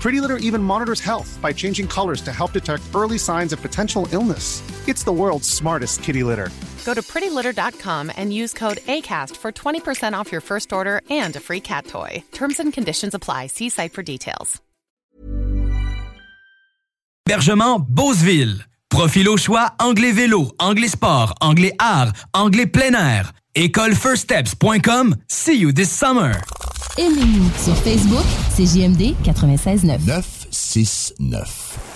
Pretty Litter even monitors health by changing colors to help detect early signs of potential illness. It's the world's smartest kitty litter. Go to prettylitter.com and use code ACAST for 20% off your first order and a free cat toy. Terms and conditions apply. See site for details. Hébergement Beauceville. Profil au choix anglais vélo, anglais sport, anglais art, anglais plein air. Écolefirststeps.com. See you this summer. Aimez-nous sur Facebook, c'est JMD 96.9. 969.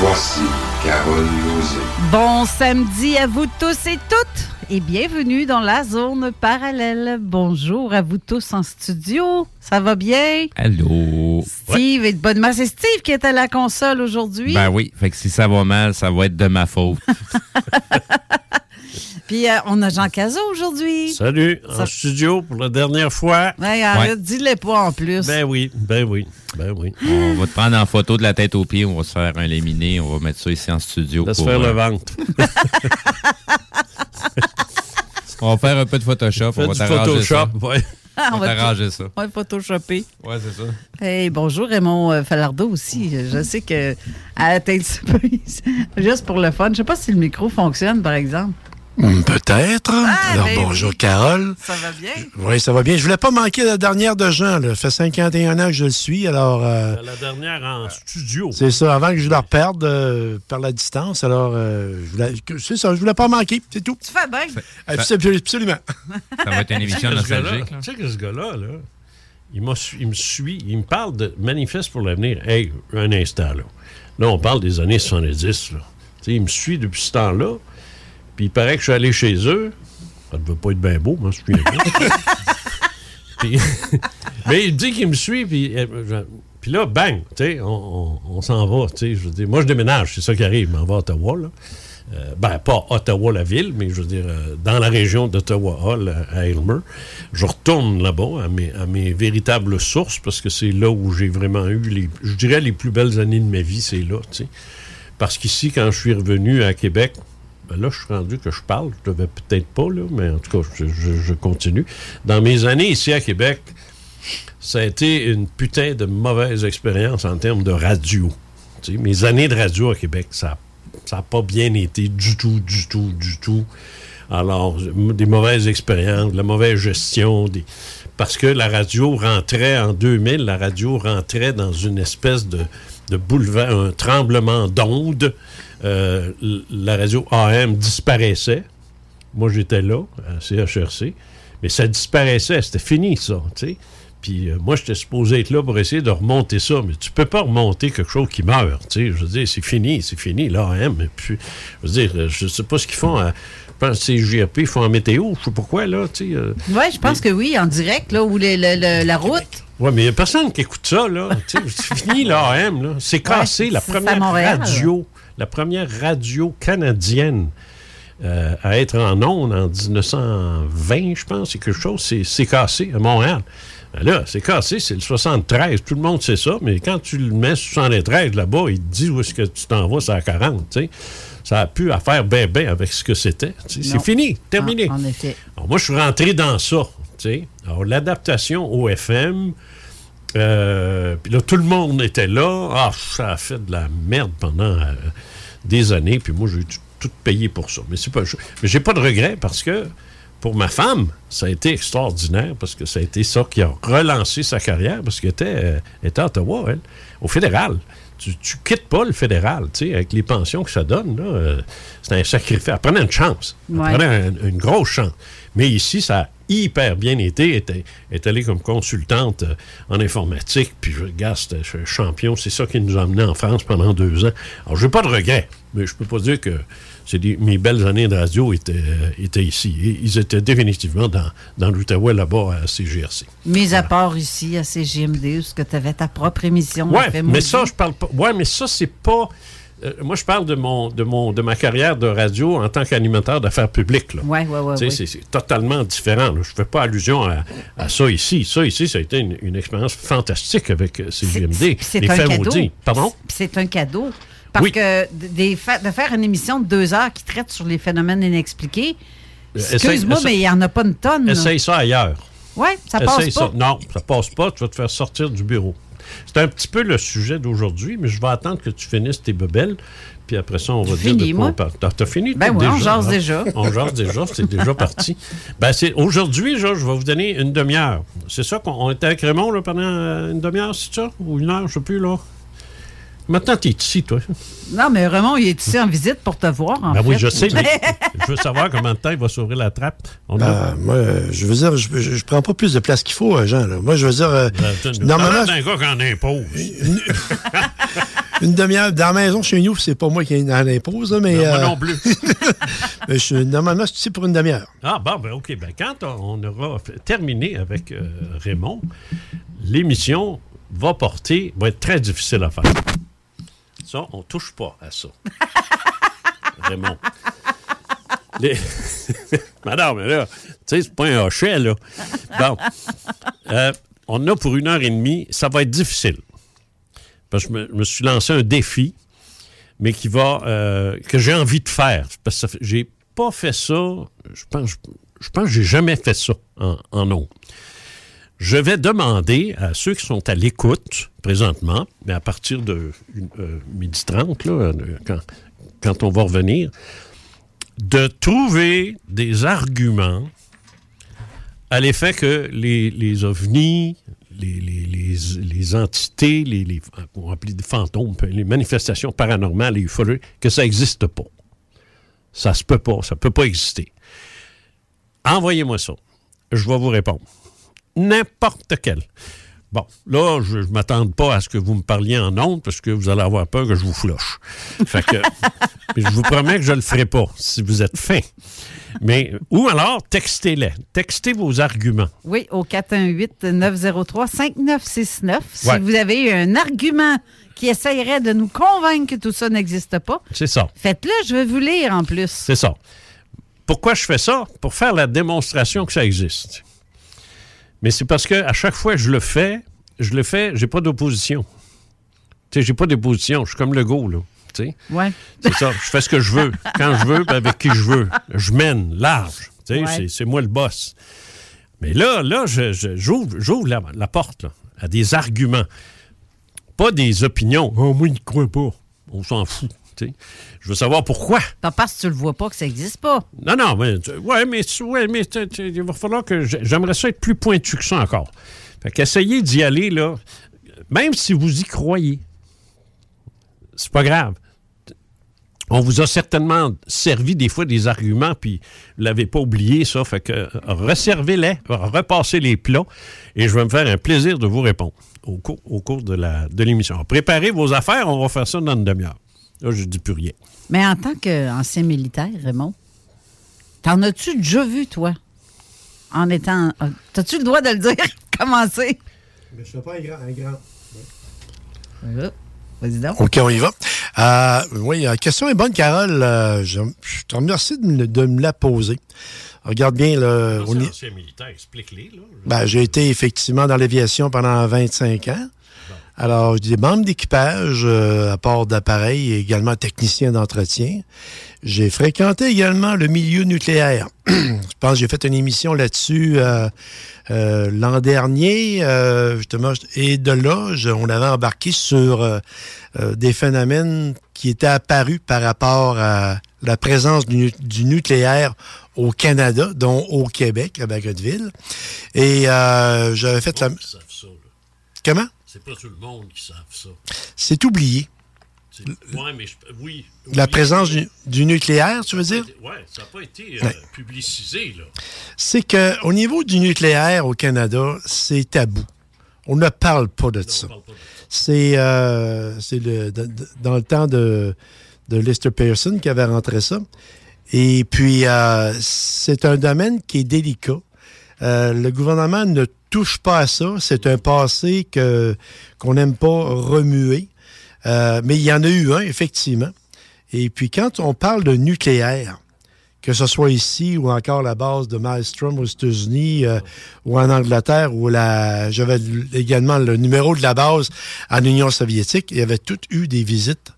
Voici Carole Lozé. Bon samedi à vous tous et toutes et bienvenue dans la zone parallèle. Bonjour à vous tous en studio. Ça va bien? Allô? Steve et de bonne main. C'est Steve qui est à la console aujourd'hui. Ben oui, fait que si ça va mal, ça va être de ma faute. Puis euh, on a Jean Cazot aujourd'hui. Salut, en studio pour la dernière fois. Ouais, arrête, dis-le pas en plus. Ben oui, ben oui, ben oui. on va te prendre en photo de la tête aux pieds, on va se faire un léminé, on va mettre ça ici en studio. Laisse pour, faire le euh, ventre. On va faire un peu de Photoshop. On va du t'arranger Photoshop, ça. ouais. Ah, on va t'arranger ça. On va photoshopper. Ouais, c'est ça. Hey, bonjour Raymond euh, Falardeau aussi. Je sais que à la tête juste pour le fun. Je sais pas si le micro fonctionne, par exemple. Hmm, Peut-être. Alors, ben bonjour, oui. Carole. Ça va bien? Oui, ça va bien. Je voulais pas manquer la dernière de Jean. Là. Ça fait 51 ans que je le suis. Alors, euh, La dernière en studio. c'est ça. Avant que je leur perde euh, par la distance. Alors, euh, je voulais- que- c'est ça. Je voulais pas manquer. C'est tout. Tu fais bien. Absol- Absolument. Ça va être une émission Tu sais que ce gars-là- nostalgique. Tu sais que ce gars-là, là, il, me suit, il me parle de manifeste pour l'avenir. Hey, un instant, là. Là, on parle des années 70, là. Tu sais, il me suit depuis ce temps-là. Puis il paraît que je suis allé chez eux. Ça devait pas être bien beau, moi, je suis Puis- Mais il dit qu'il me suit, puis, euh, puis là, bang, tu sais, on, on- on s'en va, tu sais, je veux dire, moi, je déménage, c'est ça qui arrive, je m'en vais à Ottawa, là. Euh, ben, pas Ottawa, la ville, mais je veux dire, euh, dans la région d'Ottawa Hall, à, à Aylmer. Je retourne là-bas, à mes, à mes véritables sources, parce que c'est là où j'ai vraiment eu, les, je dirais, les plus belles années de ma vie, c'est là, tu sais. Parce qu'ici, quand je suis revenu à Québec, ben là, je suis rendu que je parle. Je devais peut-être pas, là, mais en tout cas, je, continue. Dans mes années ici à Québec, ça a été une putain de mauvaise expérience en termes de radio. Mes années de radio à Québec, ça n'a pas bien été du tout, du tout, du tout. Alors, des mauvaises expériences, de la mauvaise gestion, parce que la radio rentrait en 2000, la radio rentrait dans une espèce de, de boulevard, un tremblement d'ondes. Euh, la radio AM disparaissait. Moi, j'étais là, à CHRC. Mais ça disparaissait, c'était fini, ça. tu sais. Puis euh, moi, j'étais supposé être là pour essayer de remonter ça, mais tu peux pas remonter quelque chose qui meurt. tu sais. Je veux dire, c'est fini, c'est fini, l'AM. Puis, je veux dire, euh, je sais pas ce qu'ils font. à- je pense que c'est JRP, ils font en météo, je sais pas pourquoi, là. tu sais, euh. Oui, je pense que oui, en direct, là, le- la route. Ouais, mais il n'y a personne qui écoute ça, là. C'est fini l'AM, là. C'est cassé. la première radio, la première radio canadienne euh, à être en ondes en 1920, je pense, c'est quelque chose, c'est, cassé à Montréal. Ben là, c'est cassé, c'est le 73. Tout le monde sait ça, mais quand tu le mets sur 73 là-bas, il te dit où est-ce que tu t'en vas, c'est à 40, tu sais. Ça a pu à faire ben ben avec ce que c'était. C'est fini, terminé. Ah, en effet. Alors, moi, je suis rentré dans ça. tu sais. Alors, l'adaptation au FM, euh, puis là, tout le monde était là. Ah, ça a fait de la merde pendant euh, des années. Puis moi, j'ai tout, tout payé pour ça. Mais c'est pas. Mais j'ai pas de regret parce que pour ma femme, ça a été extraordinaire parce que ça a été ça qui a relancé sa carrière parce qu'elle était, euh, était à Ottawa, elle, au fédéral. Tu, tu quittes pas le fédéral, tu sais, avec les pensions que ça donne, là, c'est un sacrifice. Elle prenait une chance. Elle Ouais. prenait un- une grosse chance. Mais ici, ça a hyper bien été. Elle était- est allée comme consultante euh, en informatique, puis je regarde, c'était je suis champion. C'est ça qui nous a amenés en France pendant deux ans. Alors, j'ai pas de regrets, mais je peux pas dire que c'est des- mes belles années de radio étaient, euh, étaient ici. Et ils étaient définitivement dans, dans l'Outaouais, là-bas, à CGRC. Mis à part ici, à CGMD, où tu avais ta propre émission. FM mais ça, je parle pas. Ouais, mais ça, c'est pas. Euh, moi, je parle de mon, de mon, de ma carrière de radio en tant qu'animateur d'affaires publiques. Là. Ouais, ouais, ouais, sais, ouais. C'est, totalement différent. là. Je fais pas allusion à, à ça ici. Ça ici, ça a été une, une expérience fantastique avec euh, CGMD. C'est un cadeau. maudits. Pardon? C'est un cadeau. Parce Oui. que d- des fa- de faire une émission de deux heures qui traite sur les phénomènes inexpliqués, Euh, excuse-moi, mais il n'y en a pas une tonne. là. Essaye ça ailleurs. Ouais, ça passe Essaye pas. ça. Non, ça passe pas. Tu vas te faire sortir du bureau. C'est un petit peu le sujet d'aujourd'hui, mais je vais attendre que tu finisses tes bebelles. Puis après ça, on va dire de quoi on parle. T'as, fini? Ben oui, on déjà, jase hein? déjà. On jase déjà, c'est déjà parti. Ben, c'est, aujourd'hui, je vais vous donner une demi-heure. C'est ça qu'on on était avec Raymond là, pendant une demi-heure, c'est ça? Ou une heure, je sais plus, là? Maintenant, t'es ici, toi. Non, mais Raymond, il est ici en visite pour te voir. En Ben oui, je sais, mais je veux savoir combien de temps il va s'ouvrir la trappe. On a- Ah, moi, je veux dire, je, je, je prends pas plus de place qu'il faut, euh, Jean. Là. Moi, je veux dire, euh, Ben, normalement, d'un gars qui en impose. une demi-heure dans la maison chez nous, c'est pas moi qui en impose, là, mais. Non, moi euh, non plus. mais je- normalement, c'est ici pour une demi-heure. Ah, bon, ben, OK. Ben, quand on aura terminé avec euh, Raymond, l'émission va porter, va être très difficile à faire. Ça, on touche pas à ça. Raymond. Madame, là, tu sais, c'est pas un hochet, là. Bon. Euh, on a pour une heure et demie. Ça va être difficile. Parce que je me, suis lancé un défi, mais qui va. euh, que j'ai envie de faire. Parce que j'ai pas fait ça. Je pense, je pense que j'ai jamais fait ça en, en. Je vais demander à ceux qui sont à l'écoute présentement, mais à partir de euh, midi 30, là, quand, on va revenir, de trouver des arguments à l'effet que les, ovnis, les, entités, les, fantômes, les manifestations paranormales et ufologiques, que ça n'existe pas. Ça se peut pas, ça peut pas exister. Envoyez-moi ça. Je vais vous répondre. N'importe quel. Bon, là, je ne m'attends pas à ce que vous me parliez en ondes parce que vous allez avoir peur que je vous floche. Fait que, mais je vous promets que je ne le ferai pas si vous êtes fin. Mais, ou alors, textez-les. Textez vos arguments. Oui, au 418-903-5969. Si vous avez un argument qui essayerait de nous convaincre que tout ça n'existe pas, C'est ça. faites-le, je vais vous lire en plus. C'est ça. Pourquoi je fais ça? Pour faire la démonstration que ça existe. Mais c'est parce que à chaque fois que je le fais, je le fais, j'ai pas d'opposition. Tu sais, j'ai pas d'opposition. Je suis comme le go, là. Tu sais? Ouais. C'est ça. Je fais ce que je veux, quand je veux, puis avec qui je veux. Je mène large. Tu sais, Ouais. c'est- moi le boss. Mais là, là, j'ouvre j'ouvre la, la porte là, à des arguments. Pas des opinions. Oh, moi, il ne croit pas. On s'en fout. Je veux savoir pourquoi. Pas parce que tu le vois pas que ça n'existe pas. Non, non, mais, ouais, mais, ouais, mais il va falloir que. j'ai- J'aimerais ça être plus pointu que ça encore. Fait qu'essayez d'y aller, là, même si vous y croyez. C'est pas grave. On vous a certainement servi des fois des arguments, puis vous l'avez pas oublié, ça. Fait que resservez-les, repassez les plats, et je vais me faire un plaisir de vous répondre au cours, au cours de la- de l'émission. Préparez vos affaires, on va faire ça dans une demi-heure. Là, je dis plus rien. Mais en tant qu'ancien militaire, Raymond, t'en as-tu déjà vu, toi? En étant. T'as-tu le droit de le dire? Comment c'est? Mais je fais pas un grand. Un grand. Vas-y donc. OK, on y va. Euh, oui, la question est bonne, Carole. Euh, je, je te remercie de me, de me la poser. Regarde bien, là, on est- ancien militaire, explique-les. Là. ben, j'ai été effectivement dans l'aviation pendant 25 ans. Alors, j'ai des membres d'équipage euh, à part d'appareils et également technicien d'entretien. J'ai fréquenté également le milieu nucléaire. Je pense que j'ai fait une émission là-dessus euh, euh, l'an dernier. euh, justement, et de là, je- on avait embarqué sur euh, euh, des phénomènes qui étaient apparus par rapport à la présence du, du nucléaire au Canada, dont au Québec, à Bagotville. Et euh, j'avais fait la... Comment? C'est pas tout le monde qui savent ça. C'est oublié. Ouais, mais je- oui. La oui. présence du, du nucléaire, tu veux dire? Oui, ça n'a pas été euh, Ouais. publicisé. Là. C'est que au niveau du nucléaire au Canada, c'est tabou. On ne parle pas de ça. C'est euh, dans le temps de, de Lester Pearson qui avait rentré ça. Et puis, euh, c'est un domaine qui est délicat. Euh, le gouvernement ne touche pas à ça. C'est un passé que qu'on n'aime pas remuer. Euh, mais il y en a eu un, effectivement. Et puis, quand on parle de nucléaire, que ce soit ici ou encore la base de Maelstrom aux États-Unis euh, ou en Angleterre, où la, j'avais également le numéro de la base en Union soviétique, il y avait toutes eu des visites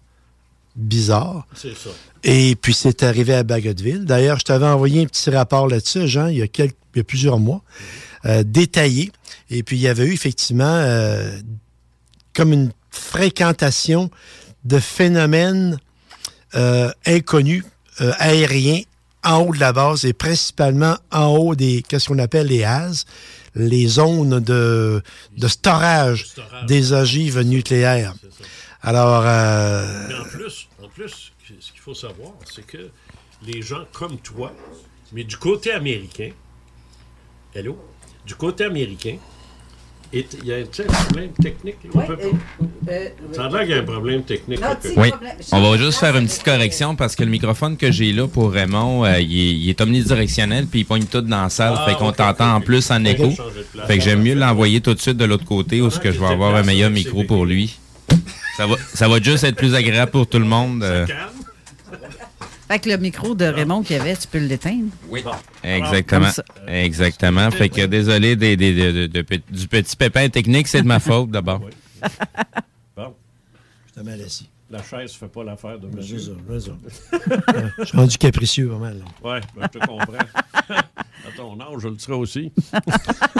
bizarres. C'est ça. Et puis, c'est arrivé à Bagotville. D'ailleurs, je t'avais envoyé un petit rapport là-dessus, Jean, il y a, quelques, il y a plusieurs mois, euh, détaillé. Et puis, il y avait eu effectivement euh, comme une fréquentation de phénomènes euh, inconnus, aériens, en haut de la base et principalement en haut des, qu'est-ce qu'on appelle les HAZ, les zones de, de storage des ogives nucléaires. Alors, Mais en plus, en plus, ce qu'il faut savoir, c'est que les gens comme toi, mais du côté américain, hello, du côté américain, et il y a un problème technique. peut pas- Ça a l'air qu'il y a un problème technique. Oui. On va juste faire une petite correction parce que le microphone que j'ai là pour Raymond, euh, il, est, il est omnidirectionnel puis il pogne tout dans la salle. Ah, fait qu'on t'entend en plus en écho. Fait que j'aime mieux l'envoyer tout de suite de l'autre côté où ce que je vais avoir un meilleur micro pour lui. Ça va, ça va juste être plus agréable pour tout le monde. euh. Fait que le micro de Raymond qu'il y avait, tu peux l'éteindre? Oui. Exactement. Exactement. Fait que désolé des- des- de- de- de pe- du petit pépin technique, c'est de ma faute d'abord. Bon, je te mal assis. La chaise ne fait pas l'affaire de Ben, monsieur. ça. Je suis rendu capricieux pas mal. Oui, ben, je te comprends. à ton âge, je le serai aussi.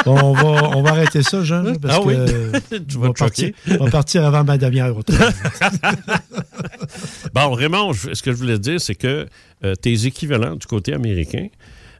Bon, on, va, on va arrêter ça, Jean, parce Ah oui. que Tu on vas va te partir, on va partir avant ma autrement. Bon, Raymond, je- ce que je voulais dire, c'est que euh, tes équivalents du côté américain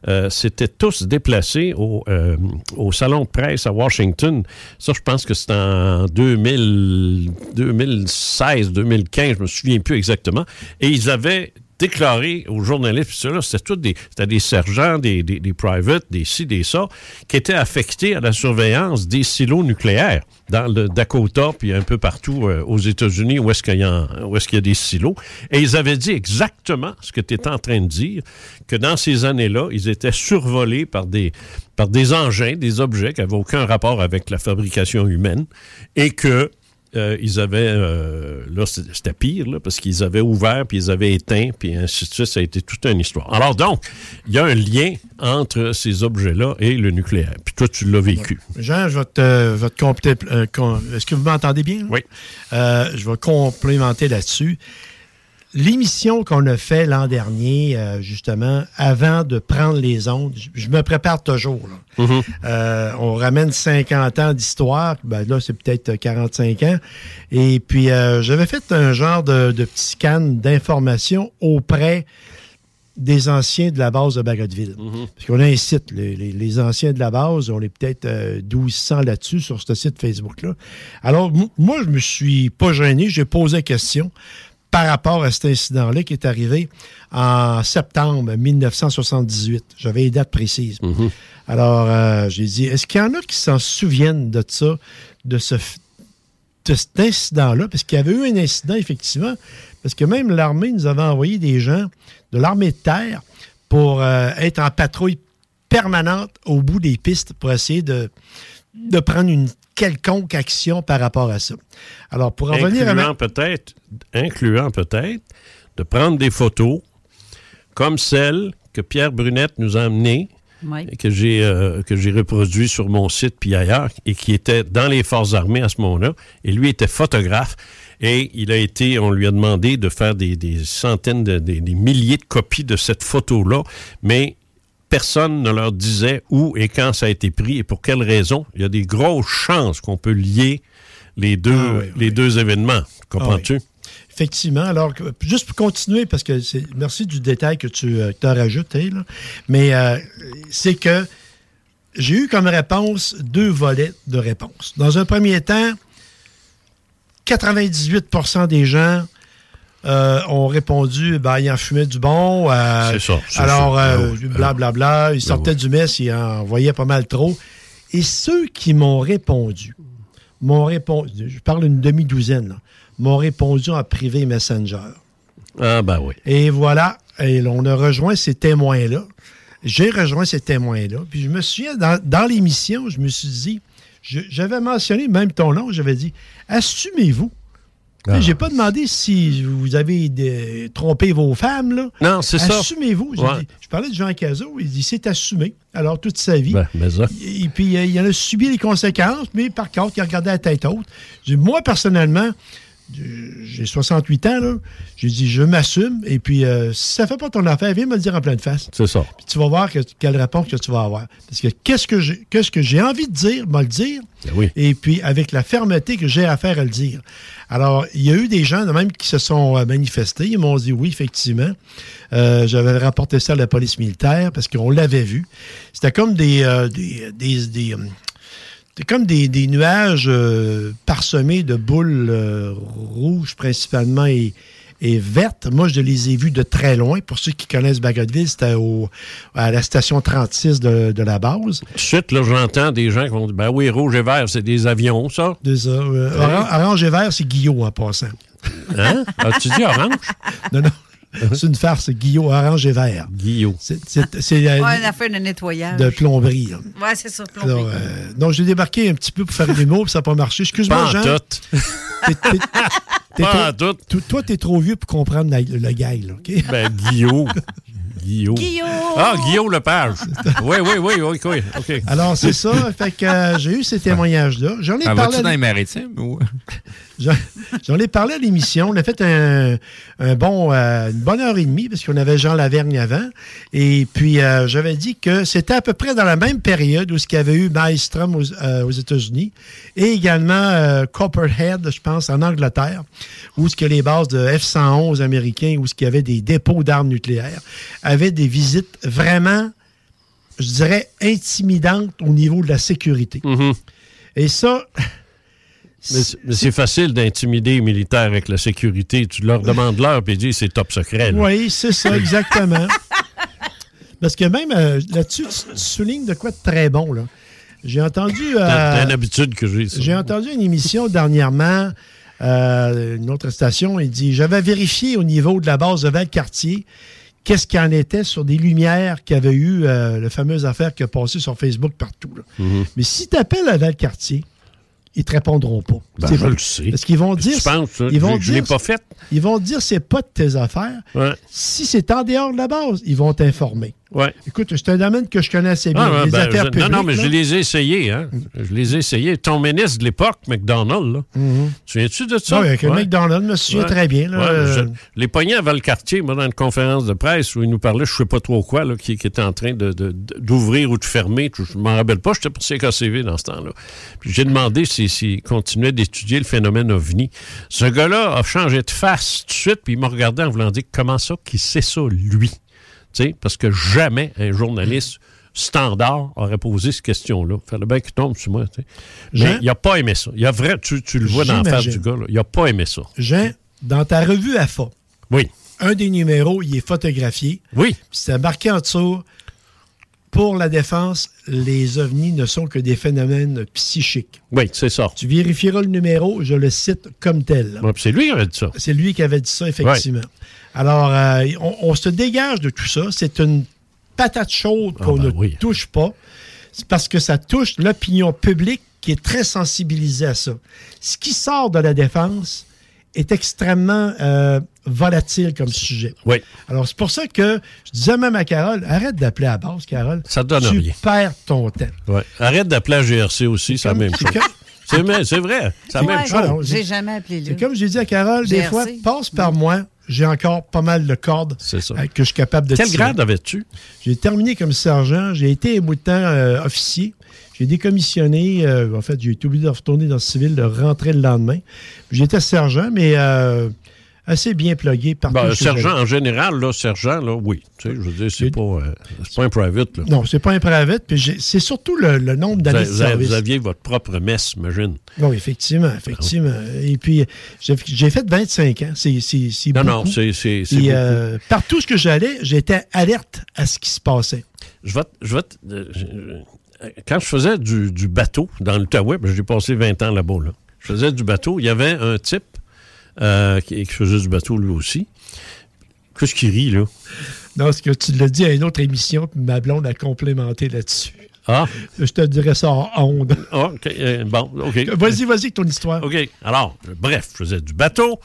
euh, s'étaient tous déplacés au, euh, au salon de presse à Washington. Ça, je pense que c'était en 2000, 2016, 2015, je me souviens plus exactement. Et ils avaient déclaré aux journalistes, c'était tous des, des sergents, des, des, des privates, des ci, des ça, qui étaient affectés à la surveillance des silos nucléaires dans le Dakota, puis un peu partout euh, aux États-Unis où est-ce qu'il y, a- des silos. Et ils avaient dit exactement ce que tu étais en train de dire, que dans ces années-là, ils étaient survolés par des, par des engins, des objets qui n'avaient aucun rapport avec la fabrication humaine, et que euh, ils avaient, euh, là, c'était pire, là, parce qu'ils avaient ouvert, puis ils avaient éteint, puis ainsi de suite, ça a été toute une histoire. Alors donc, il y a un lien entre ces objets-là et le nucléaire. Puis toi, tu l'as vécu. Jean, je vais te, je vais te compléter. euh, com- Est-ce que vous m'entendez bien? là? Oui. Je vais complémenter là-dessus. L'émission qu'on a fait l'an dernier, euh, justement, avant de prendre les ondes, je- je me prépare toujours. là. Euh, on ramène 50 ans d'histoire. Ben là, c'est peut-être 45 ans. Et puis, euh, j'avais fait un genre de, de petit scan d'informations auprès des anciens de la base de Bagotville. Parce qu'on a un site, les, les- les anciens de la base, on est peut-être euh, 1200 là-dessus, sur ce site Facebook-là. Alors, moi, je me suis pas gêné, j'ai posé la question. Par rapport à cet incident-là qui est arrivé en septembre 1978. J'avais les dates précises. Alors, euh, j'ai dit, est-ce qu'il y en a qui s'en souviennent de ça, de, ce, de cet incident-là? Parce qu'il y avait eu un incident, effectivement, parce que même l'armée nous avait envoyé des gens de l'armée de terre pour euh, être en patrouille permanente au bout des pistes pour essayer de, de prendre une quelconque action par rapport à ça. Alors, pour en revenir à... ma- peut-être, incluant peut-être, de prendre des photos comme celle que Pierre Brunette nous a amenées, Oui. et que j'ai euh, que j'ai reproduit sur mon site puis ailleurs, et qui était dans les forces armées à ce moment-là. Et lui était photographe. Et il a été, on lui a demandé de faire des, des centaines, de, des, des milliers de copies de cette photo-là, mais personne ne leur disait où et quand ça a été pris et pour quelles raisons. Il y a des grosses chances qu'on peut lier les deux, Ah oui, les deux événements. Comprends-tu? Effectivement. Alors, juste pour continuer, parce que c'est, merci du détail que tu euh, as rajouté, là. mais euh, c'est que j'ai eu comme réponse deux volets de réponse. Dans un premier temps, 98% des gens euh, ont répondu ben, ils en fumaient du bon. euh, C'est ça, alors, euh, Ben oui, blablabla, ils sortaient du mess, ils en voyaient pas mal trop. Et ceux qui m'ont répondu, m'ont répondu, je parle une demi-douzaine, m'ont répondu en privé Messenger. Ah, ben oui. Et voilà, et on a rejoint ces témoins-là. J'ai rejoint ces témoins-là. Puis je me souviens, dans, dans l'émission, je me suis dit, j'avais mentionné même ton nom, j'avais dit, assumez-vous. Ah. J'ai pas demandé si vous avez de- trompé vos femmes, là. Non, c'est ça. Assumez-vous. Ouais. Je parlais de Jean Cazot, il dit c'est assumé. Alors, toute sa vie. Ben, mais ça. Et puis, il en a subi les conséquences, mais par contre, il a regardé la tête haute. Moi, personnellement, j'ai 68 ans, là. J'ai dit, je m'assume. Et puis, euh, si ça fait pas ton affaire, viens me le dire en pleine face. C'est ça. Puis tu vas voir que- quelle réponse que tu vas avoir. Parce que qu'est-ce que j'ai, qu'est-ce que j'ai envie de dire, me le dire? Ben oui. Et puis, avec la fermeté que j'ai à faire à le dire. Alors, il y a eu des gens, même, qui se sont euh, manifestés. Ils m'ont dit oui, effectivement. Euh, j'avais rapporté ça à la police militaire parce qu'on l'avait vu. C'était comme des, euh, des, des- des, c'était comme des, des nuages euh, parsemés de boules euh, rouges principalement et, et vertes. Moi, je les ai vus de très loin. Pour ceux qui connaissent Bagotville, c'était à la station 36 de, de la base. Tout de suite, là, j'entends des gens qui vont dire Ben oui, rouge et vert, c'est des avions, ça. De ça. Euh, oran- orange et vert, c'est Guillaume en passant. Hein? As-tu dit orange? Non, non. C'est une farce, Guillaume, orange et vert. Guillaume. C'est, c'est- c'est, euh, Ouais, une affaire de nettoyage. de plomberie. là. Ouais, c'est ça, plomberie. Alors, euh, donc, j'ai débarqué un petit peu pour faire des mots, puis ça n'a pas marché. Excuse-moi, Pas en Jean. t'es- t'es Pas en trop- tout. to- Toi, t'es trop vieux pour comprendre la- le gag, là, OK? Ben, Guillaume. Guillaume. Guillaume! Ah, Guillaume Lepage. Oui, oui, oui, oui, oui. OK. Alors, c'est ça. Fait que euh, j'ai eu ces témoignages-là. J'en ai Ah, parlé. à- dans les maritimes ou... J'en ai parlé à l'émission. On a fait un, un bon, euh, une bonne heure et demie parce qu'on avait Jean Lavergne avant. Et puis, euh, j'avais dit que c'était à peu près dans la même période où ce qu'il y avait eu Maelstrom aux, euh, aux États-Unis et également Copperhead, je pense, en Angleterre, où ce que les bases de F-111 américains, où ce qu'il y avait des dépôts d'armes nucléaires, avaient des visites vraiment, je dirais, intimidantes au niveau de la sécurité. Mhm. Et ça... Mais c'est- facile d'intimider les militaires avec la sécurité. Tu leur demandes l'heure ils disent c'est top secret. là. Oui, c'est ça, exactement. Parce que même euh, là-dessus, tu, tu soulignes de quoi de très bon. là. J'ai entendu. euh, une habitude que j'ai. j'ai entendu une émission dernièrement, euh, une autre station, il dit J'avais vérifié au niveau de la base de Valcartier qu'est-ce qu'il en était sur des lumières qu'il y avait eu, euh, la fameuse affaire qui a passé sur Facebook partout. là. Mhm. Mais si tu appelles à Valcartier, ils te répondront pas. Ben, je le sais. Parce qu'ils vont dire. Penses, ça? ils vont Je- pas fait. Ils vont dire c'est pas de tes affaires. Ouais. Si c'est en dehors de la base, ils vont t'informer. Ouais. Écoute, c'est un domaine que je connais assez bien. Ah, les ben, affaires je- publiques. non, non, mais là. je les ai essayés. Hein. Je les ai essayés. Ton ministre de l'époque, McDonald, là. Mhm. Tu viens-tu de ça? Oui, avec le Ouais. Je me souviens Ouais. très bien. là. Euh, je- les poignets à Valcartier, moi, dans une conférence de presse où il nous parlait, je ne sais pas trop quoi, là, qui, qui était en train de- de- de- d'ouvrir ou de fermer. tout- Je ne m'en rappelle pas, j'étais pour CKCV dans ce temps-là. Puis j'ai demandé s'il continuait d'étudier le phénomène OVNI. Ce gars-là a changé de face tout de suite, puis il m'a regardé en voulant dire comment ça, qu'il sait ça, lui? Parce que jamais un journaliste standard aurait posé cette question-là. Fallait bien qu'il tombe sur moi. Mais il n'a pas aimé ça. Il a vrai, tu, tu le vois dans la face du gars, là, il n'a pas aimé ça. Jean, dans ta revue AFA, Oui. un des numéros, il est photographié. Oui. C'est marqué en dessous, pour la défense, les ovnis ne sont que des phénomènes psychiques. Oui, c'est ça. Tu vérifieras le numéro, je le cite comme tel. Ouais, c'est lui qui avait dit ça. C'est lui qui avait dit ça, effectivement. Alors, euh, on, on se dégage de tout ça. C'est une patate chaude qu'on ben ne oui. touche pas. C'est parce que ça touche l'opinion publique qui est très sensibilisée à ça. Ce qui sort de la défense est extrêmement euh, volatile comme sujet. Oui. Alors, c'est pour ça que je disais même à Carole, arrête d'appeler à base, Carole. Ça donne tu rien. perds ton temps. Ouais. Arrête d'appeler à GRC aussi, c'est la même chose. C'est vrai, c'est même chose. alors, J'ai jamais appelé C'est comme j'ai dit à Carole, des fois, passe par moi, j'ai encore pas mal de cordes ça. euh, que je suis capable de Quel tirer. grade avais-tu? J'ai terminé comme sergent. J'ai été un bout de temps euh, officier. J'ai décommissionné. euh, en fait, j'ai été obligé de retourner dans le civil, de rentrer le lendemain. J'étais sergent, mais euh, assez bien plugué partout. Ben, sergent, en général, là, sergent, là, oui. Tu sais, je veux dire, c'est pas, euh, pas un private, là. Non, c'est pas un private. puis C'est surtout le, le nombre d'années de service. vous aviez votre propre messe, imagine. Oui, effectivement, effectivement. Et puis, j'ai fait 25 ans. C'est Non, non, beaucoup. c'est c'est- euh, partout ce que j'allais, j'étais alerte à ce qui se passait. Je vais, je vais euh, je- quand je faisais du, du bateau dans l'Outaouais, j'ai passé 20 ans là-bas, là. je faisais du bateau, il y avait un type euh, qui, qui faisait du bateau lui aussi. Qu'est-ce qu'il rit, là? Non, ce que tu l'as dit à une autre émission, puis ma blonde a complémenté là-dessus. Ah. Je te dirais ça en onde. Ah, OK. euh, bon, OK. Vas-y, vas-y avec ton histoire. OK. Alors, bref, je faisais du bateau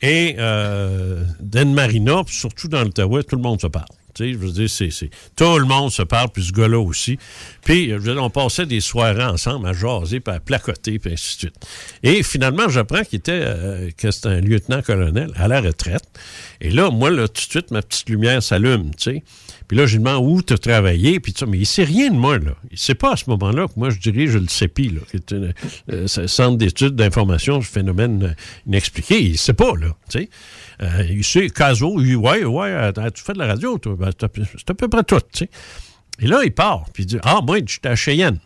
et euh, d'Anne Marina, puis surtout dans l'Outaouais, tout le monde se parle. Je veux c'est, tout le monde se parle, puis ce gars-là aussi. Puis, euh, on passait des soirées ensemble à jaser, puis à placoter, puis ainsi de suite. Et finalement, j'apprends qu'il était, euh, un lieutenant-colonel à la retraite. Et là, moi, là, tout de suite, ma petite lumière s'allume, tu sais. Puis là, je lui demande où tu as travaillé, puis ça. Mais il sait rien de moi, là. Il sait pas à ce moment-là que moi, je dirige le CEPI, là, qui est un euh, centre d'études d'information sur phénomènes euh, inexpliqués. Il sait pas, là. Euh, il sait, Caso, dit, ouais, ouais, tu fais de la radio, toi? Ben, c'est à peu près tout, tu sais. Et là, il part, puis il dit, ah, moi, j'étais à Cheyenne,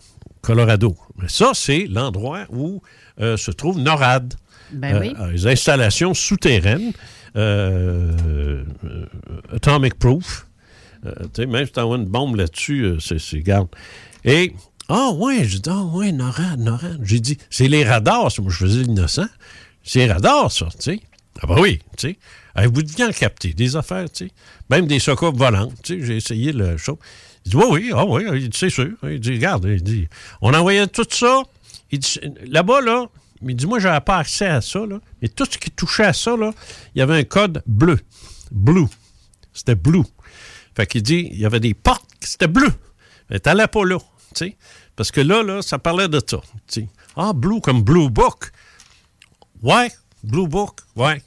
Colorado. Mais ça, c'est l'endroit où euh, se trouve NORAD. Ben oui. Euh, les installations souterraines, euh, Atomic Proof. Tu sais, même si tu une bombe là-dessus, c'est, garde. Et, ah ouais, j'ai dit, ah ouais, NORAD, NORAD. J'ai dit, c'est les radars, moi je faisais l'innocent. C'est les radars, ça, tu sais. Ah bah oui, tu sais. Avez-vous bien capté des affaires, tu sais? Même des secours volantes, tu sais, j'ai essayé le show. Il dit, oui, oui, ah oui, c'est sûr. Il dit, regarde, il dit, on envoyait tout ça. Il dit, là-bas, là, il dit, moi, j'avais pas accès à ça, là. Mais tout ce qui touchait à ça, là, il y avait un code bleu. Blue. C'était blue. Fait qu'il dit, il y avait des portes, c'était bleu. Mais t'allais pas là, tu sais. Parce que là, là, ça parlait de ça, tu sais. Ah, blue comme Blue Book. Ouais, Blue Book, ouais,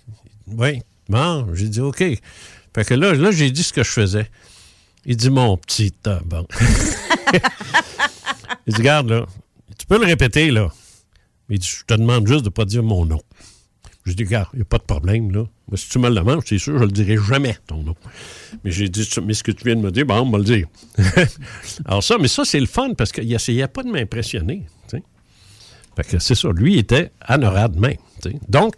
ouais. Bon, j'ai dit, OK. Fait que là, là j'ai dit ce que je faisais. Il dit, mon petit il dit, regarde, là, tu peux le répéter, là. Il dit, je te demande juste de ne pas dire mon nom. Je dis, regarde, il n'y a pas de problème, là. Mais si tu me le demandes, c'est sûr, je ne le dirai jamais, ton nom. Mais j'ai dit, mais ce que tu viens de me dire, bon, on va le dire. Alors ça, mais ça, c'est le fun parce qu'il n'essayait pas de m'impressionner. Fait que c'est ça. Lui, il était à NORAD même. Donc,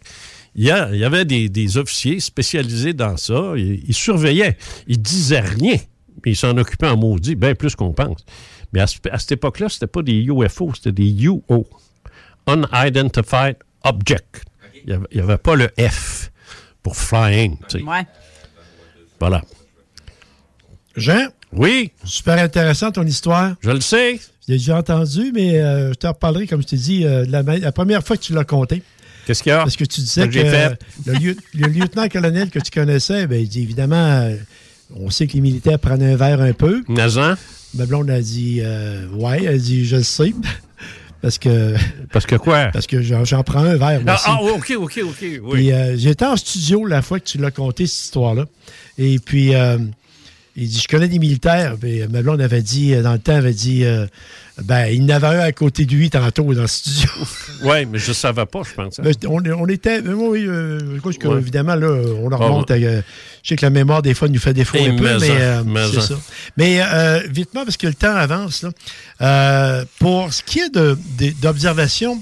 il y, a- il y avait des, des officiers spécialisés dans ça. Ils, ils surveillaient. Ils disaient rien, mais ils s'en occupaient en maudit, bien plus qu'on pense. Mais à, ce- à cette époque-là, c'était pas des UFO, c'était des UO. Unidentified Object. Il n'y avait, pas le F pour flying. Ouais. Voilà. Jean? Oui? Super intéressant ton histoire. Je le sais. Je l'ai déjà entendu, mais euh, je t'en reparlerai, comme je t'ai dit, euh, de la, la première fois que tu l'as compté. Qu'est-ce qu'il y a? Parce que tu disais que, que j'ai fait? le, lieu- le lieutenant-colonel que tu connaissais, ben, il dit évidemment, euh, on sait que les militaires prennent un verre un peu. Nazan? Ma blonde a dit euh, Ouais, elle dit Je le sais. Parce que. Parce que quoi? Parce que j'en prends un verre. Ah, aussi. ah, OK, OK, OK. Oui. Puis euh, j'étais en studio la fois que tu l'as conté, cette histoire-là. Et puis, euh, il dit, je connais des militaires. Puis, ma blonde avait dit, dans le temps, avait dit, euh, ben, il y en avait un à côté de lui tantôt dans le studio. Oui, mais je ne savais pas, je pense. Ben, on, on était, oui, euh, je crois que, Ouais. évidemment, là, on leur Ah, remonte. ouais. à, euh, je sais que la mémoire, des fois, nous fait défaut Et un peu, mais euh, c'est ça. Mais euh, vitement, parce que le temps avance, là, euh, pour ce qui est d'observation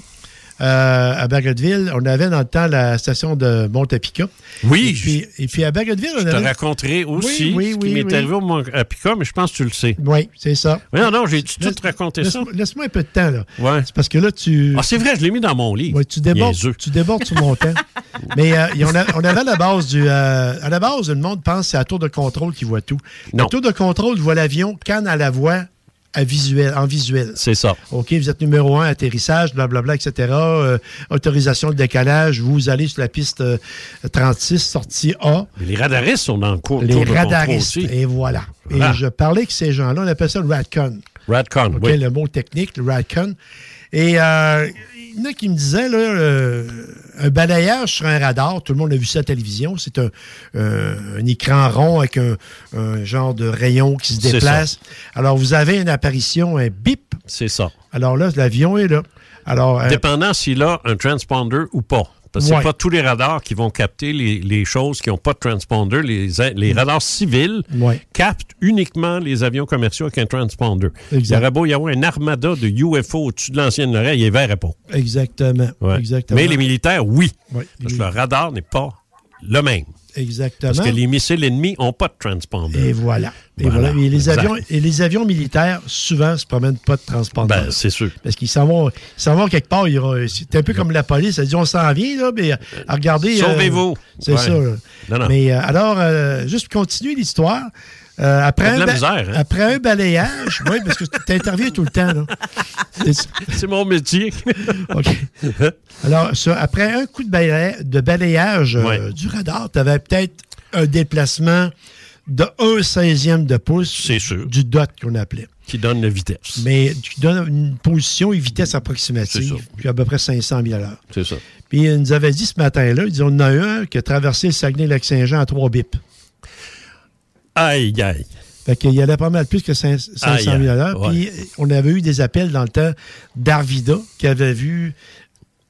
euh, à Bagotville, on avait dans le temps la station de Montepica. Oui. Et puis, et puis à Bagotville, on Je te avait... raconterai aussi Oui, oui, ce qui oui, m'est oui. arrivé au Mont- à Pica, mais je pense que tu le sais. Oui, c'est ça. Oui, non, non, j'ai tout raconté ça. Laisse- Laisse-moi un peu de temps, là. Ouais. C'est parce que là, tu... Ah, c'est vrai, je l'ai mis dans mon livre. Ouais, tu débordes, tu débordes sur mon temps. Mais euh, on, a- on avait à la base du. euh, à la base, le monde pense que c'est la tour de contrôle qui voit tout. La tour de contrôle voit l'avion quand elle la voit à visuel, en visuel. C'est ça. OK, vous êtes numéro un, atterrissage, blablabla, etc. euh, autorisation de décalage, vous allez sur la piste euh, 36, sortie A. Mais les radaristes sont dans le cours Les de radaristes. aussi. Et voilà. Voilà. Et je parlais avec ces gens-là, on appelle ça le RADCON. Radcon, OK, oui. le mot technique, le RADCON. Et euh, y en a qui me disaient, là, euh, un balayage sur un radar, tout le monde a vu ça à la télévision, c'est un, euh, un écran rond avec un, un genre de rayon qui se déplace. Alors, vous avez une apparition, un bip. C'est ça. Alors là, l'avion est là. Alors, euh, Dépendant s'il a un transponder ou pas. Parce que Ouais. c'est pas tous les radars qui vont capter les, les choses qui n'ont pas de transponder. Les, les radars civils Ouais. captent uniquement les avions commerciaux avec un transponder. Exact. Il y aurait beau y avoir un armada de UFO au-dessus de l'ancienne oreille, il verrait pas. exactement. Ouais. Exactement. Mais les militaires, oui. Parce que le radar n'est pas le même. Exactement. Parce que les missiles ennemis n'ont pas de transponder. Et voilà. Et, Voilà. voilà. Et, les avions, et les avions militaires, souvent, se promènent pas de transpondeur. Ben, c'est sûr. Parce qu'ils s'en vont, ils s'en vont quelque part. C'est un peu comme la police. Elle dit on s'en vient, là, mais euh, regardez. euh, Sauvez-vous. c'est Ouais. ça. là. Non, non. Mais euh, alors, euh, juste pour continuer l'histoire. Euh, après, un ba- misère, hein? après un balayage, oui, parce que tu interviens tout le temps. C'est- mon métier. OK. Alors, ça, après un coup de, balayage euh, du radar, tu avais peut-être un déplacement de 1 16e de pouce sûr. du dot qu'on appelait. Qui donne la vitesse. Mais qui donne une position et vitesse approximative, puis à peu près 500 000 à l'heure. C'est ça. Puis il nous avait dit ce matin-là, il dit, on a eu un qui a traversé le Saguenay-Lac-Saint-Jean à trois bips. Aïe, aïe. Fait qu'il allait pas mal plus que 5 500 000 à l'heure. Aïe, Puis on avait eu des appels dans le temps d'Arvida qui avait vu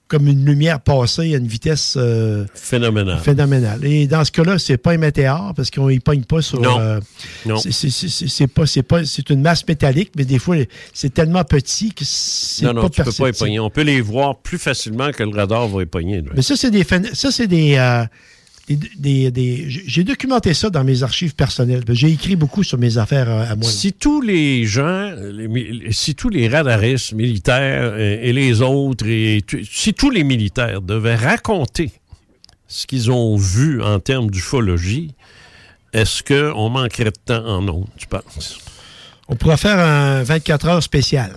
comme une lumière passer à une vitesse euh, Phénoménal. phénoménale. Et dans ce cas-là, c'est pas un météore parce qu'on y pogne pas sur. Non. euh, Non. c'est- pas, c'est pas, c'est une masse métallique, mais des fois c'est tellement petit que c'est Non, non, pas tu peux pas épogner. On peut les voir plus facilement que le radar va épogner. Mais ça, c'est des. Ça, c'est des. euh, des- des- des- j'ai documenté ça dans mes archives personnelles. J'ai écrit beaucoup sur mes affaires euh, à moi. Si tous les gens, les si tous les radaristes militaires et, et les autres, et si tous les militaires devaient raconter ce qu'ils ont vu en termes d'ufologie, est-ce qu'on manquerait de temps en ondes, tu penses? On pourrait faire un 24 heures spécial.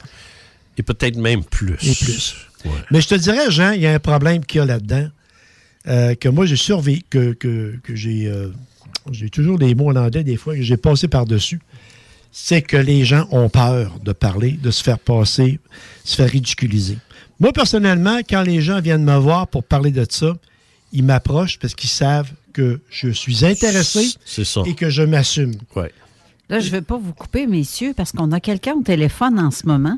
Et peut-être même plus. Et plus. Ouais. Mais je te dirais, Jean, il y a un problème qu'il y a là-dedans. Euh, que moi, j'ai survécu, que, que, que j'ai. euh, j'ai toujours des mots en anglais, des fois, que j'ai passé par-dessus. C'est que les gens ont peur de parler, de se faire passer, se faire ridiculiser. Moi, personnellement, quand les gens viennent me voir pour parler de ça, ils m'approchent parce qu'ils savent que je suis intéressé ça. et que je m'assume. Ouais. Là, je ne vais pas vous couper, messieurs, parce qu'on a quelqu'un au téléphone en ce moment.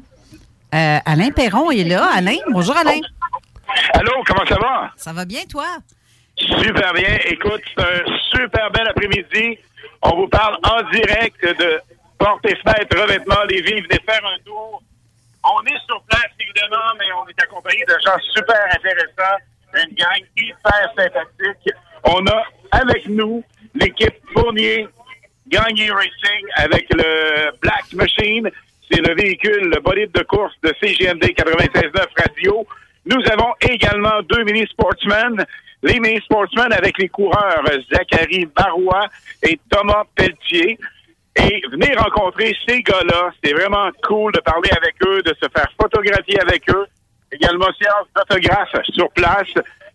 Euh, Alain Perron est là. Alain, bonjour Alain. Allô, comment ça va? Ça va bien, toi? Super bien. Écoute, c'est un super bel après-midi. On vous parle en direct de Porte et Fenêtre Revêtement Lévis. Venez faire un tour. On est sur place, évidemment, mais on est accompagné de gens super intéressants. Une gang hyper sympathique. On a avec nous l'équipe Fournier Gagné Racing avec le Black Machine. C'est le véhicule, le bolide de course de CGMD 96.9 Radio. Nous avons également deux mini sportsmen. Les mini sportsmen avec les coureurs Zachary Barois et Thomas Pelletier. Et venez rencontrer ces gars-là. C'est vraiment cool de parler avec eux, de se faire photographier avec eux. Également séance d'autographe sur place.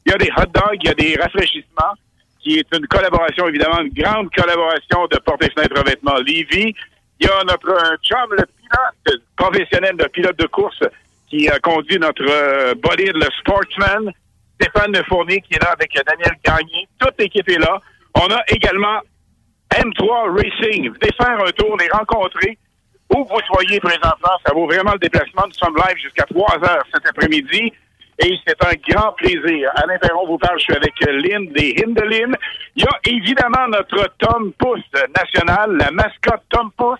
Il y a des hot dogs, il y a des rafraîchissements, qui est une collaboration, évidemment, une grande collaboration de Porte et Fenêtre Revêtement Lévis. Il y a notre chum, le pilote professionnel, le pilote de course, qui a conduit notre euh, bolide, le Sportsman, Stéphane Fournier, qui est là avec Daniel Gagné. Toute l'équipe est là. On a également M3 Racing. Venez faire un tour, les rencontrer. Où vous soyez présentement, ça vaut vraiment le déplacement. Nous sommes live jusqu'à 3 heures cet après-midi. Et c'est un grand plaisir. Alain Perron vous parle, je suis avec Lynn des Hindelin. Il y a évidemment notre Tom Pouce national, la mascotte Tom Pouce,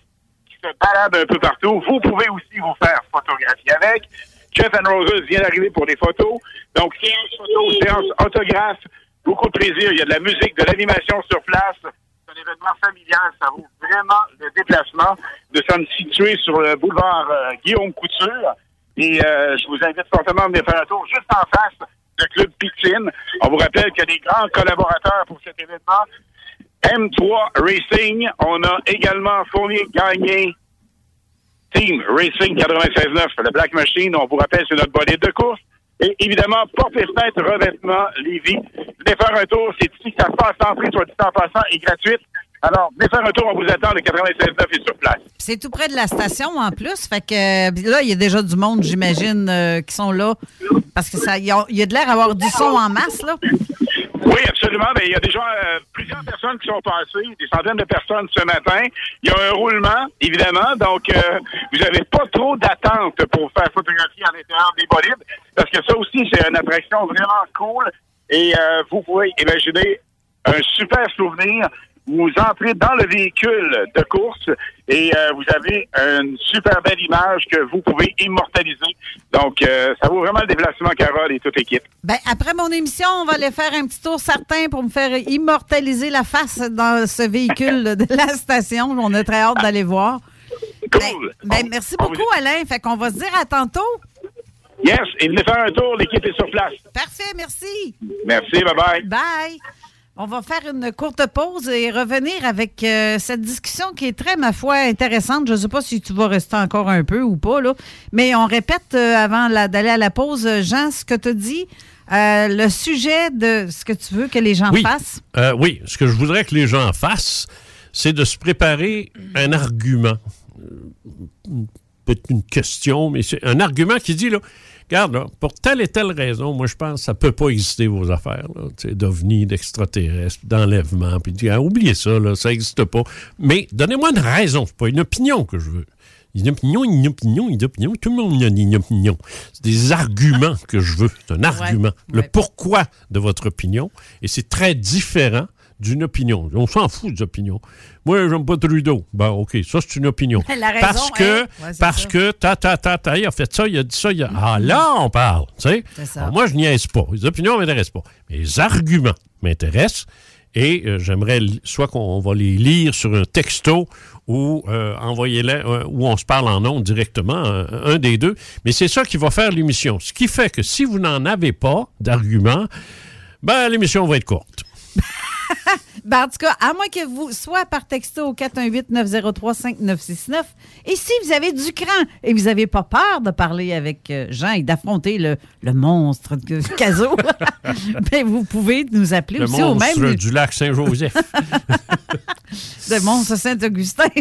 se balade un peu partout. Vous pouvez aussi vous faire photographier avec. Jeff and Roses vient d'arriver pour des photos. Donc, séance photo, séance autographe, beaucoup de plaisir. Il y a de la musique, de l'animation sur place. C'est un événement familial. Ça vaut vraiment le déplacement. Nous sommes situés sur le boulevard euh, Guillaume Couture. Et euh, je vous invite fortement à venir faire un tour juste en face de Club Pitine. On vous rappelle qu'il y a des grands collaborateurs pour cet événement. M3 Racing. On a également Fournier Gagné. Team Racing 96.9, le Black Machine. On vous rappelle, c'est notre bolide de course. Et évidemment, porte et fenêtre, revêtement, Lévis. Venez faire un tour. C'est ici que ça se passe. L'entrée, soit dit en passant, est gratuite. Alors, venez faire un tour. On vous attend. Le 96.9 est sur place. C'est tout près de la station en plus. Fait que euh, là, il y a déjà du monde, j'imagine, euh, qui sont là. Parce que ça, il y a, il y a de l'air d'avoir du son en masse, là. Oui, absolument. Mais il y a déjà euh, plusieurs personnes qui sont passées, des centaines de personnes ce matin. Il y a un roulement, évidemment. Donc, euh, vous n'avez pas trop d'attente pour faire photographier à l'intérieur des bolides. Parce que ça aussi, c'est une attraction vraiment cool. Et euh, vous pouvez imaginer un super souvenir. Vous entrez dans le véhicule de course et euh, vous avez une super belle image que vous pouvez immortaliser. Donc, euh, ça vaut vraiment le déplacement, Carole et toute l'équipe. Ben, après mon émission, on va aller faire un petit tour certain pour me faire immortaliser la face dans ce véhicule de la station. On a très hâte d'aller voir. Cool. Ben, ben, merci beaucoup, Alain. Fait qu'on va se dire à tantôt. Yes, et venez faire un tour, l'équipe est sur place. Parfait, merci. Merci, bye-bye. Bye. On va faire une courte pause et revenir avec euh, cette discussion qui est très, ma foi, intéressante. Je ne sais pas si tu vas rester encore un peu ou pas, là. mais on répète euh, avant d'aller à la pause, euh, Jean, ce que tu dis, euh, le sujet de ce que tu veux que les gens Oui. fassent. Oui, ce que je voudrais que les gens fassent, c'est de se préparer un argument. Peut-être une question, mais c'est un argument qui dit, là, regarde, là, pour telle et telle raison, moi, je pense que ça peut pas exister, vos affaires, d'ovnis, d'extraterrestres, d'enlèvement, puis dis, ah, oubliez ça, là, ça n'existe pas. Mais donnez-moi une raison, c'est pas une opinion que je veux. Une opinion, une opinion, une opinion. Tout le monde a une opinion. C'est des arguments que je veux. C'est un argument. Le pourquoi de votre opinion. Et c'est très différent d'une opinion. On s'en fout des opinions. Moi, j'aime pas Trudeau. Ben, OK, ça, c'est une opinion. La raison parce que, Ouais, parce ça. que, ta, ta, ta, ta, il a fait ça, il a dit ça, il a... Ah, là, on parle, tu sais. Moi, je niaise pas. Les opinions ne m'intéressent pas. Mais les arguments m'intéressent. Et euh, j'aimerais, soit qu'on va les lire sur un texto ou euh, envoyer-les, euh, ou on se parle en ondes directement, un, un des deux. Mais c'est ça qui va faire l'émission. Ce qui fait que si vous n'en avez pas d'arguments, ben, l'émission va être courte. Ben, en tout cas, à moins que vous, soit par texto au 418-903-5969, et si vous avez du cran et vous n'avez pas peur de parler avec euh, Jean et d'affronter le, le monstre de Caso, ben, vous pouvez nous appeler Le aussi au monstre même du lac Saint-Joseph. le monstre Saint-Augustin.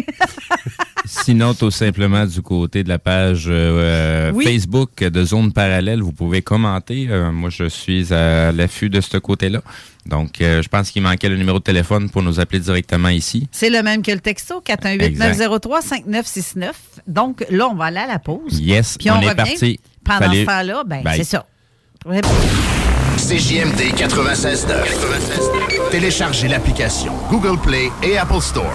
Sinon, tout simplement du côté de la page euh, Oui. Facebook de Zone Parallèle, vous pouvez commenter. Euh, moi, je suis à l'affût de ce côté-là. Donc, euh, je pense qu'il manquait le numéro de téléphone pour nous appeler directement ici. C'est le même que le texto, 418-903-5969. Donc là, on va aller à la pause. Yes, Puis on, on est revient. parti. Pendant Fallait- ce temps-là, ben, c'est ça. CJMD 96.9. Téléchargez l'application Google Play et Apple Store.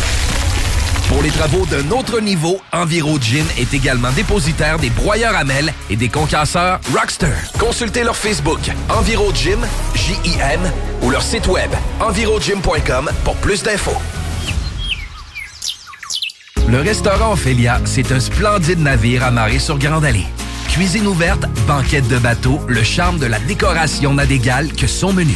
Pour les travaux d'un autre niveau, EnviroGym est également dépositaire des broyeurs à mêles et des concasseurs Rockster. Consultez leur Facebook EnviroGym, J-I-M, ou leur site web envirogym.com pour plus d'infos. Le restaurant Ophélia, c'est un splendide navire amarré sur Grande Allée. Cuisine ouverte, banquette de bateau, le charme de la décoration n'a d'égal que son menu.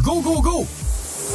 Go, go, go!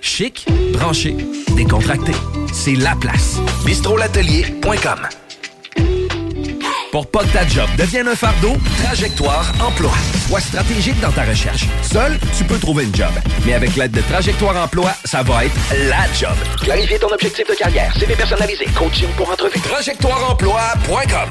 Chic, branché, décontracté. C'est la place. bistrolatelier.com. Pour pas que ta job devienne un fardeau, Trajectoire Emploi. Sois stratégique dans ta recherche. Seul, tu peux trouver une job. Mais avec l'aide de Trajectoire Emploi, ça va être la job. Clarifier ton objectif de carrière, CV personnalisé, coaching pour entrevue. TrajectoireEmploi.com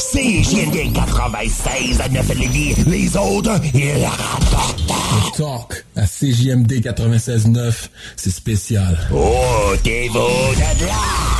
C'est JND 96 à 9 Lévis. Les autres, ils rapportent. Le talk à CJMD 96.9, c'est spécial. Oh, t'es beau de là!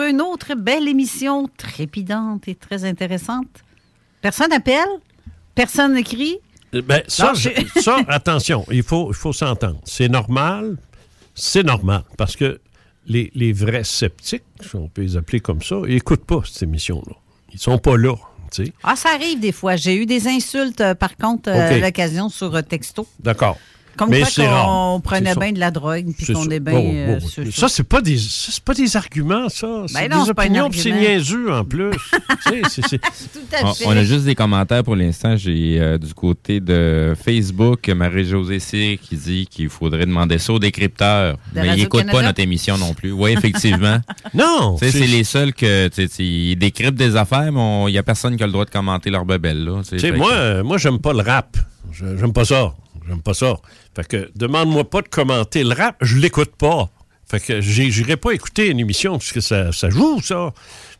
Pour une autre belle émission trépidante et très intéressante. Personne appelle? Personne n'écrit? Ben, ça, Non, attention, il faut, il faut s'entendre. C'est normal, c'est normal, parce que les, les vrais sceptiques, si on peut les appeler comme ça, ils n'écoutent pas cette émission-là. Ils sont pas là, tu sais. Ah, ça arrive des fois. J'ai eu des insultes, euh, par contre, euh, à l'occasion sur euh, texto. D'accord. Comme Mais quoi qu'on prenait bien de la drogue puis qu'on est bien. Bon, euh, bon, sur- Ça, c'est pas des ça, c'est pas des arguments, ça. C'est Ben non, des c'est pas un opinions, puis c'est niaiseux en plus. Tout à On, fait. on a juste des commentaires pour l'instant. J'ai euh, du côté de Facebook Marie-Josée Cyr qui dit qu'il faudrait demander ça aux décrypteurs. De mais ils n'écoutent pas notre émission non plus. Oui, effectivement. non! Tu sais, c'est- les seuls que ils décryptent des affaires, mais il n'y a personne qui a le droit de commenter leur bebelle. Là, moi, que- euh, moi j'aime pas le rap. Je- J'aime pas ça. J'aime pas ça. Fait que demande-moi pas de commenter le rap, je l'écoute pas. Fait que j'irai pas écouter une émission puisque ça, ça joue, ça.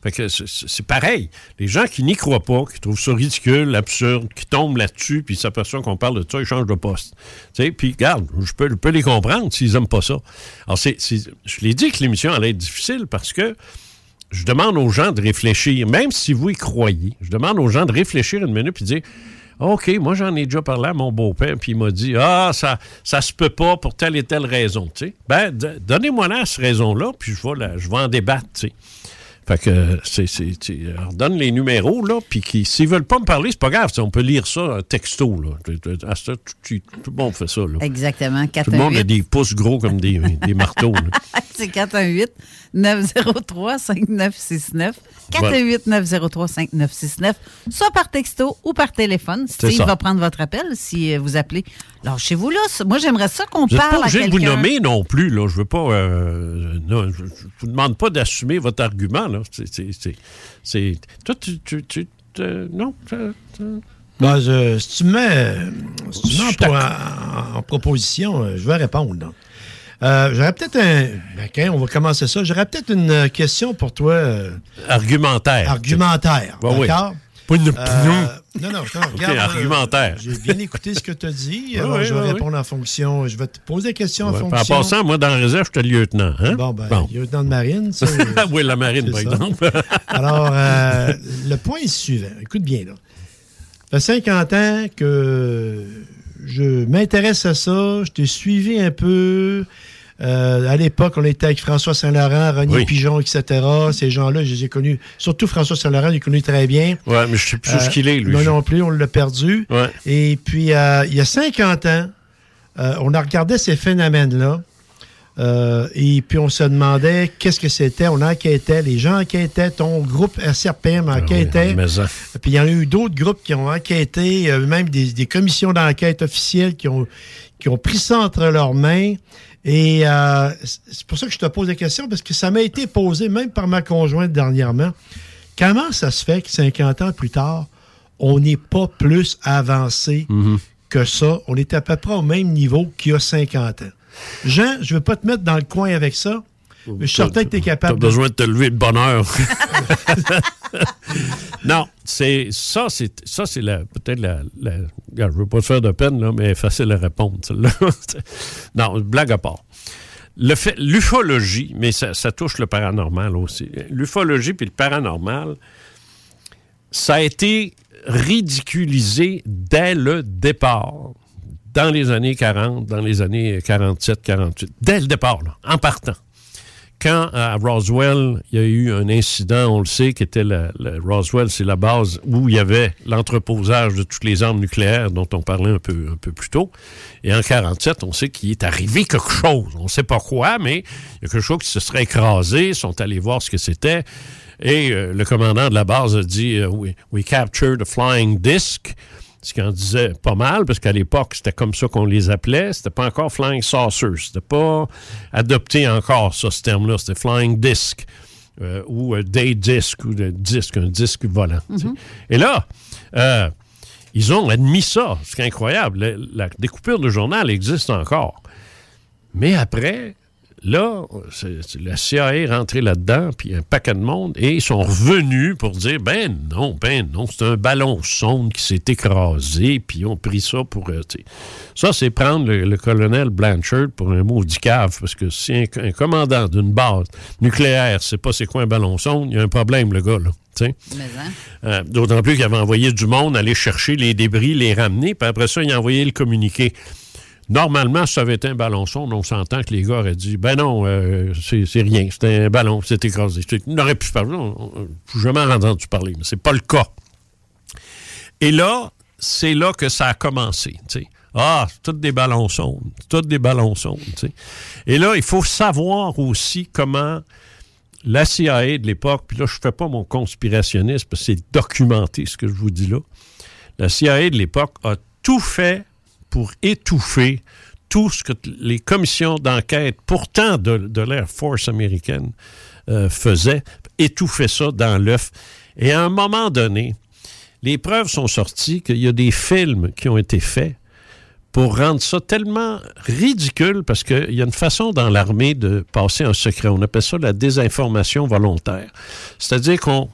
Fait que c'est- pareil. Les gens qui n'y croient pas, qui trouvent ça ridicule, absurde, qui tombent là-dessus, puis s'aperçoivent qu'on parle de ça, ils changent de poste. Tu sais, puis regarde, je peux, peux les comprendre s'ils aiment pas ça. Alors, c'est, je l'ai dit que l'émission allait être difficile parce que je demande aux gens de réfléchir, même si vous y croyez, je demande aux gens de réfléchir une minute puis de dire OK, moi j'en ai déjà parlé à mon beau-père, puis il m'a dit Ah, ça ça se peut pas pour telle et telle raison. Tu sais. Ben, donnez-moi là cette raison-là, puis je vais, la- je vais en débattre. Fait que c'est. c'est- tu- alors, donne les numéros, là, puis qui- s'ils veulent pas me parler, c'est pas grave. On peut lire ça un texto, là. À ça, tout, tout- tout le monde fait ça, là. Exactement. Tout le monde a 418. des pouces gros comme des, des marteaux. là. C'est 418 903 5969. 418 903 5969. Soit par texto ou par téléphone. Steve ça. va prendre votre appel si euh, vous appelez. Alors, chez vous, là, moi, j'aimerais ça qu'on parle pas à obligé de quelqu'un. vous nommer non plus. Là. Je veux pas. euh, non, je, je vous demande pas d'assumer votre argument. Là. C'est, c'est, toi, tu. tu, tu- non. Ben, je- si tu me mets, si tu me mets en, proposition, euh, je vais répondre. là. Euh, J'aurais peut-être un. ben, quand on va commencer ça, j'aurais peut-être une question pour toi. euh, Argumentaire. argumentaire. Oui. Pas une Euh, opinion. non, non, non, regarde, euh, argumentaire. J'ai bien écouté ce que tu as dit. Oui, alors oui, je vais oui, répondre en fonction. Je vais te poser des questions en fonction. En passant, moi, dans la réserve, j'étais lieutenant. Hein? Bon, ben, lieutenant de marine, ça. oui, la marine, par ça. exemple. Alors, euh, le point est suivant. Écoute bien, là. Ça fait 50 ans que je m'intéresse à ça. Je t'ai suivi un peu. Euh, à l'époque, on était avec François Saint-Laurent, René Oui. Pigeon, etc. Ces gens-là, je les ai connus. Surtout François Saint-Laurent, je l'ai connu très bien. Ouais, mais je sais plus Euh, ce qu'il est, lui. Moi non plus, on l'a perdu. Ouais. Et puis, euh, il y a 50 ans, on a regardé ces phénomènes-là. euh, et puis, on se demandait qu'est-ce que c'était. On enquêtait. Les gens enquêtaient. Ton groupe SRPM enquêtait. Ah ça. puis, il y en a eu d'autres groupes qui ont enquêté, euh, même des, des commissions d'enquête officielles qui ont, qui ont pris ça entre leurs mains. Et euh, c'est pour ça que je te pose la question, parce que ça m'a été posé même par ma conjointe dernièrement. Comment ça se fait que 50 ans plus tard, on n'est pas plus avancé Mhm. que ça? On est à peu près au même niveau qu'il y a 50 ans. Jean, je ne veux pas te mettre dans le coin avec ça, mais je suis certain que tu es capable de... besoin de te lever de bonne heure. non, c'est ça, c'est ça, c'est peut-être la, je veux pas te faire de peine là, mais facile à répondre non, blague à part. L'ufologie, mais ça, ça touche le paranormal aussi. L'ufologie puis le paranormal, ça a été ridiculisé dès le départ, dans les années 40, dans les années 47, 48, dès le départ, là, en partant quand à Roswell, il y a eu un incident, on le sait, qui était la, Roswell, c'est la base où il y avait l'entreposage de toutes les armes nucléaires dont on parlait un peu, un peu plus tôt. Et en 47, on sait qu'il est arrivé quelque chose. On ne sait pas quoi, mais il y a quelque chose qui se serait écrasé. Ils sont allés voir ce que c'était. Et euh, le commandant de la base a dit euh, we, we captured a flying disc. Ce qui en disait pas mal, parce qu'à l'époque, c'était comme ça qu'on les appelait. C'était pas encore Flying Saucers. C'était pas adopté encore, ça, ce terme-là. C'était Flying Disc. euh, ou euh, Day Disc, ou de disque, un disque volant. sais. Et là, euh, ils ont admis ça. C'est incroyable. La, la découpure de journal existe encore. Mais après, là, la CIA est rentrée là-dedans, puis un paquet de monde, et ils sont revenus pour dire ben non, ben non, c'est un ballon sonde qui s'est écrasé, puis ils ont pris ça pour. euh, ça, c'est prendre le, le colonel Blanchard pour un maudit cave, parce que si un, un commandant d'une base nucléaire sait pas c'est quoi un ballon sonde, il y a un problème, le gars, là. sais. Euh, D'autant plus qu'il avait envoyé du monde aller chercher les débris, les ramener, puis après ça, il a envoyé le communiqué. Normalement, ça avait été un ballon sonde, on s'entend que les gars auraient dit Ben non, euh, c'est rien, c'était un ballon, c'est écrasé. On aurait pu parler, on- j'ai jamais entendu parler, mais c'est pas le cas. Et là, c'est là que ça a commencé. Ah, c'est toutes des c'est Toutes des ballons sondes. tu sais. Et là, il faut savoir aussi comment la CIA de l'époque, puis là, je ne fais pas mon conspirationniste parce que c'est documenté ce que je vous dis là. La CIA de l'époque a tout fait pour étouffer tout ce que les commissions d'enquête, pourtant de, l'Air Force américaine, euh, faisaient, étouffer ça dans l'œuf. Et à un moment donné, les preuves sont sorties qu'il y a des films qui ont été faits pour rendre ça tellement ridicule parce qu'il y a une façon dans l'armée de passer un secret. On appelle ça la désinformation volontaire. C'est-à-dire qu'on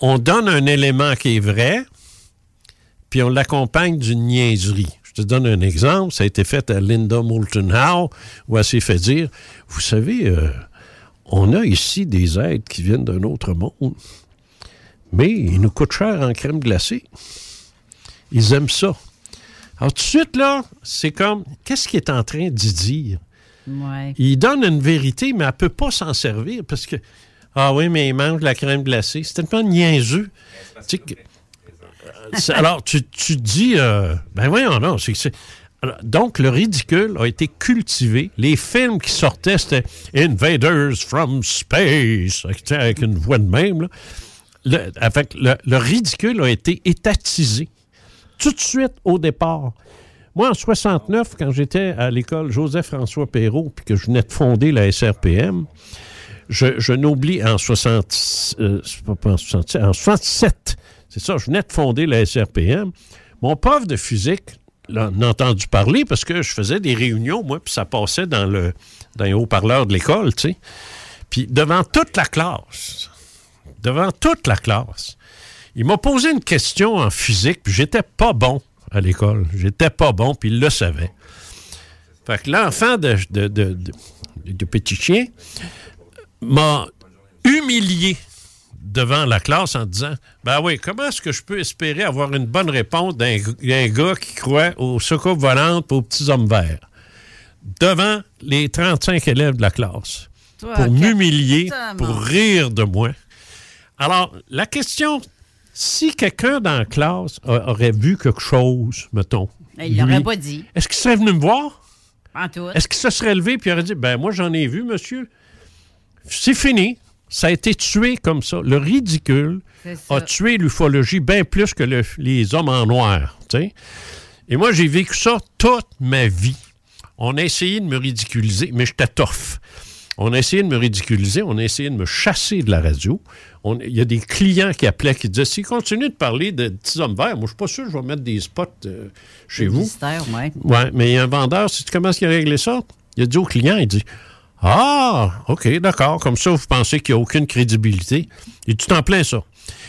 on donne un élément qui est vrai, puis on l'accompagne d'une niaiserie. Je te donne un exemple. Ça a été fait à Linda Moulton Howe, où elle s'est fait dire, vous savez, euh, on a ici des êtres qui viennent d'un autre monde, mais ils nous coûtent cher en crème glacée. Ils aiment ça. Alors tout de suite, là, c'est comme, qu'est-ce qu'il est en train d'y dire? Ouais. Il donne une vérité, mais elle ne peut pas s'en servir parce que, ah oui, mais il mange de la crème glacée. C'est tellement niaiseux. Tu sais que- c'est- alors, tu, tu dis, euh, ben voyons, non, c'est donc, le ridicule a été cultivé. Les films qui sortaient, c'était Invaders from Space, avec une voix de même. là. Le, avec le, le ridicule a été étatisé tout de suite au départ. Moi, en 69, quand j'étais à l'école Joseph-François Perrault, puis que je venais de fonder la SRPM, je, n'oublie en 60, euh, c'est pas- pas en 67, en 67, c'est ça, je venais de fonder la SRPM. Mon prof de physique en a entendu parler parce que je faisais des réunions, moi, puis ça passait dans, le, dans les haut-parleurs de l'école, tu sais. Puis devant toute la classe, devant toute la classe, il m'a posé une question en physique, puis j'étais pas bon à l'école. J'étais pas bon, puis il le savait. Fait que l'enfant de, de, de- de petit chien m'a humilié devant la classe en disant Ben oui, comment est-ce que je peux espérer avoir une bonne réponse d'un gars qui croit aux soucoupes volantes et aux petits hommes verts? Devant les 35 élèves de la classe Toi, pour m'humilier, pour rire de moi. Alors, la question, si quelqu'un dans la classe a- aurait vu quelque chose, mettons. Il l'aurait pas dit. Est-ce qu'il serait venu me voir? En tout. Est-ce qu'il se serait levé puis aurait dit Ben, moi, j'en ai vu, monsieur. C'est fini. Ça a été tué comme ça. Le ridicule ça. a tué l'ufologie bien plus que le- les hommes en noir. tu. Et moi, j'ai vécu ça toute ma vie. On a essayé de me ridiculiser, mais j'étais tough. On a essayé de me ridiculiser, on a essayé de me chasser de la radio. Il y a des clients qui appelaient qui disaient s'il continue de parler de petits hommes verts, moi, je suis pas sûr que je vais mettre des spots euh, chez vous. Mystère, ouais. Ouais, mais il y a un vendeur, sais-tu comment est-ce qu'il a réglé ça? Il a dit au client, il dit Ah, OK, d'accord, comme ça, vous pensez qu'il n'y a aucune crédibilité. Il dit Tu t'en plains ça?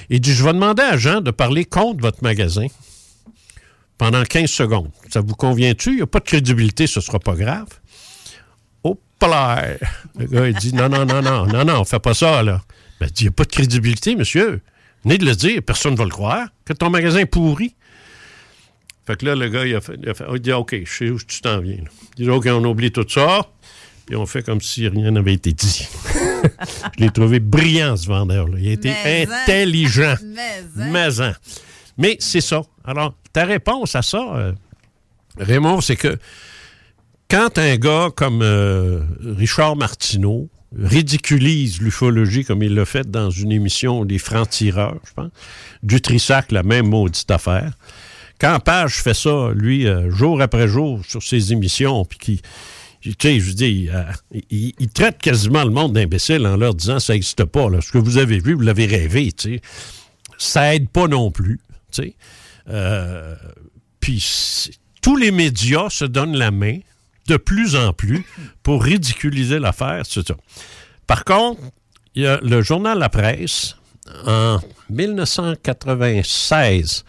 Il dit Je vais demander à Jean de parler contre votre magasin pendant 15 secondes. Ça vous convient-tu? Il n'y a pas de crédibilité, ce ne sera pas grave. Oh, là! Le gars, il dit Non, non, non, non, non, non, fais pas ça, là. Ben, il dit Il n'y a pas de crédibilité, monsieur. Venez de le dire, personne ne va le croire, que ton magasin est pourri. Fait que là, le gars, il a, fait, il dit OK, je sais où tu t'en viens. Il dit OK, on oublie tout ça, puis on fait comme si rien n'avait été dit. je l'ai trouvé brillant, ce vendeur-là. Il a été Mais, hein. intelligent. Mais, Mais, hein. Mais c'est ça. Alors, ta réponse à ça, euh, Raymond, c'est que quand un gars comme euh, Richard Martineau ridiculise l'ufologie comme il l'a fait dans une émission des francs-tireurs, je pense, Dutrissac, la même maudite affaire, quand Page fait ça, lui, euh, jour après jour, sur ses émissions, puis qui, tu sais, je dis, euh, il, il traite quasiment le monde d'imbécile en leur disant ça n'existe pas. Ce que vous avez vu, vous l'avez rêvé, tu sais. Ça aide pas non plus, tu sais. Euh, puis tous les médias se donnent la main de plus en plus pour ridiculiser l'affaire, c'est. Par contre, le journal La Presse, en 1996,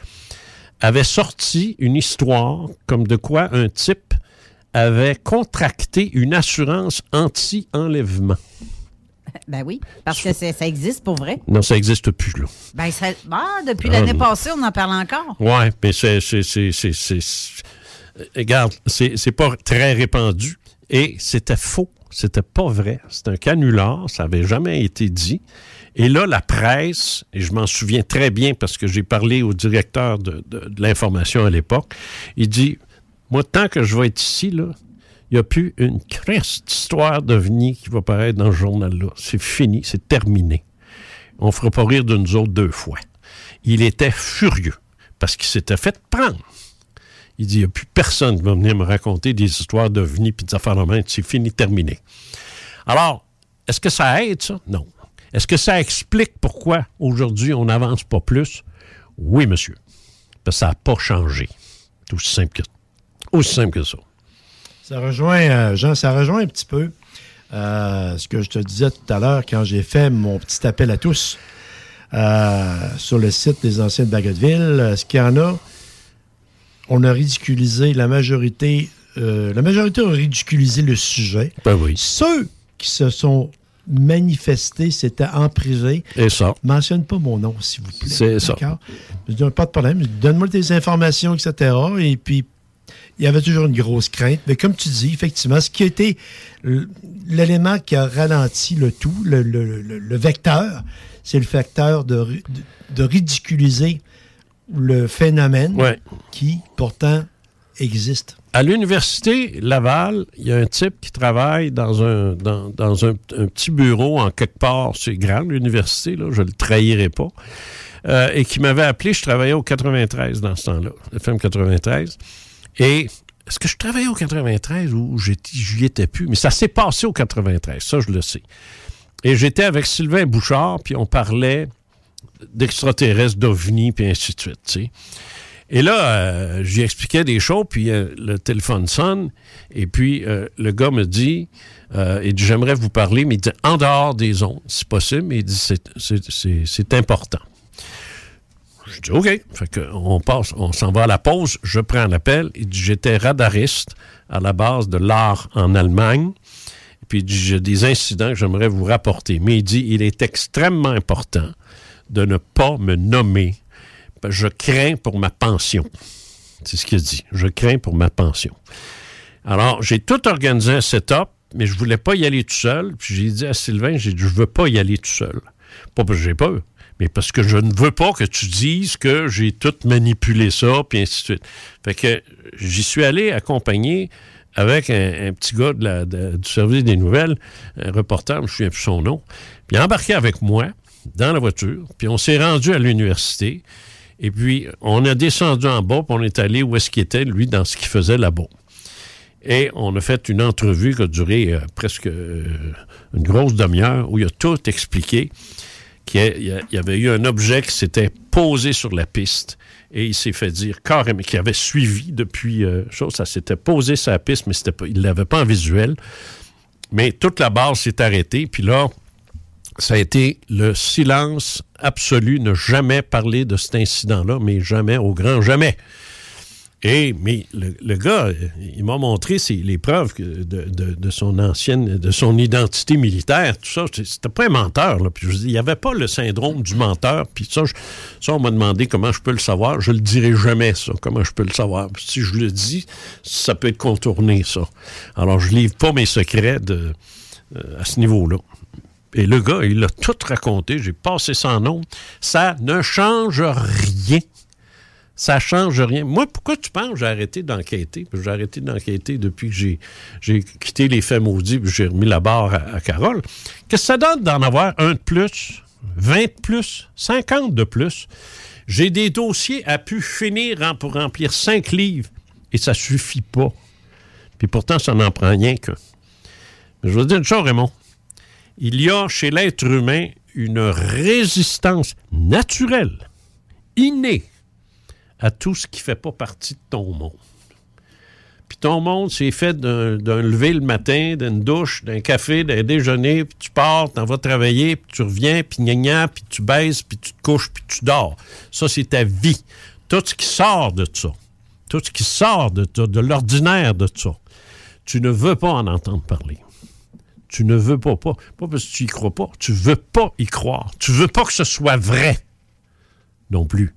avait sorti une histoire comme de quoi un type avait contracté une assurance anti-enlèvement. Ben oui, parce que ça existe pour vrai. Non, ça n'existe plus, là. Ben, ça- ah, depuis l'année oui. passée, on en parle encore. Oui, mais c'est. Regarde, c'est c'est pas très répandu. Et c'était faux. C'était pas vrai. C'est un canular. Ça n'avait jamais été dit. Et là, la presse, et je m'en souviens très bien parce que j'ai parlé au directeur de, de- de l'information à l'époque, il dit Moi, tant que je vais être ici, il n'y a plus une creste d'histoire d'OVNI qui va paraître dans ce journal-là. C'est fini, c'est terminé. On ne fera pas rire de nous autres deux fois. Il était furieux parce qu'il s'était fait prendre. Il dit, il n'y a plus personne qui va venir me raconter des histoires d'OVNI puis des affaires de. C'est fini, terminé. Alors, est-ce que ça aide, ça? Non. Est-ce que ça explique pourquoi aujourd'hui on n'avance pas plus? Oui, monsieur. Parce que ça n'a pas changé. C'est aussi simple que, aussi simple que ça. Ça rejoint, euh, Jean, ça rejoint un petit peu euh, ce que je te disais tout à l'heure quand j'ai fait mon petit appel à tous euh, sur le site des anciens de Bagotville. Ce qu'il y en a, on a ridiculisé la majorité. la majorité a ridiculisé le sujet. Ben oui. Ceux qui se sont manifestés, c'était en privé. Et ça. Mentionne pas mon nom, s'il vous plaît. C'est ça. D'accord? Pas de problème. Donne-moi tes informations, etc. Et puis, il y avait toujours une grosse crainte. Mais comme tu dis, effectivement, ce qui a été l'élément qui a ralenti le tout, le, vecteur, c'est le facteur de, de, ridiculiser le phénomène qui, pourtant, existe. À l'université Laval, il y a un type qui travaille dans un, dans, un, petit bureau en quelque part. C'est grand, l'université, là, je ne le trahirai pas. Euh, et qui m'avait appelé, je travaillais au 93 dans ce temps-là, FM 93. Et est-ce que je travaillais au 93 ou j'y étais plus? Mais ça s'est passé au 93, ça je le sais. Et j'étais avec Sylvain Bouchard, puis on parlait d'extraterrestres, d'ovnis, puis ainsi de suite. Et là, euh, j'y expliquais des choses, puis euh, le téléphone sonne, et puis euh, le gars me dit, il dit, j'aimerais vous parler, mais il dit, en dehors des ondes, si possible, mais il dit, c'est important. Je dis OK. On s'en va à la pause. Je prends l'appel. Il dit J'étais radariste à la base de l'art en Allemagne. Puis il dit J'ai des incidents que j'aimerais vous rapporter. Mais il dit Il est extrêmement important de ne pas me nommer. Je crains pour ma pension. C'est ce qu'il dit. Je crains pour ma pension. Alors, j'ai tout organisé un setup, mais je ne voulais pas y aller tout seul. Puis j'ai dit à Sylvain, j'ai dit, je veux pas y aller tout seul. Pas parce que j'ai peur, mais parce que je ne veux pas que tu dises que j'ai tout manipulé ça, puis ainsi de suite. Fait que j'y suis allé accompagner avec un, petit gars du service des nouvelles, un reporter, je me souviens plus son nom, puis embarqué avec moi dans la voiture, puis on s'est rendu à l'université, et puis on a descendu en bas, puis on est allé où est-ce qu'il était, lui, dans ce qu'il faisait là-bas. Et on a fait une entrevue qui a duré euh, presque euh, une grosse demi-heure, où il a tout expliqué qu'il y avait eu un objet qui s'était posé sur la piste et il s'est fait dire carrément qu'il avait suivi depuis euh, ça s'était posé sur la piste, mais il ne l'avait pas en visuel. Mais toute la base s'est arrêtée, puis là, ça a été le silence absolu, ne jamais parler de cet incident-là, mais jamais, au grand jamais. Et, mais le, gars, il m'a montré les preuves de, son ancienne, de son identité militaire, tout ça. C'était pas un menteur. Là. Puis il n'y avait pas le syndrome du menteur. Puis ça, ça on m'a demandé comment je peux le savoir. Je le dirai jamais, ça, comment je peux le savoir. si je le dis, ça peut être contourné, ça. Alors, je livre pas mes secrets euh, à ce niveau-là. Et le gars, il a tout raconté. J'ai passé son nom. Ça ne change rien ça change rien. Moi, pourquoi tu penses que j'ai arrêté d'enquêter? J'ai arrêté d'enquêter depuis que j'ai quitté les faits maudits j'ai remis la barre à, Carole. Qu'est-ce que ça donne d'en avoir un de plus, 20 de plus, 50 de plus? J'ai des dossiers à pu finir pour remplir cinq livres et ça suffit pas. Puis pourtant, ça n'en prend rien que. Je veux dire une chose, Raymond. Il y a chez l'être humain une résistance naturelle, innée, à tout ce qui ne fait pas partie de ton monde. Puis ton monde, c'est fait d'un lever le matin, d'une douche, d'un café, d'un déjeuner, puis tu pars, tu vas travailler, puis tu reviens, puis gna puis tu baises, puis tu te couches, puis tu dors. Ça, c'est ta vie. Tout ce qui sort de ça, tout ce qui sort de, de l'ordinaire de ça, tu ne veux pas en entendre parler. Tu ne veux pas, pas, pas parce que tu y crois pas, tu veux pas y croire. Tu veux pas que ce soit vrai non plus.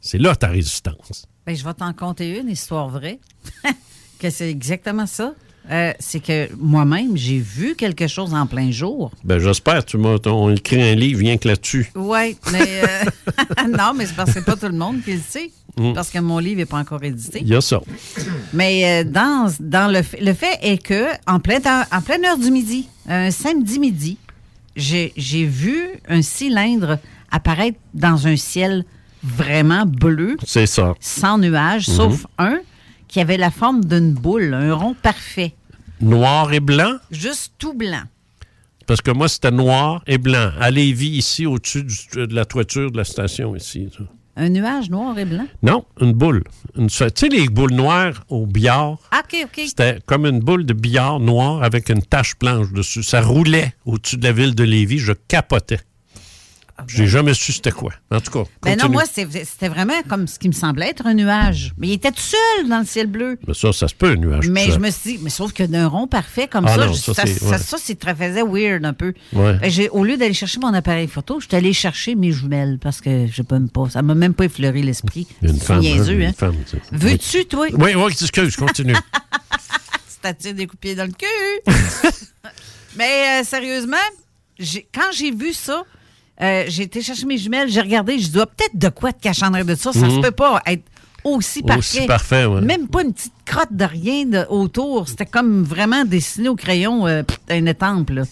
C'est là ta résistance. Ben, je vais t'en conter une histoire vraie. que c'est exactement ça. Euh, c'est que moi-même, j'ai vu quelque chose en plein jour. Ben, j'espère. Tu m'as écrit un livre rien que là-dessus. Oui, mais euh, non, mais c'est parce que c'est pas tout le monde qui le sait. Mm. parce que mon livre n'est pas encore édité. Il y a ça. Mais euh, dans, dans le, fait- le fait est que en, plein temps- en pleine heure du midi, un samedi midi, j'ai j'ai vu un cylindre apparaître dans un ciel vraiment bleu, C'est ça. sans nuages, Mhm. sauf un qui avait la forme d'une boule, un rond parfait, Noir et blanc? juste tout blanc. Parce que moi, c'était noir et blanc. À Lévis, ici, au-dessus de la toiture de la station, ici. ça. Un nuage noir et blanc? Non, une boule. Une- Tu sais, les boules noires au billard? Ah, OK, OK. C'était comme une boule de billard noire avec une tache blanche dessus. Ça roulait au-dessus de la ville de Lévis. Je capotais. J'ai jamais su c'était quoi. En tout cas, Ah Ben non, moi, c'était vraiment comme ce qui me semblait être un nuage. Mais il était tout seul dans le ciel bleu. Mais ça, ça se peut, un nuage. Mais je me suis dit, mais sauf que d'un rond parfait comme Ah ça, non, je- ça, ça, ça, très faisait weird un peu. Ouais. Ben, au lieu d'aller chercher mon appareil photo, je suis allé chercher mes jumelles parce que je peux même pas. Ça m'a même pas effleuré l'esprit. Une femme. niaiseux, hein, hein. une femme, tu sais. Veux-tu, toi? Oui, oui, excuse, continue. De pied dans le cul. Mais euh, sérieusement, quand j'ai vu ça, euh, j'ai été chercher mes jumelles, j'ai regardé, je dis, Ah, peut-être de quoi te cacher en arrière de ça. Ça Mhm. se peut pas être aussi parfait. Aussi parfait, ouais. Même pas une petite crotte de rien de- autour. C'était comme vraiment dessiné au crayon, euh, pff, un étampe. Là.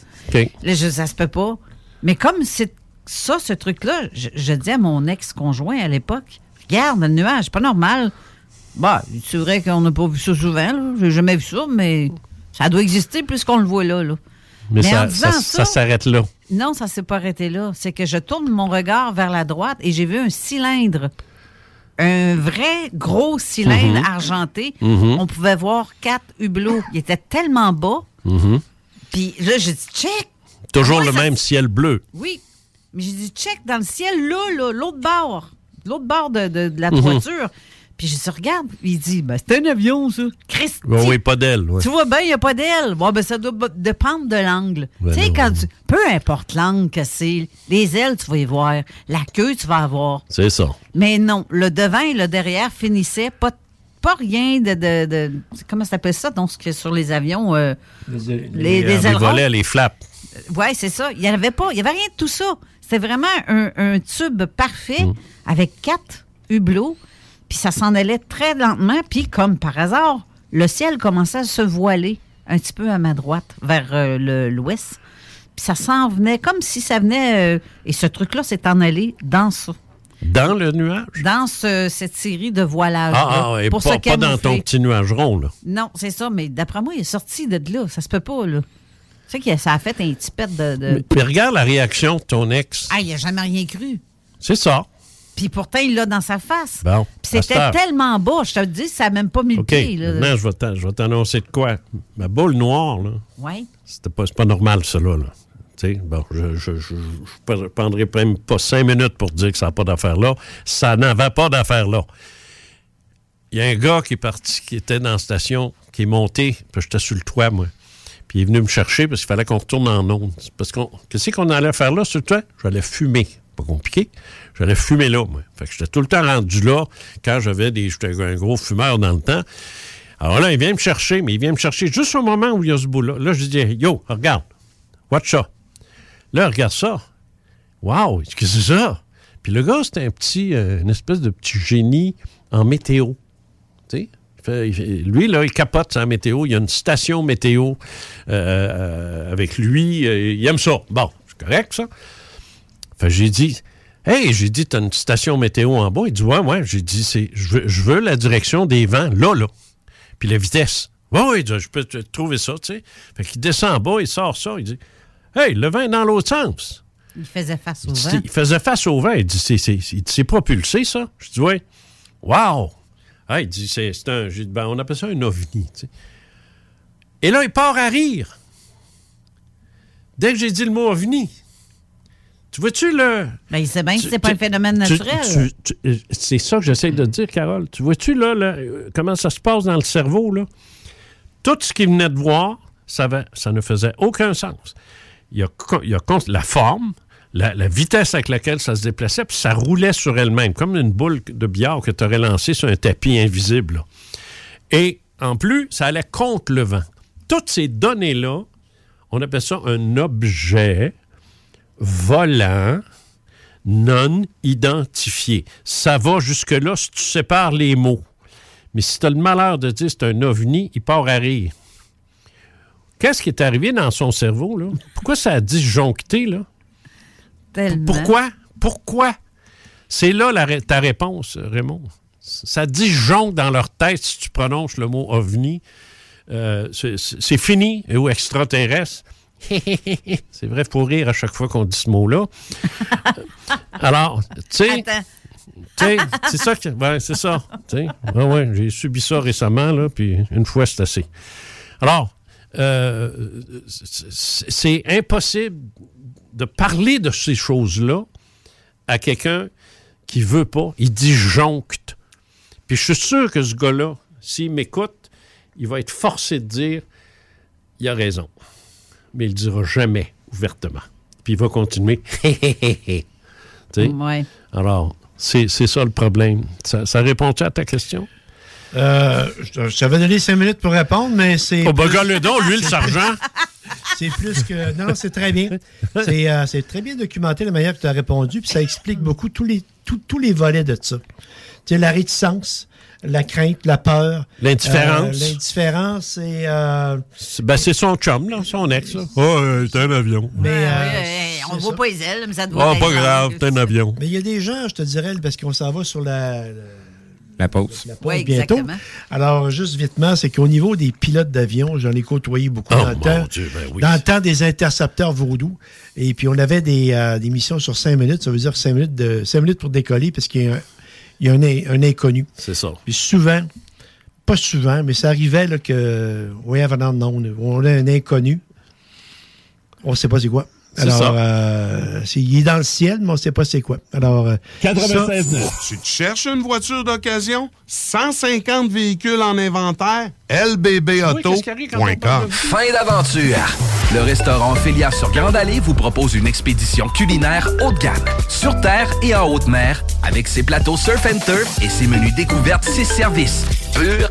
Je, ça se peut pas. Mais comme c'est ça, ce truc-là, je, je dis à mon ex-conjoint à l'époque, regarde le nuage, pas normal. Bah, c'est vrai qu'on n'a pas vu ça souvent. J'ai jamais vu ça, mais ça doit exister plus qu'on le voit là. là. Mais, Mais en ça, disant ça, ça- ça s'arrête là. Non, ça s'est pas arrêté là. C'est que je tourne mon regard vers la droite et j'ai vu un cylindre. Un vrai gros cylindre Mhm. argenté. Mhm. On pouvait voir quatre hublots. Il était tellement bas. Mhm. Puis là, j'ai dit, check. Toujours le ça- même ciel bleu. Oui. Mais j'ai dit, check dans le ciel, là, là, l'autre bord. L'autre bord de, de- de la toiture. Puis je dit, regarde. Il dit, ben, c'est un avion, ça. Christ. Oui, oui, pas d'elle. ouais. Tu vois bien, il n'y a pas d'aile. Bon, ben, ça doit dépendre de l'angle. Ben tu sais, quand tu. Peu importe l'angle que c'est, les ailes, tu vas y voir. La queue, tu vas avoir. C'est ça. Mais non, le devant et le derrière finissaient pas, pas rien de. de, de- comment ça s'appelle ça, donc, sur les avions? euh, les, les les ailerons. volets, les flaps. Oui, c'est ça. Il n'y avait pas, il y avait rien de tout ça. C'était vraiment un, un tube parfait Mm. avec quatre hublots. Puis ça s'en allait très lentement. Puis comme par hasard, le ciel commençait à se voiler un petit peu à ma droite, vers euh, l'ouest. Puis ça s'en venait comme si ça venait. euh, et ce truc-là s'est en allé dans ça. Dans le nuage? Dans ce- cette série de voilages. Ah, ah, et pour pas, dans ton petit nuage rond, là. Non, c'est ça. Mais d'après moi, il est sorti de là. Ça se peut pas, là. Tu sais que ça a fait un petit pet de. de... Mais- Puis regarde la réaction de ton ex. Ah, il n'a jamais rien cru. C'est ça. Puis pourtant, il l'a dans sa face. Bon. Puis c'était tellement bas, je te le dis, ça n'a même pas mis le pied. Là. Maintenant, je vais t'annoncer de quoi? Ma boule noire, là, Ouais. c'était pas, normal, ça, là. là. Tu sais, bon, je, je, je, je ne prendrai même pas cinq minutes pour dire que ça n'a pas d'affaire là. Ça n'avait pas d'affaire là. Il y a un gars qui est parti, qui était dans la station, qui est monté, puis j'étais sur le toit, moi. Puis il est venu me chercher parce qu'il fallait qu'on retourne en onde. Parce qu'on. Qu'est-ce qu'on allait faire là sur le toit? J'allais fumer. Pas compliqué. J'allais fumer là, moi. Fait que j'étais tout le temps rendu là quand j'avais des. J'étais un gros fumeur dans le temps. Alors là, il vient me chercher, mais il vient me chercher juste au moment où il y a ce bout-là. Là, je dis, yo, regarde, watch ça. Là, regarde ça. Wow, qu'est-ce que c'est ça? Puis le gars, c'était un petit, euh, une espèce de petit génie en météo. Tu sais? Lui, là, il capote sa météo. Il y a une station météo euh, euh, avec lui. Il aime ça. Bon, c'est correct, ça. J'ai dit, hey, j'ai dit, t'as une station météo en bas. Il dit, ouais, ouais. J'ai dit, c'est, je veux, je veux la direction des vents, là, là. Puis la vitesse. Ouais, ouais, il dit, je peux trouver ça, tu sais. Fait qu'il descend en bas, il sort ça. Il dit, hey, le vent est dans l'autre sens. Il faisait face au Il dit, vent. Il faisait face au vent. Il dit, c'est, c'est, c'est- propulsé, ça? Je dis, oui. Wow! Ah, il dit, c'est, c'est un. j'ai dit, ben, on appelle ça un ovni, tu sais. Et là, il part à rire. Dès que j'ai dit le mot ovni. Tu vois-tu le. Ben, il sait bien que c'est pas un phénomène tu- naturel. tu- tu- c'est ça que j'essaie de dire, Carole. Tu vois-tu là, là, euh, comment ça se passe dans le cerveau? Là? Tout ce qu'il venait de voir, ça, ça ne faisait aucun sens. Il y a, il y a la forme, la, la vitesse avec laquelle ça se déplaçait, puis ça roulait sur elle-même, comme une boule de billard que tu aurais lancée sur un tapis invisible. là. Et en plus, ça allait contre le vent. Toutes ces données-là, on appelle ça un objet volant non identifié. Ça va jusque-là si tu sépares les mots. Mais si tu as le malheur de dire c'est un ovni, il part à rire. Qu'est-ce qui est arrivé dans son cerveau, là? Pourquoi ça a disjoncté, là? Tellement. Pourquoi? Pourquoi? C'est là la ta réponse, Raymond. Ça disjoncte dans leur tête si tu prononces le mot ovni. Euh, c'est fini, ou extraterrestre. C'est vrai, il faut rire à chaque fois qu'on dit ce mot-là. Alors, tu sais, c'est ça que. Ouais, c'est ça. Ouais, j'ai subi ça récemment, là, puis une fois, c'est assez. Alors, euh, c'est impossible de parler de ces choses-là à quelqu'un qui veut pas. Il disjoncte. Puis je suis sûr que ce gars-là, s'il m'écoute, il va être forcé de dire il a raison. Mais il le dira jamais ouvertement. Puis il va continuer. Tu sais? Ouais. Alors, c'est c'est ça le problème. Ça, ça répond-tu à ta question? Euh, je je t'avais donné cinq minutes pour répondre, mais c'est. Oh, ben, plus- regarde-le donc, lui, le sergent. C'est plus que. Non, c'est très bien. C'est euh, c'est très bien documenté la manière que tu as répondu, puis ça explique beaucoup tous les, tous- tous les volets de ça. Tu sais, la réticence, la crainte, la peur. L'indifférence. euh, L'indifférence et. euh, C'est ben, c'est son chum, là, son ex. Là. Oh, c'est un avion. mais, euh, on voit pas les ailes, mais ça doit Oh, être pas grave, c'est un avion. mais il y a des gens, je te dirais, parce qu'on s'en va sur la, La pause. la pause Ouais, bientôt. exactement. Alors, juste vitement, c'est qu'au niveau des pilotes d'avion, j'en ai côtoyé beaucoup Oh, dans le mon temps. Dieu, ben oui. Dans le temps des intercepteurs vaudou. Et puis, on avait des, euh, des missions sur cinq minutes. Ça veut dire cinq minutes, de, cinq minutes pour décoller parce qu'il y a un, il y a un, in- un inconnu. C'est ça. Puis souvent, pas souvent, mais ça arrivait là, que have an unknown. On a un inconnu. On ne sait pas c'est quoi. Alors, ça. euh, c'est- il est dans le ciel, mais on ne sait pas c'est quoi. Alors, euh, ça- Tu te cherches une voiture d'occasion? 150 véhicules en inventaire? lbbauto.com Fin d'aventure. Le restaurant Ophélia sur Grande Allée vous propose une expédition culinaire haut de gamme, sur terre et en haute mer, avec ses plateaux surf and turf et ses menus découvertes, ses services. Pur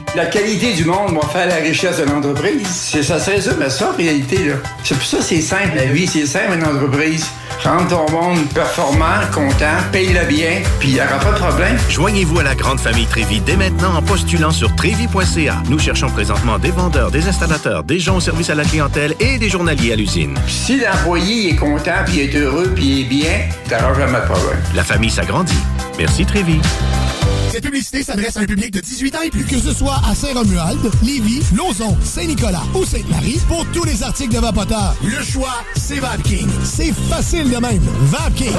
La qualité du monde va faire la richesse de l'entreprise. C'est ça, c'est ça, mais ça, en réalité, là. C'est pour ça que c'est simple, la vie, c'est simple, une entreprise. Rendre ton monde performant, content, paye-le bien, puis il n'y aura pas de problème. Joignez-vous à la grande famille Trévis dès maintenant en postulant sur trévis.ca. Nous cherchons présentement des vendeurs, des installateurs, des gens au service à la clientèle et des journaliers à l'usine. Si l'employé est content, puis est heureux, puis est bien, t'auras jamais de problème. La famille s'agrandit. Merci Trévis. Cette publicité s'adresse à un public de 18 ans et plus. Que ce soit à Saint-Romuald, Lévis, Lauson, Saint-Nicolas ou Sainte-Marie, pour tous les articles de Vapoteur, le choix, c'est VapKing. C'est facile de même. VapKing.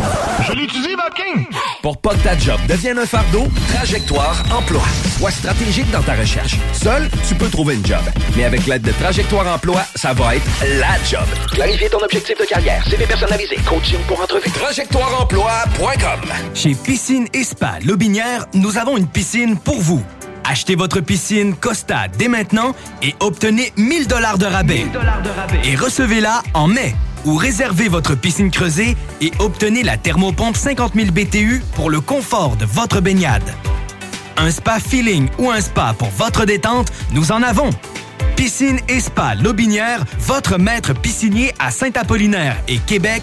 Je l'utilise, VapKing. Pour pas que ta job devienne un fardeau, Trajectoire Emploi. Sois stratégique dans ta recherche. Seul, tu peux trouver une job. Mais avec l'aide de Trajectoire Emploi, ça va être la job. Clarifier ton objectif de carrière, CV personnalisé, coaching pour entrevue. TrajectoireEmploi.com Chez Piscine et Spa Lobinière, nous avons une piscine pour vous. Achetez votre piscine Costa dès maintenant et obtenez 1000 dollars de rabais. Et recevez-la en mai. Ou réservez votre piscine creusée et obtenez la thermopompe 50 000 BTU pour le confort de votre baignade. Un spa feeling ou un spa pour votre détente, nous en avons. Piscine et Spa Lobinière, votre maître piscinier à Saint-Apollinaire et Québec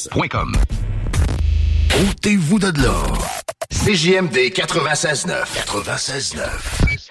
.com. Ôtez-vous de l'or. CJMD 96.9. 96.9.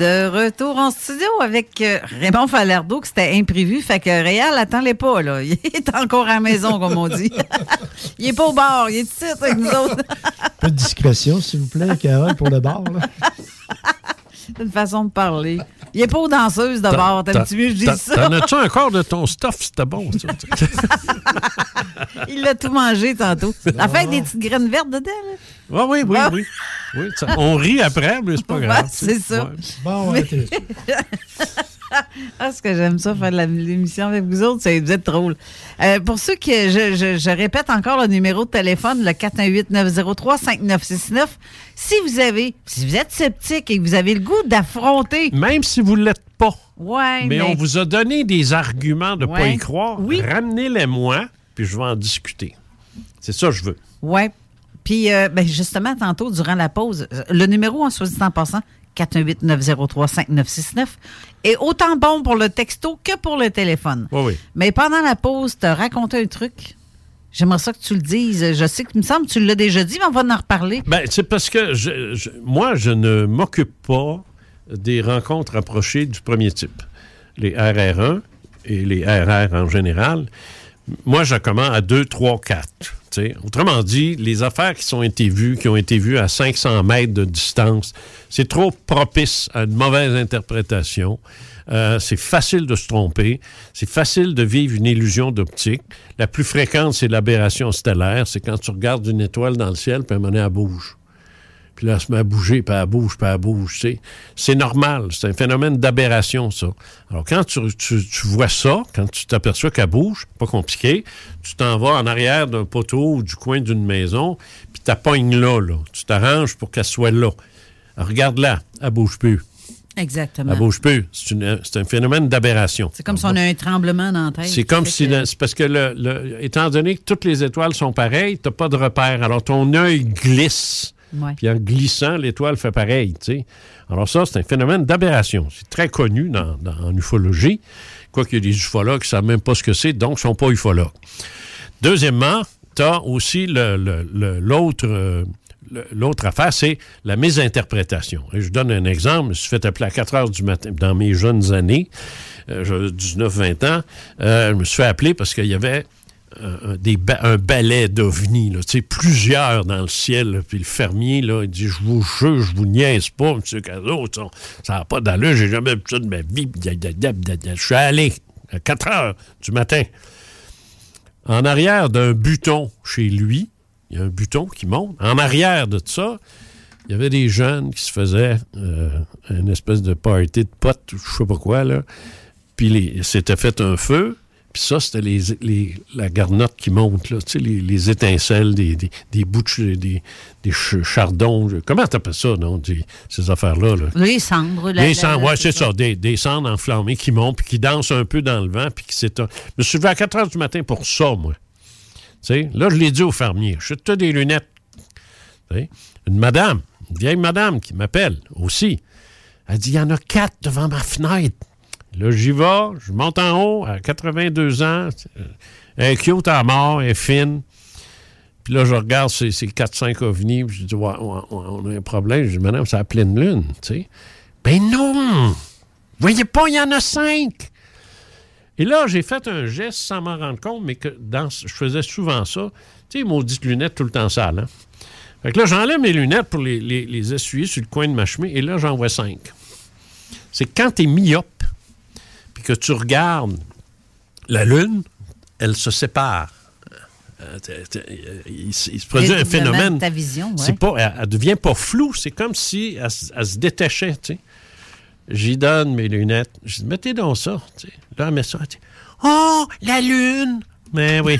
De retour en studio avec euh, Raymond Falardeau, que c'était imprévu. Fait que Réal, attends-les pas, là. Il est encore à la maison, comme on dit. il est pas au bar, il est ici avec nous autres. Un peu de discrétion, s'il vous plaît, Carole, pour le bar. là. C'est une façon de parler. Il est pas aux danseuses de bar. T'aimes-tu mieux que je ça? T'en as-tu encore de ton stuff? C'était bon, ça? Il l'a tout mangé tantôt. Ça fait des petites graines vertes dedans, là. Ah oui, oui, oui. oui ça- on rit après, mais c'est pas grave. c'est ça. Ouais. Bon, Mais- Ah, ce que j'aime ça, faire l'émission avec vous autres, c'est vous êtes drôle. Euh, pour ceux qui, je, je- je répète encore le numéro de téléphone, le 418-903-5969. Si vous avez, si vous êtes sceptique et que vous avez le goût d'affronter. Même si vous ne l'êtes pas. Ouais, Mais, mais, on vous a donné des arguments de ne pas y croire. Oui. Ramenez-les-moi, puis je vais en discuter. C'est ça que je veux. Ouais. Puis, euh, ben, justement, tantôt, durant la pause, le numéro, en soit dit en passant, 418-903-5969, est autant bon pour le texto que pour le téléphone. Oui, oui. Mais pendant la pause, tu as raconté un truc. J'aimerais ça que tu le dises. Je sais que, il me semble que tu l'as déjà dit, mais on va en reparler. Ben, c'est parce que je- je- moi, je ne m'occupe pas des rencontres approchées du premier type. Les RR1 et les RR en général. Moi, je commence à 2, 3, 4. tu sais. Autrement dit, les affaires qui ont été vues, qui ont été vues à 500 mètres de distance, c'est trop propice à une mauvaise interprétation. Euh, c'est facile de se tromper. C'est facile de vivre une illusion d'optique. La plus fréquente, c'est l'aberration stellaire. C'est quand tu regardes une étoile dans le ciel, puis à elle bouge. Puis là, elle se met à bouger, puis elle bouge, puis elle bouge. tu sais. C'est normal. C'est un phénomène d'aberration, ça. Alors, quand tu, tu- tu vois ça, quand tu t'aperçois qu'elle bouge, pas compliqué, tu t'en vas en arrière d'un poteau ou du coin d'une maison, puis tu pognes là, là. Tu t'arranges pour qu'elle soit là. Regarde-la, elle bouge plus. Exactement. Elle bouge plus. C'est un phénomène d'aberration. C'est comme si on a un tremblement dans la tête. C'est comme si, que- c'est parce que, le, le- étant donné que toutes les étoiles sont pareilles, tu n'as pas de repère. Alors, ton œil glisse Puis en glissant, l'étoile fait pareil. Alors ça, c'est un phénomène d'aberration. C'est très connu dans, en ufologie. Quoiqu'il y a des ufologues qui ne savent même pas ce que c'est, donc ils ne sont pas ufologues. Deuxièmement, tu as aussi euh, l'autre affaire, c'est la mésinterprétation. Et je donne un exemple. Je me suis fait appeler à 4 heures du matin dans mes jeunes années, euh, j'avais 19-20 ans. euh, je me suis fait appeler parce qu'il y avait un, un- des ba- un balai d'ovnis, plusieurs dans le ciel. Puis le fermier, là, il dit Je vous jure, je vous niaise pas, M. Cazot, ça- n'a pas d'allure, j'ai jamais vu ça de ma vie. Je suis allé à 4 heures du matin. En arrière d'un buton chez lui, il y a un buton qui monte. En arrière de ça, il y avait des jeunes qui se faisaient euh, une espèce de party de potes, je sais pas quoi, là. Puis s'était fait un feu. Puis ça, c'était les, les- la garnotte qui monte, là, tu sais, les, les étincelles, des, des, des bouts de des, des ch- chardons. Comment t'appelles ça, non, des- ces affaires-là? Là? Les cendres. la- cendres, oui, c'est ça. Des, des cendres enflammées qui montent, puis qui dansent un peu dans le vent, puis qui s'étonnent. Je me suis levé à 4 heures du matin pour ça, moi. Tu sais, là, je l'ai dit au fermier. Je suis des lunettes. Tu sais, Une madame, une vieille madame qui m'appelle aussi. Elle dit, il y en a quatre devant ma fenêtre. Là, j'y vais, je monte en haut à 82 ans. euh, Elle est cute à mort, elle fine. Puis là, je regarde ces, ces 4-5 ovnis, puis je dis, on a un problème. Je dis, madame, c'est la pleine lune, tu sais. Ben non! Voyez pas, il y en a cinq! Et là, j'ai fait un geste sans m'en rendre compte, mais que dans, je faisais souvent ça. Tu sais, maudites lunettes tout le temps sales, hein? Fait que là, j'enlève mes lunettes pour les, essuyer sur le coin de ma chemise, et là, j'en vois cinq. C'est quand tu es myope, que tu regardes la Lune, elle se sépare. Euh, Il, se- il se produit un phénomène. de ta vision, ouais. C'est pas, elle, elle devient pas floue. C'est comme si elle, se- elle se détachait. tu sais. J'y donne mes lunettes. Je dis, mettez donc ça. tu sais. Là, elle met ça. elle dit, oh, la lune! Mais oui.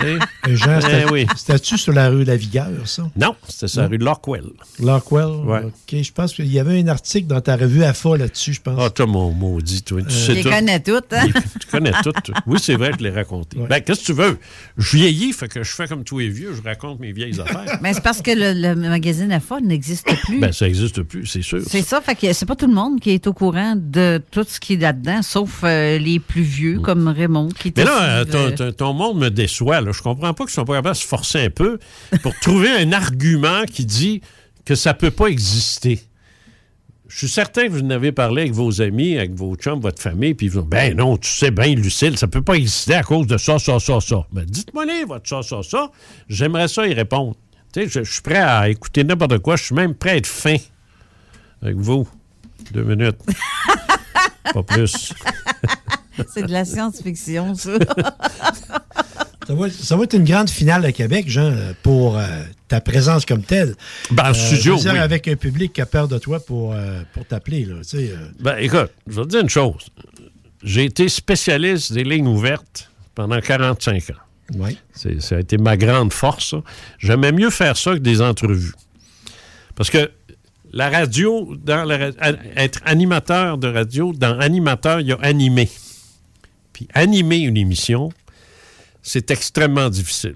Sais. Euh, Jean, c'était- oui. c'était-tu sur la rue Lavigueur, ça? Non, c'était sur la rue Lockwell. Lockwell? Ouais. OK, je pense qu'il y avait un article dans ta revue AFA là-dessus, je pense. Ah, toi, mon maudit, toi. Tu sais Je les tout. connais toutes, hein? Tu connais tout. toi. Oui, c'est vrai, je l'ai raconté. Ben, qu'est-ce que tu veux? Je vieillis, fait que je fais comme tous les vieux, je raconte mes vieilles affaires. Mais c'est parce que le, le magazine AFA n'existe plus. Ben, ça n'existe plus, c'est sûr. C'est ça, fait que c'est pas tout le monde qui est au courant de tout ce qui est là-dedans, sauf euh, les plus vieux, comme Raymond, qui Mm. Mais là, euh, ton, monde me déçoit. Là. Je comprends pas qu'ils sont pas capables de se forcer un peu pour trouver un argument qui dit que ça peut pas exister. Je suis certain que vous en avez parlé avec vos amis, avec vos chums, votre famille, puis ils vont Ben non, tu sais bien, Lucille, ça peut pas exister à cause de ça, ça, ça, ça. Ben dites-moi les, votre ça, ça, ça. J'aimerais ça y répondre. Tu sais, je, je suis prêt à écouter n'importe quoi. Je suis même prêt à être fin avec vous. Deux minutes. pas plus. c'est de la science-fiction, ça. Ça va, ça va être une grande finale à Québec, Jean, pour euh, ta présence comme telle. Ben, en Euh, studio, je veux dire, oui. avec un public qui a peur de toi pour, euh, pour t'appeler. là, euh. Ben, écoute, je vais te dire une chose. J'ai été spécialiste des lignes ouvertes pendant 45 ans. Oui. C'est- Ça a été ma grande force. ça. J'aimais mieux faire ça que des entrevues. Parce que la radio, dans la être animateur de radio, dans animateur, il y a animé. Puis animer une émission, c'est extrêmement difficile.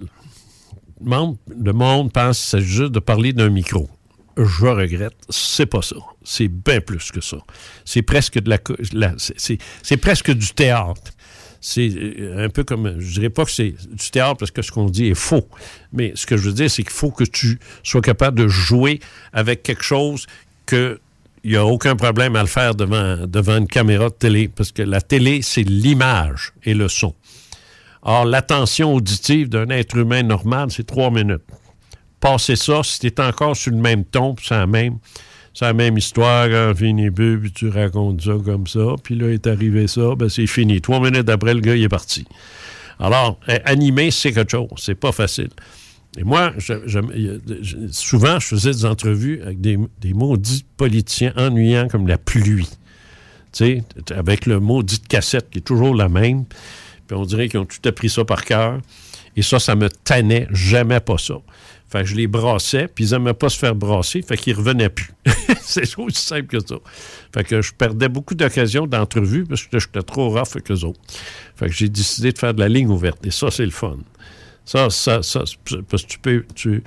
Le monde, pense qu'il s'agit juste de parler d'un micro. Je regrette, c'est pas ça. C'est bien plus que ça. C'est presque de la, c'est- c'est c'est presque du théâtre. C'est euh, un peu comme, je dirais pas que c'est du théâtre parce que ce qu'on dit est faux, mais ce que je veux dire, c'est qu'il faut que tu sois capable de jouer avec quelque chose que il n'y a aucun problème à le faire devant, une caméra de télé, parce que la télé, c'est l'image et le son. Or, l'attention auditive d'un être humain normal, c'est trois minutes. Passer ça, si tu encore sur le même ton, c'est la même, la même histoire, quand fini bu, puis tu racontes ça comme ça, puis là, est arrivé ça, ben c'est fini. Trois minutes après, le gars, il est parti. Alors, euh, animer, c'est quelque chose. C'est pas facile. Et moi, je- souvent, je faisais des entrevues avec des, des maudits politiciens ennuyants comme la pluie. Tu sais, avec le maudit cassette qui est toujours la même. Puis on dirait qu'ils ont tout appris ça par cœur. Et ça, ça me tannait. J'aimais pas ça. Fait que je les brassais, puis ils n'aimaient pas se faire brasser, fait qu'ils revenaient plus. c'est aussi simple que ça. Fait que je perdais beaucoup d'occasions d'entrevues parce que j'étais trop rough avec eux autres. Fait que j'ai décidé de faire de la ligne ouverte. Et ça, c'est le fun. Ça, ça, ça, parce que tu peux. Tu...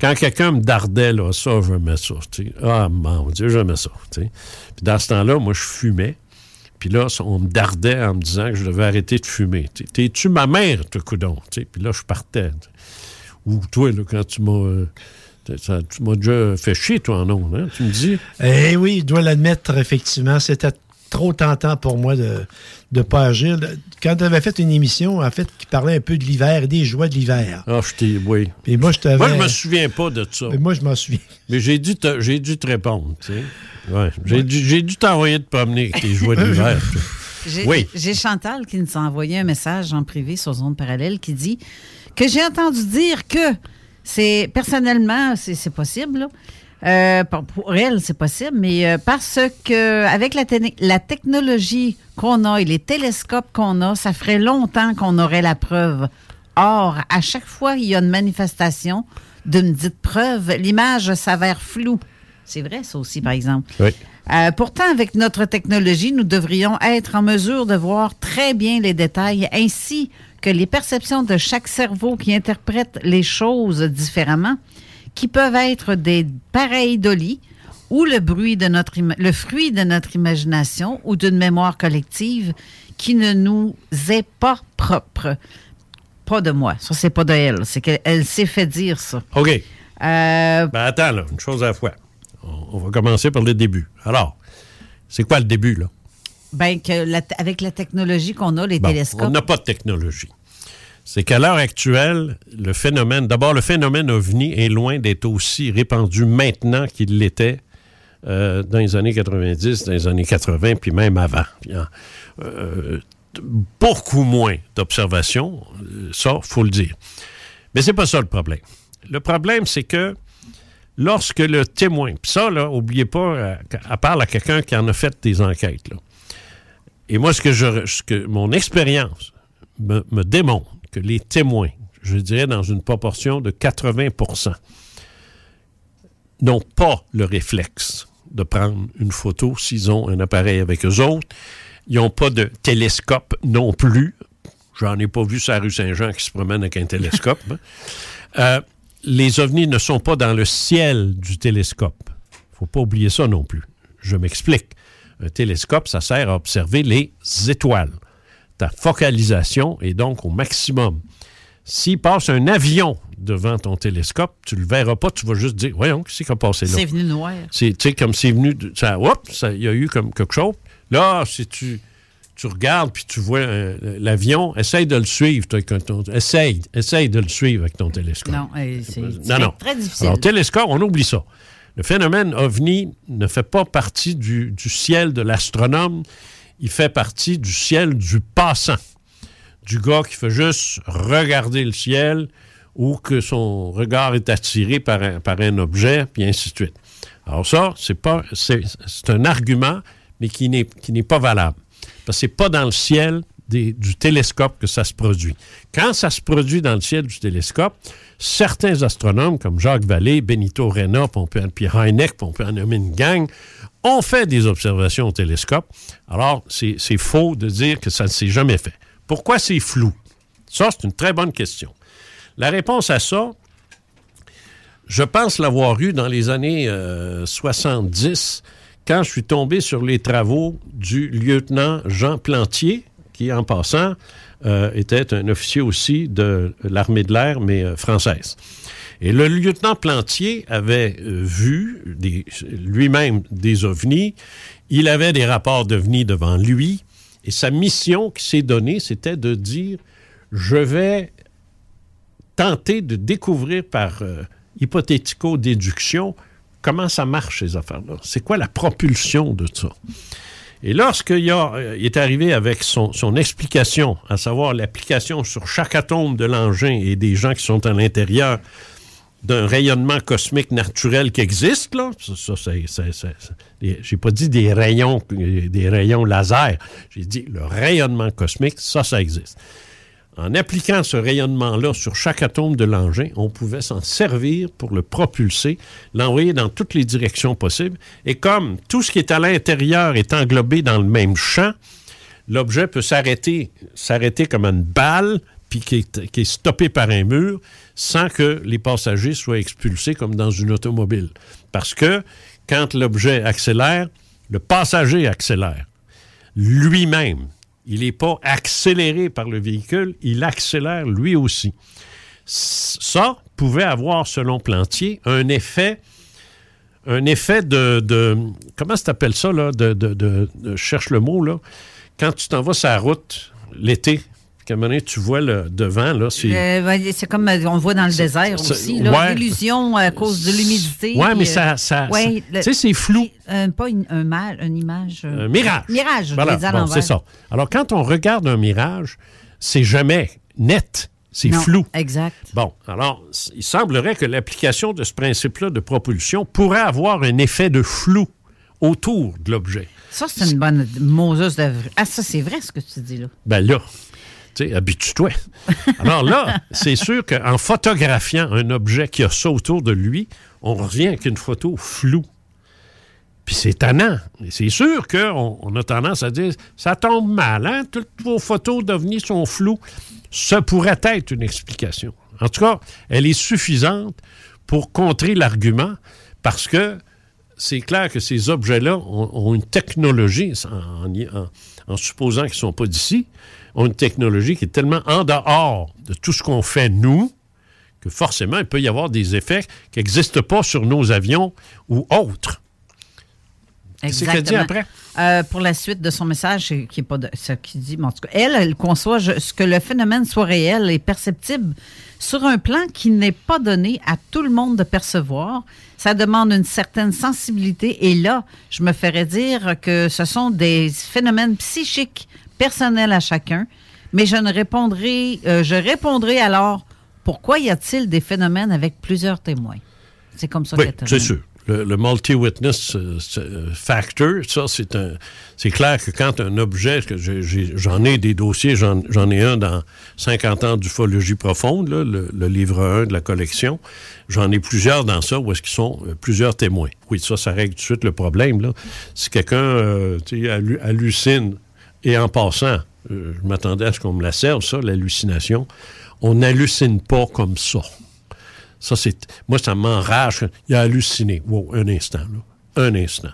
Quand quelqu'un me dardait, là, ça, je mets ça. tu sais. Ah, mon Dieu, je mets ça. Puis dans ce temps-là, moi, je fumais. Puis là, on me dardait en me disant que je devais arrêter de fumer. T'es-tu ma mère, te coudon? Puis là, je partais. Ou toi, là, quand tu m'as. euh, tu m'as déjà fait chier, toi, en ondes, hein? Tu me dis? Eh oui, je dois l'admettre, effectivement. C'était trop tentant pour moi de ne pas agir. Quand tu avais fait une émission, en fait, qui parlait un peu de l'hiver et des joies de l'hiver. Ah, je t'ai. Oui. Et moi, je t'avais. Moi, je me souviens pas de ça. Mais moi, je m'en souviens. Mais j'ai dû, te, j'ai dû te répondre, tu sais. Ouais. J'ai, Dû, j'ai dû t'envoyer te promener avec tes tu sais. J'ai Oui. j'ai Chantal qui nous a envoyé un message en privé sur Zone Parallèle qui dit que j'ai entendu dire que c'est personnellement, c'est c'est possible. là. Euh, pour, pour elle, c'est possible, mais euh, parce que avec la, te- la technologie qu'on a et les télescopes qu'on a, ça ferait longtemps qu'on aurait la preuve. Or, à chaque fois qu'il y a une manifestation d'une dite preuve, l'image s'avère floue. C'est vrai, ça aussi, par exemple. Oui. Euh, pourtant, avec notre technologie, nous devrions être en mesure de voir très bien les détails ainsi que les perceptions de chaque cerveau qui interprète les choses différemment, qui peuvent être des pareidolis ou le, bruit de notre le fruit de notre imagination ou d'une mémoire collective qui ne nous est pas propre. Pas de moi. Ça, c'est pas de elle. C'est qu'elle s'est fait dire ça. OK. Euh, Ben attends, là, une chose à la fois. On, on va commencer par le début. Alors, c'est quoi le début, là? ben, que la- avec la technologie qu'on a, les Bon, télescopes. on n'a pas de technologie. C'est qu'à l'heure actuelle, le phénomène, d'abord, le phénomène ovni est loin d'être aussi répandu maintenant qu'il l'était euh, dans les années 90, dans les années 80, puis même avant. Il euh, beaucoup moins d'observations, euh, ça, faut le dire. Mais c'est pas ça le problème. Le problème, c'est que lorsque le témoin, puis ça, là, oubliez pas, à part à quelqu'un qui en a fait des enquêtes, là, et moi, ce que, je, ce que mon expérience me, me démontre que les témoins, je dirais dans une proportion de 80% n'ont pas le réflexe de prendre une photo s'ils ont un appareil avec eux autres. Ils n'ont pas de télescope non plus. J'en ai pas vu sur la rue Saint-Jean qui se promène avec un télescope. hein. Euh, les ovnis ne sont pas dans le ciel du télescope. faut pas oublier ça non plus. Je m'explique. Un télescope, ça sert à observer les étoiles. Ta focalisation est donc au maximum. S'il passe un avion devant ton télescope, tu le verras pas, tu vas juste dire, voyons, qu'est-ce qui a passé là? C'est venu noir. C'est, tu sais, comme c'est venu, de- ça, il y a eu comme quelque chose. Là, si tu, tu regardes puis tu vois euh, l'avion, essaye de le suivre. ton- essaye, essaye de le suivre avec ton télescope. Non, c'est très difficile. Alors, télescope, on oublie ça. Le phénomène ovni ne fait pas partie du, du ciel de l'astronome, il fait partie du ciel du passant, du gars qui fait juste regarder le ciel ou que son regard est attiré par un, objet, puis ainsi de suite. Alors ça, c'est pas, c'est, un argument, mais qui n'est, pas valable. Parce que c'est pas dans le ciel du télescope que ça se produit. Quand ça se produit dans le ciel du télescope, certains astronomes comme Jacques Vallée, Benito Rena, puis Heineck, on peut en nommer une gang, ont fait des observations au télescope. Alors, c'est faux de dire que ça ne s'est jamais fait. Pourquoi c'est flou? Ça, c'est une très bonne question. La réponse à ça, je pense l'avoir eu dans les années euh, 70, quand je suis tombé sur les travaux du lieutenant Jean Plantier, qui, en passant, euh, était un officier aussi de l'armée de l'air, mais euh, française. Et le lieutenant Plantier avait euh, vu lui-même des ovnis. Il avait des rapports d'ovnis devant lui. Et sa mission qui s'est donnée, c'était de dire je vais tenter de découvrir par euh, hypothético-déduction comment ça marche, ces affaires-là. C'est quoi la propulsion de ça? Et lorsqu'il euh, est arrivé avec son, son explication, à savoir l'application sur chaque atome de l'engin et des gens qui sont à l'intérieur d'un rayonnement cosmique naturel qui existe, là, ça, ça, j'ai pas dit des rayons, des rayons laser, j'ai dit le rayonnement cosmique, ça, ça existe. En appliquant ce rayonnement-là sur chaque atome de l'engin, on pouvait s'en servir pour le propulser, l'envoyer dans toutes les directions possibles. Et comme tout ce qui est à l'intérieur est englobé dans le même champ, l'objet peut s'arrêter, s'arrêter comme une balle, puis qui est, stoppé par un mur sans que les passagers soient expulsés comme dans une automobile. Parce que quand l'objet accélère, le passager accélère lui-même. Il n'est pas accéléré par le véhicule, il accélère lui aussi. Ça pouvait avoir, selon Plantier, un effet un effet de, de comment ça t'appelle ça là de, de, de- cherche le mot là quand tu t'en vas sur la route l'été qu'à un moment donné, tu vois le devant là c'est Euh, c'est comme euh, on voit dans le désert aussi. là, ouais. L'illusion à cause de l'humidité. Puis, mais euh, ça- ça- ouais, ça- tu sais, c'est flou. euh, pas une, un mal, une image. euh, un mirage Mirage, je Voilà, bon, c'est ça alors quand on regarde un mirage c'est jamais net c'est flou Exact. Bon, alors, il semblerait que l'application de ce principe-là de propulsion pourrait avoir un effet de flou autour de l'objet. Ça, c'est une bonne Moses de vrai. Ah, ça, c'est vrai ce que tu dis là. Ben là, habitue-toi. Alors là, c'est sûr qu'en photographiant un objet qui a ça autour de lui, on revient avec une photo floue. Puis c'est tannant. Et c'est sûr qu'on on a tendance à dire ça tombe mal, hein? Toutes vos photos d'OVNI sont floues. Ça pourrait être une explication. En tout cas, elle est suffisante pour contrer l'argument parce que c'est clair que ces objets-là ont, une technologie, en, en- en supposant qu'ils ne sont pas d'ici, ont une technologie qui est tellement en dehors de tout ce qu'on fait nous, que forcément, il peut y avoir des effets qui n'existent pas sur nos avions ou autres. Qu'est-ce qu'elle dit Exactement. après? Euh, pour la suite de son message, qui est pas de, ce qui dit, mais en tout cas, elle, elle conçoit je- ce que le phénomène soit réel et perceptible sur un plan qui n'est pas donné à tout le monde de percevoir. Ça demande une certaine sensibilité. Et là, je me ferais dire que ce sont des phénomènes psychiques personnels à chacun. Mais je ne répondrai, euh, je répondrai alors, pourquoi y a-t-il des phénomènes avec plusieurs témoins? C'est comme ça Oui, qu'elle c'est sûr. Le, le multi-witness euh, euh, factor, ça, c'est un. C'est clair que quand un objet, que j'en ai, des dossiers, j'en ai un dans 50 ans d'ufologie profonde, là, le, le livre 1 de la collection. J'en ai plusieurs dans ça où est-ce qu'ils sont euh, plusieurs témoins. Oui, ça, ça règle tout de suite le problème. Là. Si quelqu'un euh, hallucine, et en passant, je m'attendais à ce qu'on me la serve, ça, l'hallucination, on n'hallucine pas comme ça. Ça, c'est. Moi, ça m'enrage. Il a halluciné. Wow, un instant, là. Un instant.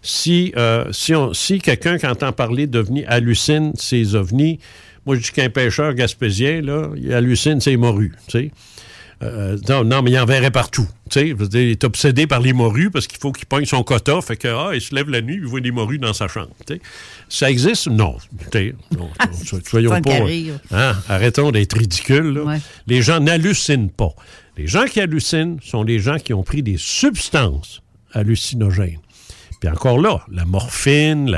Si, euh, si, on- si quelqu'un qui entend parler d'ovnis hallucine ses ovnis, moi, je dis qu'un pêcheur gaspésien, là, il hallucine ses morues, tu sais. Euh, non, non, mais il en verrait partout. Il est obsédé par les morues parce qu'il faut qu'il pogne son quota. Fait que, ah, il se lève la nuit, il voit des morues dans sa chambre. Ça existe? Non. Soyons pas. hein, arrêtons d'être ridicules. Ouais. Les gens n'hallucinent pas. Les gens qui hallucinent sont les gens qui ont pris des substances hallucinogènes. Puis encore là, la morphine,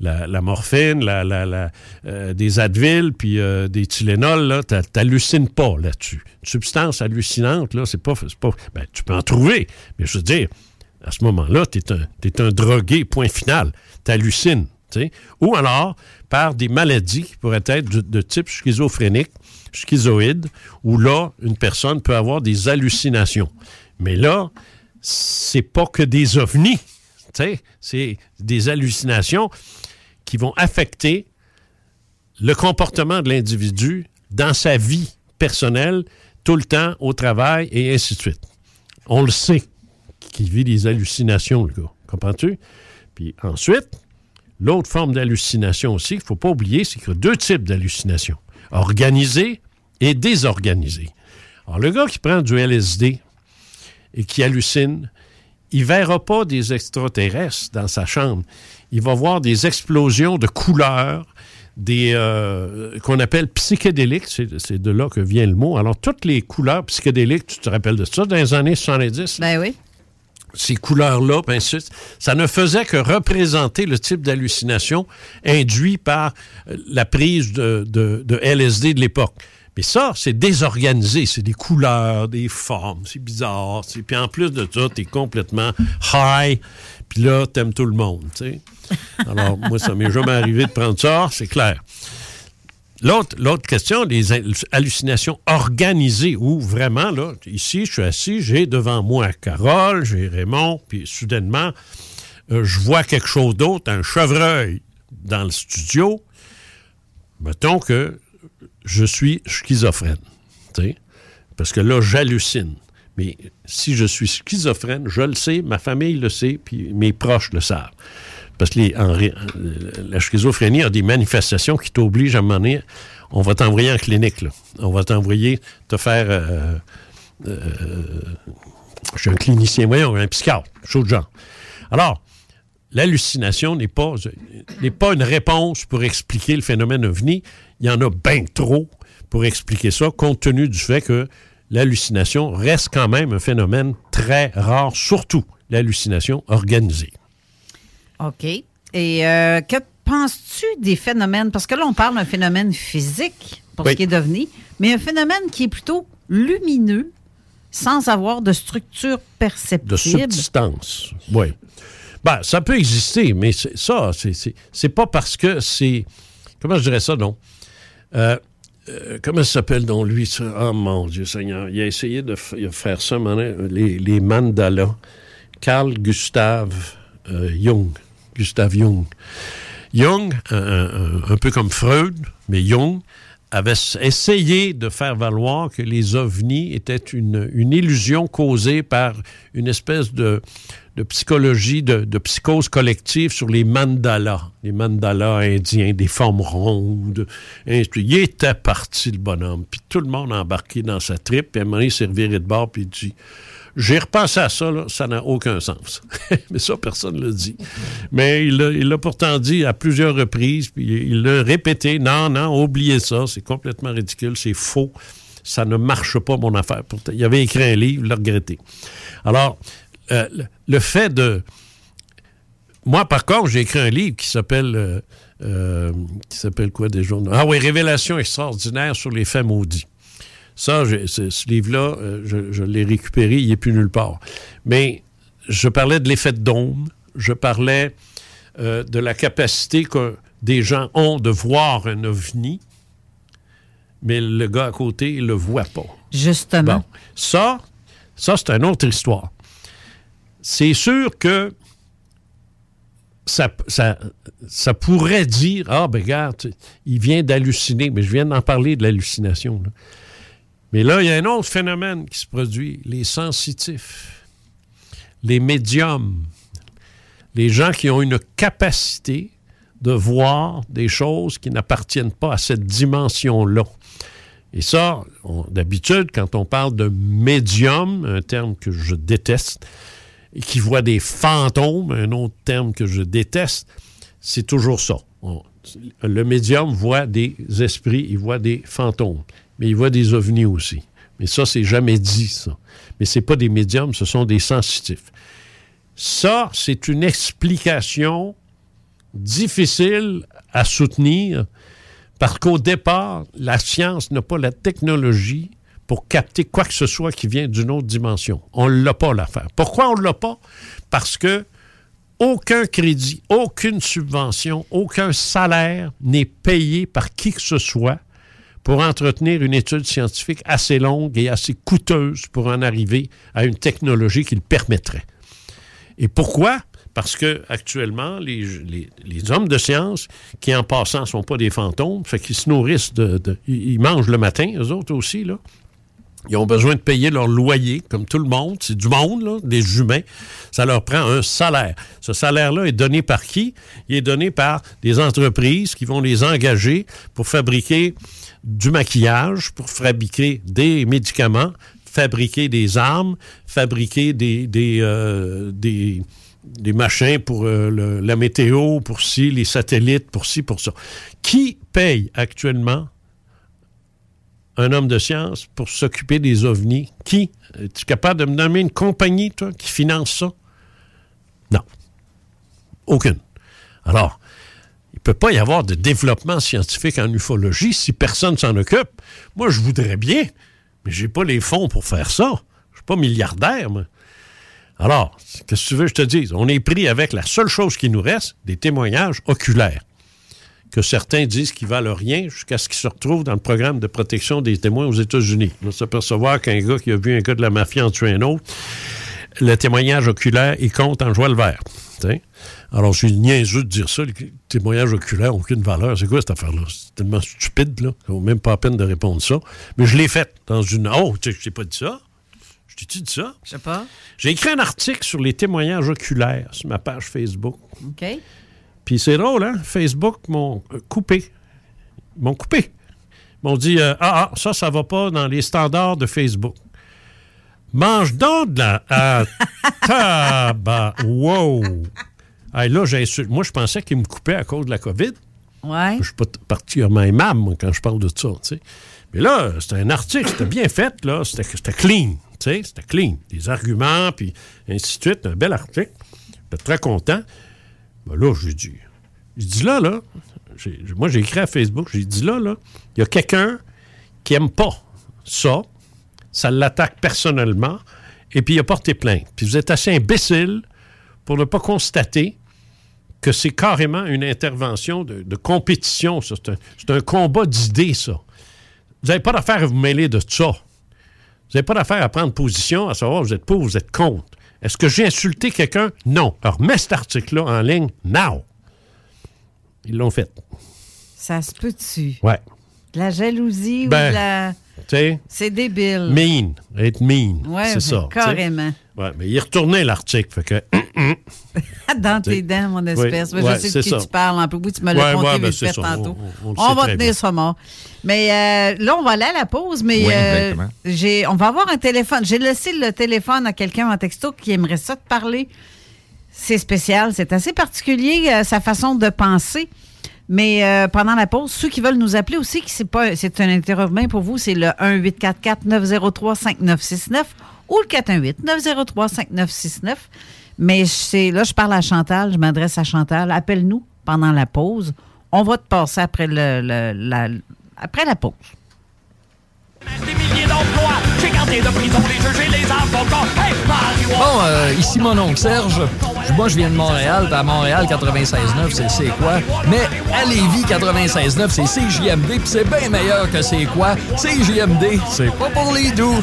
la, morphine, la, euh, des Advil, puis euh, des Tylenol, t'hallucines pas là-dessus. Une substance hallucinante, là, c'est pas, pas... Ben, tu peux en trouver, mais je veux dire, à ce moment-là, t'es un, t'es un drogué, point final. Tu sais. Ou alors, par des maladies qui pourraient être de type schizophrénique, schizoïde, où là, une personne peut avoir des hallucinations. Mais là, c'est pas que des ovnis. C'est des hallucinations qui vont affecter le comportement de l'individu dans sa vie personnelle, tout le temps, au travail, et ainsi de suite. On le sait qu'il vit des hallucinations, le gars. Comprends-tu? Puis ensuite, l'autre forme d'hallucination aussi, qu'il ne faut pas oublier, c'est qu'il y a deux types d'hallucinations. Organisées et désorganisées. Alors, le gars qui prend du LSD et qui hallucine, il ne verra pas des extraterrestres dans sa chambre. Il va voir des explosions de couleurs, des euh, qu'on appelle psychédéliques, c'est c'est de là que vient le mot. Alors, toutes les couleurs psychédéliques, tu te rappelles de ça, dans les années 70? Ben oui. Ces couleurs-là, suite, ça ne faisait que représenter le type d'hallucination induit par euh, la prise de, LSD de l'époque. Mais ça, c'est désorganisé. C'est des couleurs, des formes. C'est bizarre. Puis en plus de ça, t'es complètement high. Puis là, t'aimes tout le monde. Alors, moi, ça m'est jamais arrivé de prendre ça, c'est clair. L'autre, question, les hal- hallucinations organisées, où vraiment, là, ici, je suis assis, j'ai devant moi Carole, j'ai Raymond, puis soudainement, euh, je vois quelque chose d'autre, un chevreuil dans le studio. Mettons que je suis schizophrène. Parce que là, j'hallucine. Mais si je suis schizophrène, je le sais, ma famille le sait, puis mes proches le savent. Parce que la schizophrénie a des manifestations qui t'obligent à un on va t'envoyer en clinique. Là. On va t'envoyer te faire... euh, euh, je suis un clinicien, voyons, un psychiatre, chose de genre. Alors, l'hallucination n'est pas, n'est pas une réponse pour expliquer le phénomène ovni. Il y en a bien trop pour expliquer ça, compte tenu du fait que l'hallucination reste quand même un phénomène très rare, surtout l'hallucination organisée. OK. Et euh, que penses-tu des phénomènes? Parce que là, on parle d'un phénomène physique pour Oui. ce qui est devenu, mais un phénomène qui est plutôt lumineux sans avoir de structure De perceptible. subsistance, oui. Ben, ça peut exister, mais ça, c'est- pas parce que c'est... Comment je dirais ça, non? Euh, euh, comment ça s'appelle, donc, lui? ça? Oh, mon Dieu Seigneur. Il a essayé de faire ça, les, les mandalas. Carl Gustav euh, Jung. Gustav Jung. Jung, un, peu comme Freud, mais Jung, avait essayé de faire valoir que les ovnis étaient une, illusion causée par une espèce de, psychologie, de, psychose collective sur les mandalas, les mandalas indiens, des formes rondes. Il était parti, le bonhomme, puis tout le monde embarqué dans sa tripe, puis à un de bord, puis il dit j'ai repensé à ça, là, ça n'a aucun sens. Mais ça, personne ne le dit. Mais il l'a pourtant dit à plusieurs reprises, puis il l'a répété. Non, non, oubliez ça, c'est complètement ridicule, c'est faux. Ça ne marche pas, mon affaire. Il avait écrit un livre, il l'a regretté. Alors, euh, le- fait de... Moi, par contre, j'ai écrit un livre qui s'appelle... euh, euh, qui s'appelle quoi déjà? Ah oui, Révélation extraordinaire sur les faits maudits. Ça, ce, livre-là, euh, je, je l'ai récupéré, il n'est plus nulle part. Mais je parlais de l'effet de dôme, je parlais euh, de la capacité que des gens ont de voir un ovni, mais le gars à côté, ne le voit pas. Justement. Bon, ça, ça c'est une autre histoire. C'est sûr que ça, ça, ça pourrait dire Ah, ben regarde, il vient d'halluciner, mais je viens d'en parler de l'hallucination. Mais là, il y a un autre phénomène qui se produit les sensitifs, les médiums, les gens qui ont une capacité de voir des choses qui n'appartiennent pas à cette dimension-là. Et ça, d'habitude, quand on parle de médium, un terme que je déteste, et qui voit des fantômes, un autre terme que je déteste, c'est toujours ça. Le médium voit des esprits, il voit des fantômes, mais il voit des ovnis aussi. Mais ça, c'est jamais dit, ça. Mais ce pas des médiums, ce sont des sensitifs. Ça, c'est une explication difficile à soutenir parce qu'au départ, la science n'a pas la technologie pour capter quoi que ce soit qui vient d'une autre dimension. On ne l'a pas l'affaire. Pourquoi on ne l'a pas? Parce que aucun crédit, aucune subvention, aucun salaire n'est payé par qui que ce soit pour entretenir une étude scientifique assez longue et assez coûteuse pour en arriver à une technologie qui le permettrait. Et pourquoi? Parce que actuellement, les, hommes de science, qui en passant ne sont pas des fantômes, fait qu'ils se nourrissent de, de- Ils ils mangent le matin, eux autres aussi, là. Ils ont besoin de payer leur loyer, comme tout le monde. C'est du monde, là, des humains. Ça leur prend un salaire. Ce salaire-là est donné par qui? Il est donné par des entreprises qui vont les engager pour fabriquer du maquillage, pour fabriquer des médicaments, fabriquer des armes, fabriquer des, des, euh, des, des machins pour euh, la météo, pour ci, les satellites, pour ci, pour ça. Qui paye actuellement un homme de science pour s'occuper des ovnis? Qui? Es-tu capable de me nommer une compagnie, toi, qui finance ça? Non. Aucune. Alors, il ne peut pas y avoir de développement scientifique en ufologie si personne s'en occupe. Moi, je voudrais bien, mais j'ai pas les fonds pour faire ça. Je suis pas milliardaire. Alors, qu'est-ce que tu veux que je te dise? On est pris avec la seule chose qui nous reste, des témoignages oculaires que certains disent qu'ils valent rien jusqu'à ce qu'ils se retrouvent dans le programme de protection des témoins aux États-Unis. On va s'apercevoir qu'un gars qui a vu un gars de la mafia en tuer un autre, le témoignage oculaire, il compte en joie le vert. t'sais. Alors, je suis niaiseux de dire ça. Les témoignages oculaires n'ont aucune valeur. C'est quoi cette affaire-là? C'est tellement stupide, là. Ça vaut même pas la peine de répondre ça. Mais je l'ai fait dans une. Oh, tu sais, je t'ai pas dit ça. Je t'ai-tu dit ça? Je sais pas. J'ai écrit un article sur les témoignages oculaires sur ma page Facebook. OK. Puis c'est drôle, hein? Facebook m'ont euh, coupé. Ils m'ont coupé. Ils m'ont dit euh, Ah, ah, ça, ça va pas dans les standards de Facebook. Mange donc de la. Ah, tabac. Wow! Hey, là, j'insulte. Moi, je pensais qu'ils me coupaient à cause de la COVID. Ouais. Je suis pas particulièrement aimable, moi, quand je parle de ça, tu sais. Mais là, c'était un article, c'était bien fait, là. C'était c'était clean, tu sais. C'était clean. Des arguments, puis ainsi de suite. Un bel article. J'étais très content. Ben là, j'ai dit. J'ai dit là, là. moi, j'ai écrit à Facebook, j'ai dit là, là, il y a quelqu'un qui aime pas ça. Ça l'attaque personnellement. Et puis, il a porté plainte. Puis, vous êtes assez imbécile pour ne pas constater que c'est carrément une intervention de, compétition. C'est un, un combat d'idées, ça. Vous n'avez pas d'affaire à vous mêler de ça. Vous n'avez pas d'affaire à prendre position, à savoir vous êtes pour, vous êtes contre. Est-ce que j'ai insulté quelqu'un? Non. Alors, mets cet article-là en ligne, now. Ils l'ont fait. Ça se peut-tu? Ouais. De la jalousie ou Ben, de la. Tu sais, C'est débile. mean. Être mean. Ouais, c'est ça. carrément. Ouais, mais il retournait l'article. Fait que. Dans tes T'sais. dents, mon espèce. Oui, Moi, ouais, je sais de qui ça. tu parles un peu. Oui, tu me l'as Ouais, conté ouais, ben, tantôt. On- on va tenir bien. ça mort. Mais euh, là, on va aller à la pause, mais Oui, euh, j'ai, on va avoir un téléphone. J'ai laissé le téléphone à quelqu'un en texto qui aimerait ça te parler. C'est spécial, c'est assez particulier, euh, sa façon de penser. Mais pendant la pause, ceux qui veulent nous appeler aussi, qui c'est pas c'est un interurbain pour vous, c'est le 1-844-903-5969 ou le 418-903-5969. Mais c'est là, je parle à Chantal, je m'adresse à Chantal. Appelle-nous pendant la pause. On va te passer après, le, le- la, après la pause. milliers d'emplois. J'ai gardé de prison les juges et les avocats. Hey, Mario! Bon, euh, ici mon oncle Serge. Moi, je viens de Montréal, puis à Montréal, 96.9, c'est c'est quoi? Mais à Lévis, 96.9, c'est CJMD, puis c'est bien meilleur que c'est quoi? CJMD, c'est pas pour les doux.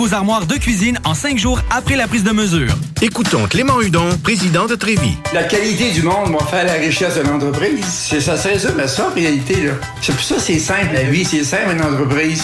vos armoires de cuisine en cinq jours après la prise de mesure. Écoutons Clément Hudon, président de Trévis. La qualité du monde va faire la richesse de l'entreprise. C'est ça se résume à ça, en réalité. là. C'est pour ça que c'est simple, la vie. C'est simple, une entreprise.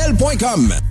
groupedbl.com.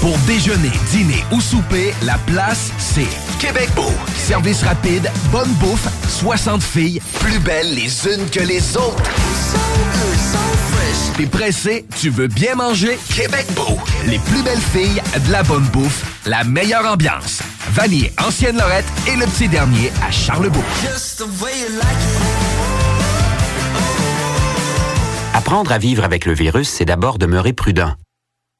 Pour déjeuner, dîner ou souper, la place, c'est Québec Beau. Service rapide, bonne bouffe, 60 filles, plus belles les unes que les autres. T'es pressé, tu veux bien manger? Québec Beau. Les plus belles filles, de la bonne bouffe, la meilleure ambiance. Vanier, Ancienne Lorette et le petit dernier à Charlebourg. Apprendre à vivre avec le virus, c'est d'abord demeurer prudent.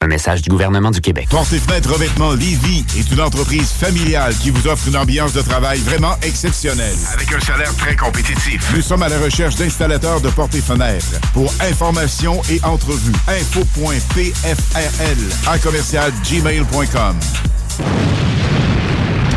Un message du gouvernement du Québec. Porte et fenêtres revêtement Lévis est une entreprise familiale qui vous offre une ambiance de travail vraiment exceptionnelle. Avec un salaire très compétitif. Nous sommes à la recherche d'installateurs de portes et fenêtres. Pour information et entrevue, info.pfrl à commercial gmail.com.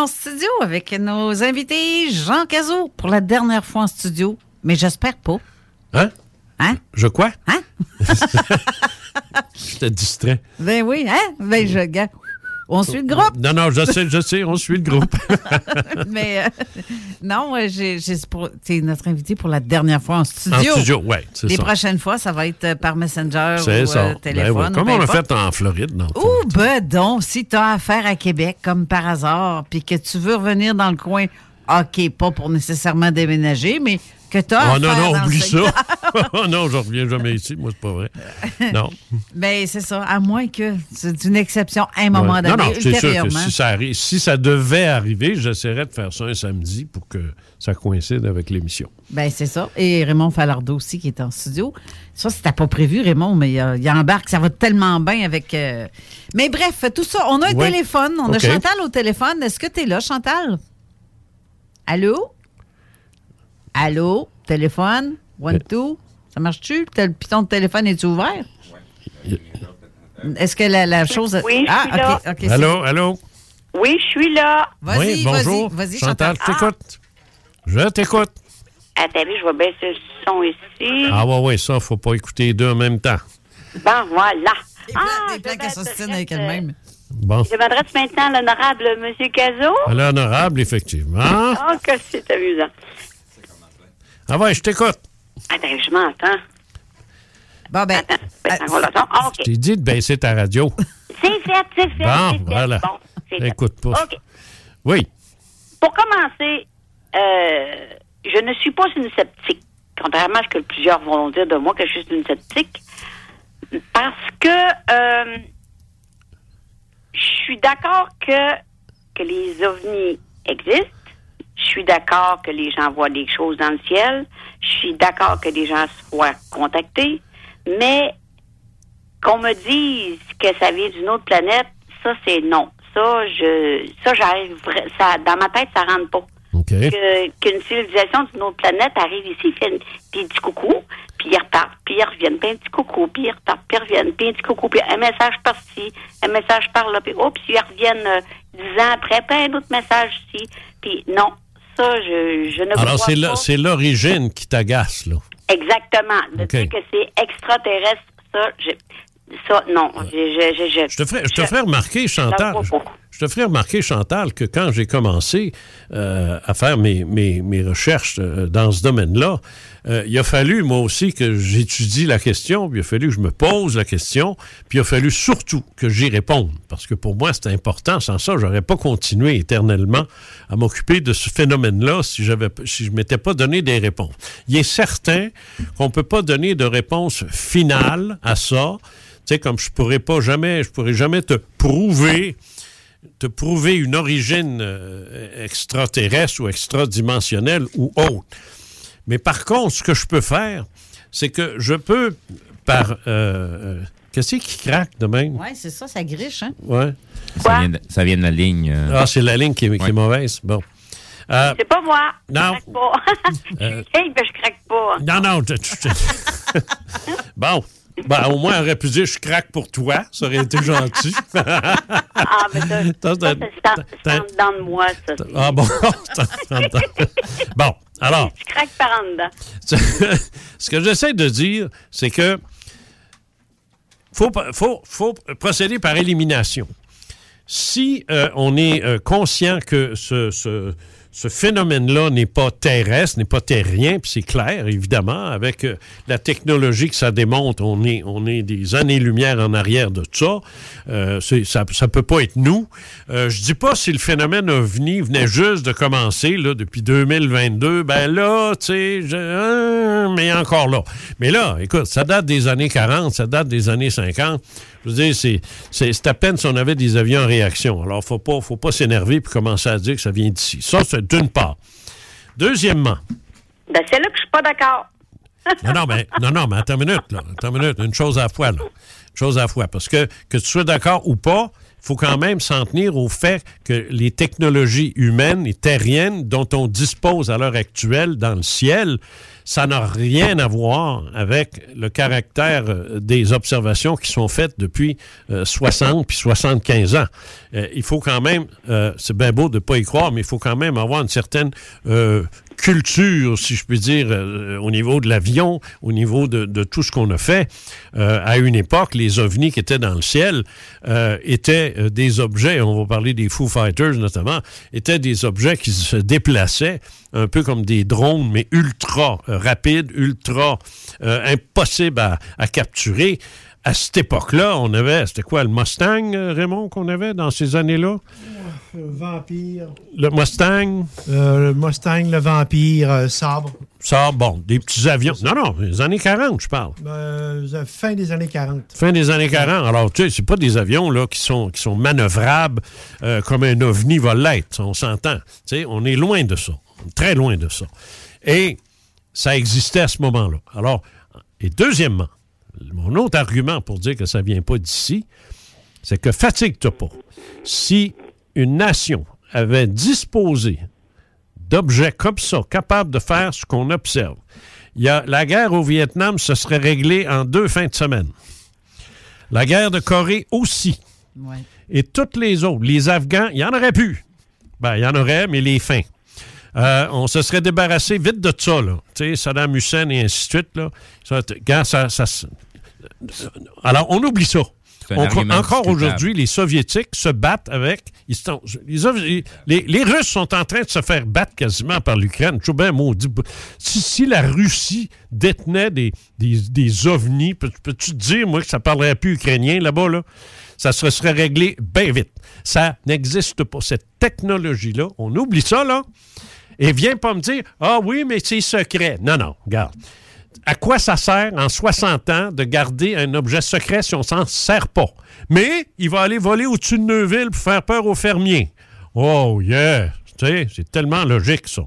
En studio avec nos invités Jean Cazot pour la dernière fois en studio, mais j'espère pas. Hein? Hein? Je quoi? Hein? J'étais distrait. Ben oui, hein? Ben je gars. On suit le groupe. Non, non, je sais, je sais, on suit le groupe. Mais euh, non, j'ai, c'est notre invité pour la dernière fois en studio. En studio, ouais, c'est Les ça. prochaines fois, ça va être euh, par Messenger ou ça. euh, Ben téléphone. oui, ou Comme on a fait en Floride, non? Ou ben donc, si tu as affaire à Québec comme par hasard, puis que tu veux revenir dans le coin, OK, pas pour nécessairement déménager, mais que tu as Oh non, non, dans oublie ça. oh non, je reviens jamais ici. Moi, c'est pas vrai. Non. Ben, c'est ça, à moins que c'est une exception à un moment Ouais. donné, non, non, c'est sûr que si ça, arrive, si ça devait arriver, j'essaierais de faire ça un samedi pour que ça coïncide avec l'émission. Ben, c'est ça. Et Raymond Falardeau aussi qui est en studio. Ça, c'était pas prévu, Raymond, mais euh, il embarque. Ça va tellement bien avec. euh, Mais bref, tout ça. On a un Oui. téléphone. On a Chantal au téléphone. Est-ce que tu es là, Chantal? Allô? Allô? Téléphone? One, two? Ça marche-tu? Le piton de téléphone est ouvert? Est-ce que la, la chose. Oui, je ah, suis là. OK. ok, c'est- Allô, allô? Oui, je suis là. Vas-y, oui, bonjour. vas-y, Chantal, Chantal. je t'écoute. Je t'écoute. Attendez, je vais baisser le son ici. Ah ouais, ouais, ça, faut pas écouter les deux en même temps. Bon, voilà. Ah, Des plans qu'elle s'ostine avec elle-même. Bon. Je m'adresse maintenant à l'honorable M. Cazot. À l'honorable, effectivement. Oh, que c'est amusant. Ah ouais, je t'écoute. Attends, je m'entends. Bon, ben. on l'entend. Ah, OK. Je t'ai dit de baisser ta radio. C'est fait, c'est fait. Bon, fait. voilà. Bon. Écoute pas. OK. Oui. Pour commencer, euh, je ne suis pas une sceptique, contrairement à ce que plusieurs vont dire de moi que je suis une sceptique, parce que euh, je suis d'accord que, que les ovnis existent. Je suis d'accord que les gens voient des choses dans le ciel. Je suis d'accord que les gens soient contactés. Mais qu'on me dise que ça vient d'une autre planète, ça, c'est non. ça, je, ça, j'arrive, ça, dans ma tête, ça rentre pas. Que- Qu'une civilisation d'une autre planète arrive ici, fait puis dit coucou, puis ils repartent, puis ils reviennent, puis un petit coucou, puis ils repartent, puis ils reviennent, puis un petit coucou, puis un message par-ci, un message par-là, puis oups, ils reviennent euh, dix ans après, puis un autre message ici. Puis non, ça, je, je ne Alors, c'est pas. la- c'est l'origine qui t'agace, là. Exactement. De OK. dire que c'est extraterrestre, ça, je, ça, non. Je, je, je, te ferai, je te ferai remarquer, Chantal, je, te ferai remarquer, Chantal, que quand j'ai commencé euh, à faire mes, mes, mes recherches euh, dans ce domaine-là, euh, il a fallu, moi aussi, que j'étudie la question, puis il a fallu que je me pose la question, puis il a fallu surtout que j'y réponde. Parce que pour moi, c'est important. Sans ça, j'aurais pas continué éternellement à m'occuper de ce phénomène-là si, si je m'étais pas donné des réponses. Il est certain qu'on peut pas donner de réponse finale à ça. Tu sais, comme je pourrais pas jamais, je pourrais jamais te prouver te prouver une origine euh, extraterrestre ou extradimensionnelle ou autre. Mais par contre, ce que je peux faire, c'est que je peux, par... euh, euh, Qu'est-ce qui craque de même? Oui, c'est ça, ça griche, hein? Ouais. Ça vient, de, ça vient de la ligne. euh. Ah, c'est la ligne qui est, qui est mauvaise. Bon. Euh, C'est pas moi. Non. Je craque pas. Euh, Hey, ben, je craque pas. non, non. bon. Ben, au moins, on aurait pu dire je craque pour toi. Ça aurait été gentil. Ah, mais ça, Ça, ça, c'est- en- dedans de moi, ça. ah bon. bon, alors. Je craque par en dedans. ce que j'essaie de dire, c'est que faut, faut, faut procéder par élimination. Si euh, on est euh, conscient que ce, ce- ce phénomène-là n'est pas terrestre, n'est pas terrien, puis c'est clair, évidemment, avec euh, la technologie que ça démontre, on est, on est des années-lumière en arrière de ça. Euh, ça ne peut pas être nous. Euh, je dis pas si le phénomène OVNI venait juste de commencer là, depuis 2022, ben là, tu sais, hein, mais encore là. Mais là, écoute, ça date des années 40, ça date des années 50. Je veux dire, c'est, c'est, à peine si on avait des avions en réaction. Alors, faut pas, faut pas s'énerver et commencer à dire que ça vient d'ici. Ça, c'est d'une part. Deuxièmement, Ben, c'est là que je suis pas d'accord. non, non, mais, non, non, mais attends une minute, là. Attends une minute, une chose à la fois, là. Une chose à la fois. Parce que, que tu sois d'accord ou pas, faut quand même s'en tenir au fait que les technologies humaines et terriennes dont on dispose à l'heure actuelle dans le ciel, ça n'a rien à voir avec le caractère euh, des observations qui sont faites depuis euh, 60 puis 75 ans. Euh, il faut quand même, euh, c'est bien beau de ne pas y croire, mais il faut quand même avoir une certaine euh, culture, si je puis dire, euh, au niveau de l'avion, au niveau de, de tout ce qu'on a fait. Euh, à une époque, les ovnis qui étaient dans le ciel euh, étaient euh, des objets, on va parler des Foo Fighters notamment, étaient des objets qui se déplaçaient un peu comme des drones, mais ultra euh, rapides, ultra euh, impossibles à, à capturer. À cette époque-là, on avait, c'était quoi, le Mustang, euh, Raymond, qu'on avait dans ces années-là? Vampire. Le Mustang? Euh, le Mustang, le Vampire, euh, Sabre. Ça, bon, des petits avions. Non, non, les années 40, je parle. Euh, fin des années 40. Fin des années 40. Alors, tu sais, c'est pas des avions là, qui, sont, qui sont manœuvrables euh, comme un ovni va l'être. On s'entend. Tu sais, on est loin de ça. Très loin de ça. Et ça existait à ce moment-là. Alors, et deuxièmement, mon autre argument pour dire que ça vient pas d'ici, c'est que fatigue-toi pas. Si une nation avait disposé d'objets comme ça, capables de faire ce qu'on observe, il y a, la guerre au Vietnam se serait réglée en deux fins de semaine. La guerre de Corée aussi. Et toutes les autres, les Afghans, il y en aurait plus. Ben, il y en aurait, mais les fins. Euh, on se serait débarrassé vite de ça, là. Tu sais, Saddam Hussein et ainsi de suite, là. Ça, ça- ça alors, on oublie ça. On- encore aujourd'hui, les Soviétiques se battent avec. ils sont- les, Ov- les- les Russes sont en train de se faire battre quasiment par l'Ukraine. Je bien maudit. Si, si la Russie détenait des, des, des ovnis, peux- peux-tu te dire, moi, que ça ne parlerait plus ukrainien là-bas, là? Ça se serait réglé bien vite. Ça n'existe pas. Cette technologie-là, on oublie ça, là. Et viens pas me dire, ah oui, mais c'est secret. Non, non, regarde. À quoi ça sert en 60 ans de garder un objet secret si on s'en sert pas? Mais il va aller voler au-dessus de Neuville pour faire peur aux fermiers. Oh yeah! C'est tellement logique, ça.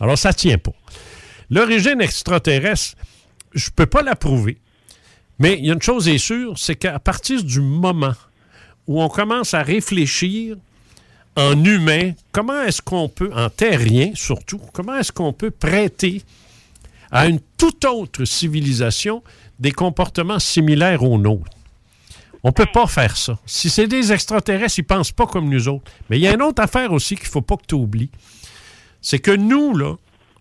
Alors, ça tient pas. L'origine extraterrestre, je peux pas la prouver. Mais il y a une chose est sûre, c'est qu'à partir du moment où on commence à réfléchir en humain, comment est-ce qu'on peut, en terrien surtout, comment est-ce qu'on peut prêter à une toute autre civilisation des comportements similaires aux nôtres? On ne peut pas faire ça. Si c'est des extraterrestres, ils ne pensent pas comme nous autres. Mais il y a une autre affaire aussi qu'il ne faut pas que tu oublies. C'est que nous, là,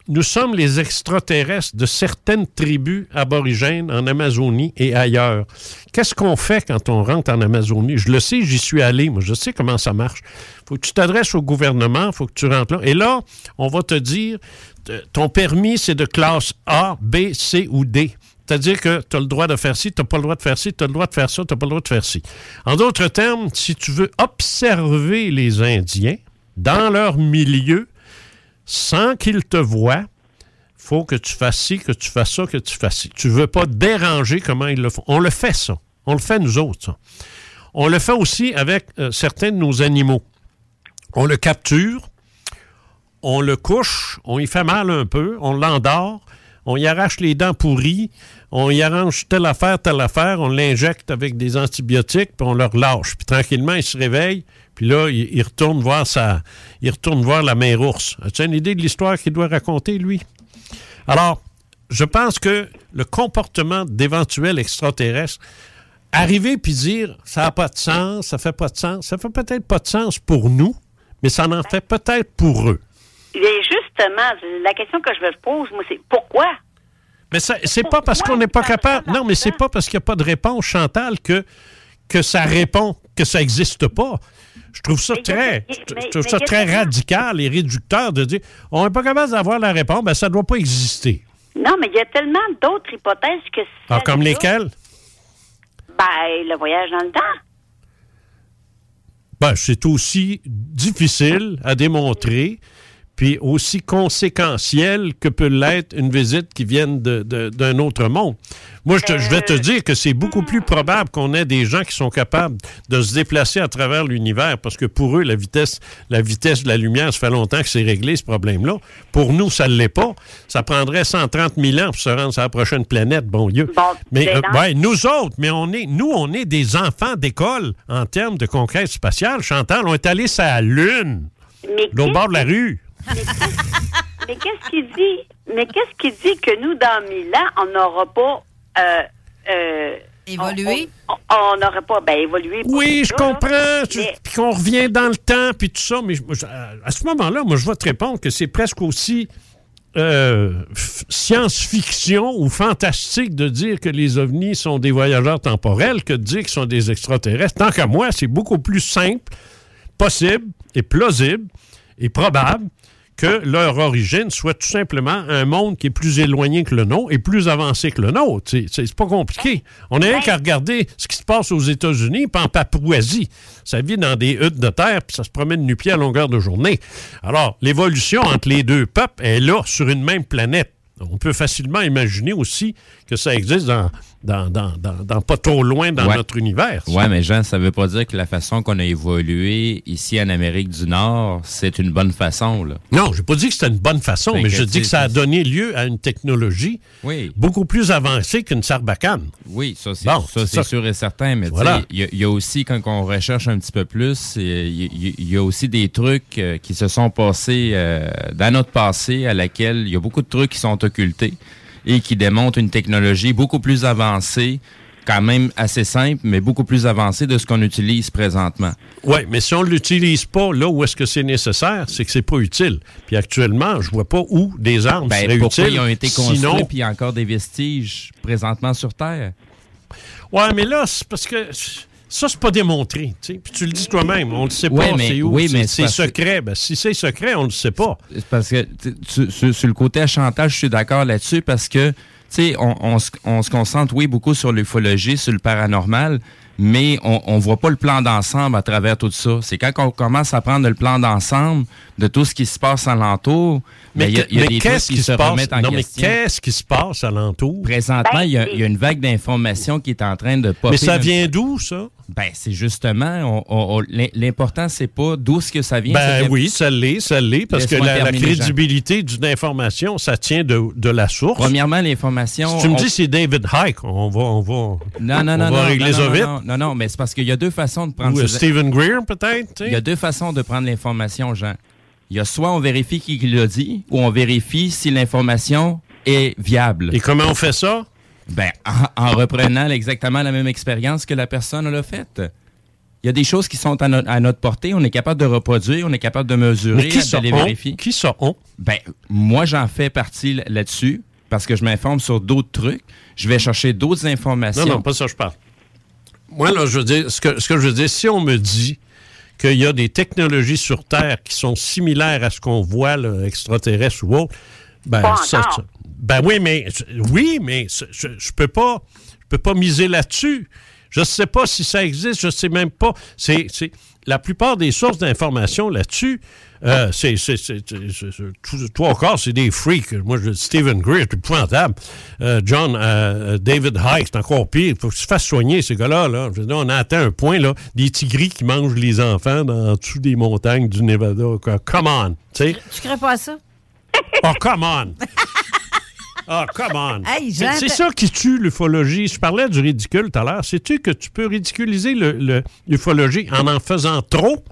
nous sommes les extraterrestres de certaines tribus aborigènes en Amazonie et ailleurs. Qu'est-ce qu'on fait quand on rentre en Amazonie? Je le sais, j'y suis allé, moi, je sais comment ça marche. faut que tu t'adresses au gouvernement, faut que tu rentres là. Et là, on va te dire, ton permis, c'est de classe A, B, C ou D. C'est-à-dire que tu as le droit de faire ci, tu n'as pas le droit de faire ci, tu as le droit de faire ça, tu n'as pas le droit de faire ci. En d'autres termes, si tu veux observer les Indiens dans leur milieu, sans qu'ils te voient, faut que tu fasses ci, que tu fasses ça, que tu fasses ci. Tu veux pas déranger comment ils le font. On le fait, ça. On le fait, nous autres, ça. On le fait aussi avec euh, certains de nos animaux. On le capture, on le couche, on y fait mal un peu, on l'endort, on y arrache les dents pourries, on y arrange telle affaire, telle affaire, on l'injecte avec des antibiotiques, puis on le relâche. Puis tranquillement, il se réveille, puis là, il, il retourne voir sa, il retourne voir la mère ours. As-tu une idée de l'histoire qu'il doit raconter, lui? Alors, je pense que le comportement d'éventuels extraterrestres, arriver puis dire ça n'a pas de sens, ça fait pas de sens, ça fait peut-être pas de sens pour nous, mais ça en fait peut-être pour eux. Et justement, la question que je me pose, moi, c'est pourquoi? Mais ça- c'est pas parce qu'on n'est pas capable. Non, mais c'est pas parce qu'il n'y a pas de réponse, Chantal, que, que ça répond, que ça n'existe pas. Je trouve ça très, mais- je trouve mais- ça très radical et réducteur de dire on n'est pas capable d'avoir la réponse, ben ça ne doit pas exister. Non, mais il y a tellement d'autres hypothèses que Alors, comme lesquelles? Ben, le voyage dans le temps. Ben, c'est aussi difficile à démontrer, puis aussi conséquentiel que peut l'être une visite qui vienne d'un autre monde. Moi, je, te- je vais te dire que c'est beaucoup plus probable qu'on ait des gens qui sont capables de se déplacer à travers l'univers, parce que pour eux, la vitesse, la vitesse de la lumière, ça fait longtemps que c'est réglé, ce problème-là. Pour nous, ça ne l'est pas. Ça prendrait 130 000 ans pour se rendre sur la prochaine planète, bon Dieu. mais euh, ouais, nous autres, mais on est, nous, on est des enfants d'école en termes de conquête spatiale. Chantal, on est allé sur la Lune, au bord de la rue. Mais qu'est-ce qui dit? Mais qu'est-ce qui dit que nous, dans mille ans, on n'aura pas euh, euh, évolué? On n'aurait pas ben, évolué. Oui, je là. comprends. Mais- Puis qu'on revient dans le temps, puis tout ça. Mais je- à ce moment-là, moi, je vais te répondre que c'est presque aussi euh, science-fiction ou fantastique de dire que les ovnis sont des voyageurs temporels que de dire qu'ils sont des extraterrestres. Tant qu'à moi, c'est beaucoup plus simple, possible et plausible et probable que leur origine soit tout simplement un monde qui est plus éloigné que le nôtre et plus avancé que le nôtre. C'est- pas compliqué. On n'a rien qu'à regarder ce qui se passe aux États-Unis puis en Papouasie. Ça vit dans des huttes de terre puis ça se promène nu-pied à longueur de journée. Alors, l'évolution entre les deux peuples est là, sur une même planète. On peut facilement imaginer aussi que ça existe dans, dans, dans, dans- dans pas trop loin dans Ouais. notre univers. Ouais, mais Jean, ça veut pas dire que la façon qu'on a évolué ici en Amérique du Nord, c'est une bonne façon, là. Non, je n'ai pas dit que c'était une bonne façon, Fait mais je dis que ça a donné lieu à une technologie Oui. beaucoup plus avancée qu'une sarbacane. Oui, ça c'est Bon, sûr et certain, mais Voilà. il y, y a aussi, quand on recherche un petit peu plus, il y, il- il y a aussi des trucs euh, qui se sont passés euh, dans notre passé à laquelle il y a beaucoup de trucs qui sont occultés et qui démontrent une technologie beaucoup plus avancée, quand même assez simple, mais beaucoup plus avancée de ce qu'on utilise présentement. Oui, mais si on ne l'utilise pas là où est-ce que c'est nécessaire, c'est que c'est pas utile. Puis actuellement, je vois pas où des armes Ben, seraient pourquoi utiles. ils ont été construits, Sinon, puis il y a encore des vestiges présentement sur Terre? ouais, mais là, c'est parce que ça, c'est pas démontré. Puis tu le dis toi-même, on le sait pas, Ouais, c'est où. oui, c'est- que- secret. Ben, si c'est secret, on le sait pas. Parce que tu- tu- sur, le côté chantage, je suis d'accord là-dessus parce que tu sais, on, on se concentre, oui, beaucoup sur l'ufologie, sur le paranormal, mais on, on voit pas le plan d'ensemble à travers tout ça. C'est quand on commence à prendre le plan d'ensemble de tout ce qui se passe alentour, Mais, mais il y a, il y a mais des trucs qu'est-ce qui, qui se se passe? remettent en Non, mais question. qu'est-ce qui se passe alentour? Présentement, il y, a- il y a une vague d'informations qui est en train de popper. Mais ça vient d'où, ça? Ben, c'est justement, on- on- on- l'im- l'important, c'est pas d'où ce que ça vient. Ben oui, ça l'est, ça l'est, parce que la, crédibilité d'une information, ça tient de, de la source. Premièrement, l'information. Si tu me on- dis c'est David Hike, on va, on va, Non, non, on non, va non, régler non, ça non, vite. non. Non, non, mais c'est parce qu'il y a deux façons de prendre Ou ces- Stephen Greer, peut-être. Il y a deux façons de prendre l'information, Jean. Il y a soit on vérifie qui l'a dit, ou on vérifie si l'information est viable. Et comment on fait ça? Ben, en, en reprenant exactement la même expérience que la personne l'a faite. Il y a des choses qui sont à, no- à notre portée, on est capable de reproduire, on est capable de mesurer, Mais qui ça d'aller on? vérifier. Qui ça on? Ben, moi, j'en fais partie là-dessus parce que je m'informe sur d'autres trucs. Je vais chercher d'autres informations. Non, non, pas ça je parle. Moi, là, je veux dire, ce que, ce que je veux dire, si on me dit qu'il y a des technologies sur Terre qui sont similaires à ce qu'on voit, là, extraterrestre ou autre, ben, Pas ça, ben oui, mais, oui, mais je, je peux pas, je peux pas miser là-dessus. Je sais pas si ça existe, je sais même pas. C'est, la plupart des sources d'informations là-dessus, euh, c'est, c'est, c'est, c'est- des freaks. Moi, je, Stephen Greer, c'est épouvantable. Euh, John, euh, David Hike, c'est encore pire. Il faut qu'ils se fassent soigner, ces gars-là. Là. On a atteint un point, là, des tigris qui mangent les enfants dans, en dessous des montagnes du Nevada. Come on, tu sais. Tu crées pas à ça? Oh, come on! Oh, come on! Hey, C'est- ça qui tue l'ufologie. Je parlais du ridicule tout à l'heure. Sais-tu que tu peux ridiculiser le- le- l'ufologie en en faisant trop?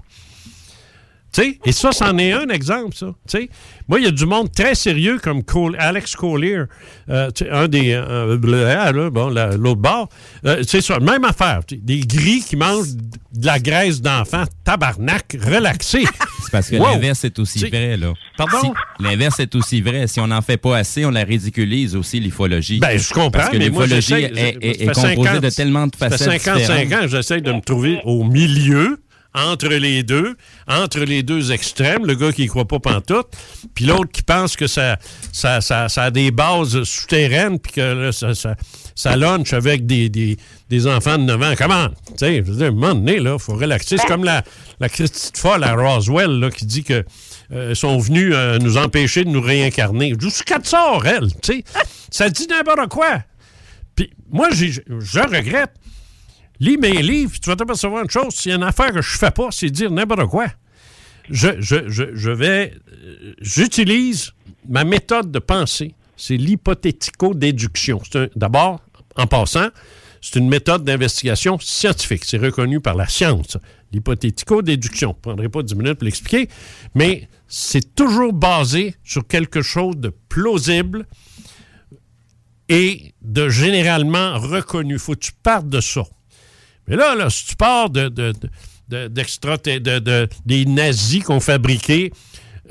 Tu sais, et ça, c'en est un exemple, ça. Tu sais, moi, il y a du monde très sérieux comme Cole- Alex Collier, euh, un des. euh, bleu- là, bon, la- l'autre bord. Euh, c'est ça, même affaire. Des gris qui mangent de la graisse d'enfant, tabarnak, relaxé. C'est parce que Wow. l'inverse est aussi vrai, là. Pardon? Si- l'inverse est aussi vrai. Si on n'en fait pas assez, on la ridiculise aussi, l'ufologie. Ben, je comprends, Parce que mais moi, l'ufologie j'essaie- est, est- est composée 50 de tellement de Ça fait facettes 55 différentes. ans j'essaie de me trouver au milieu, entre les deux, entre les deux extrêmes, le gars qui ne croit pas pantoute, puis l'autre qui pense que ça, ça, ça, ça a des bases souterraines, puis que là, ça, ça, ça lunch avec des, des, des enfants de 9 ans. Comment? Tu sais, je veux dire, à un moment donné, il faut relaxer. C'est comme la, la petite folle à Roswell là, qui dit que euh, sont venus euh, nous empêcher de nous réincarner. Jusqu'à sort, elle, tu sais. Ça dit n'importe quoi. Puis moi, j'ai- je regrette. Lis mes livres, tu vas t'apercevoir une chose. S'il y a une affaire que je fais pas, c'est dire n'importe quoi. Je, je, je, je vais. euh, J'utilise ma méthode de pensée. C'est l'hypothético-déduction. D'abord, en passant, c'est une méthode d'investigation scientifique. C'est reconnu par la science. L'hypothético-déduction. Je ne prendrai pas 10 minutes pour l'expliquer, mais c'est toujours basé sur quelque chose de plausible et de généralement reconnu. faut que tu partes de ça. Mais là, si tu pars de, de, de- de- des nazis qui ont fabriqué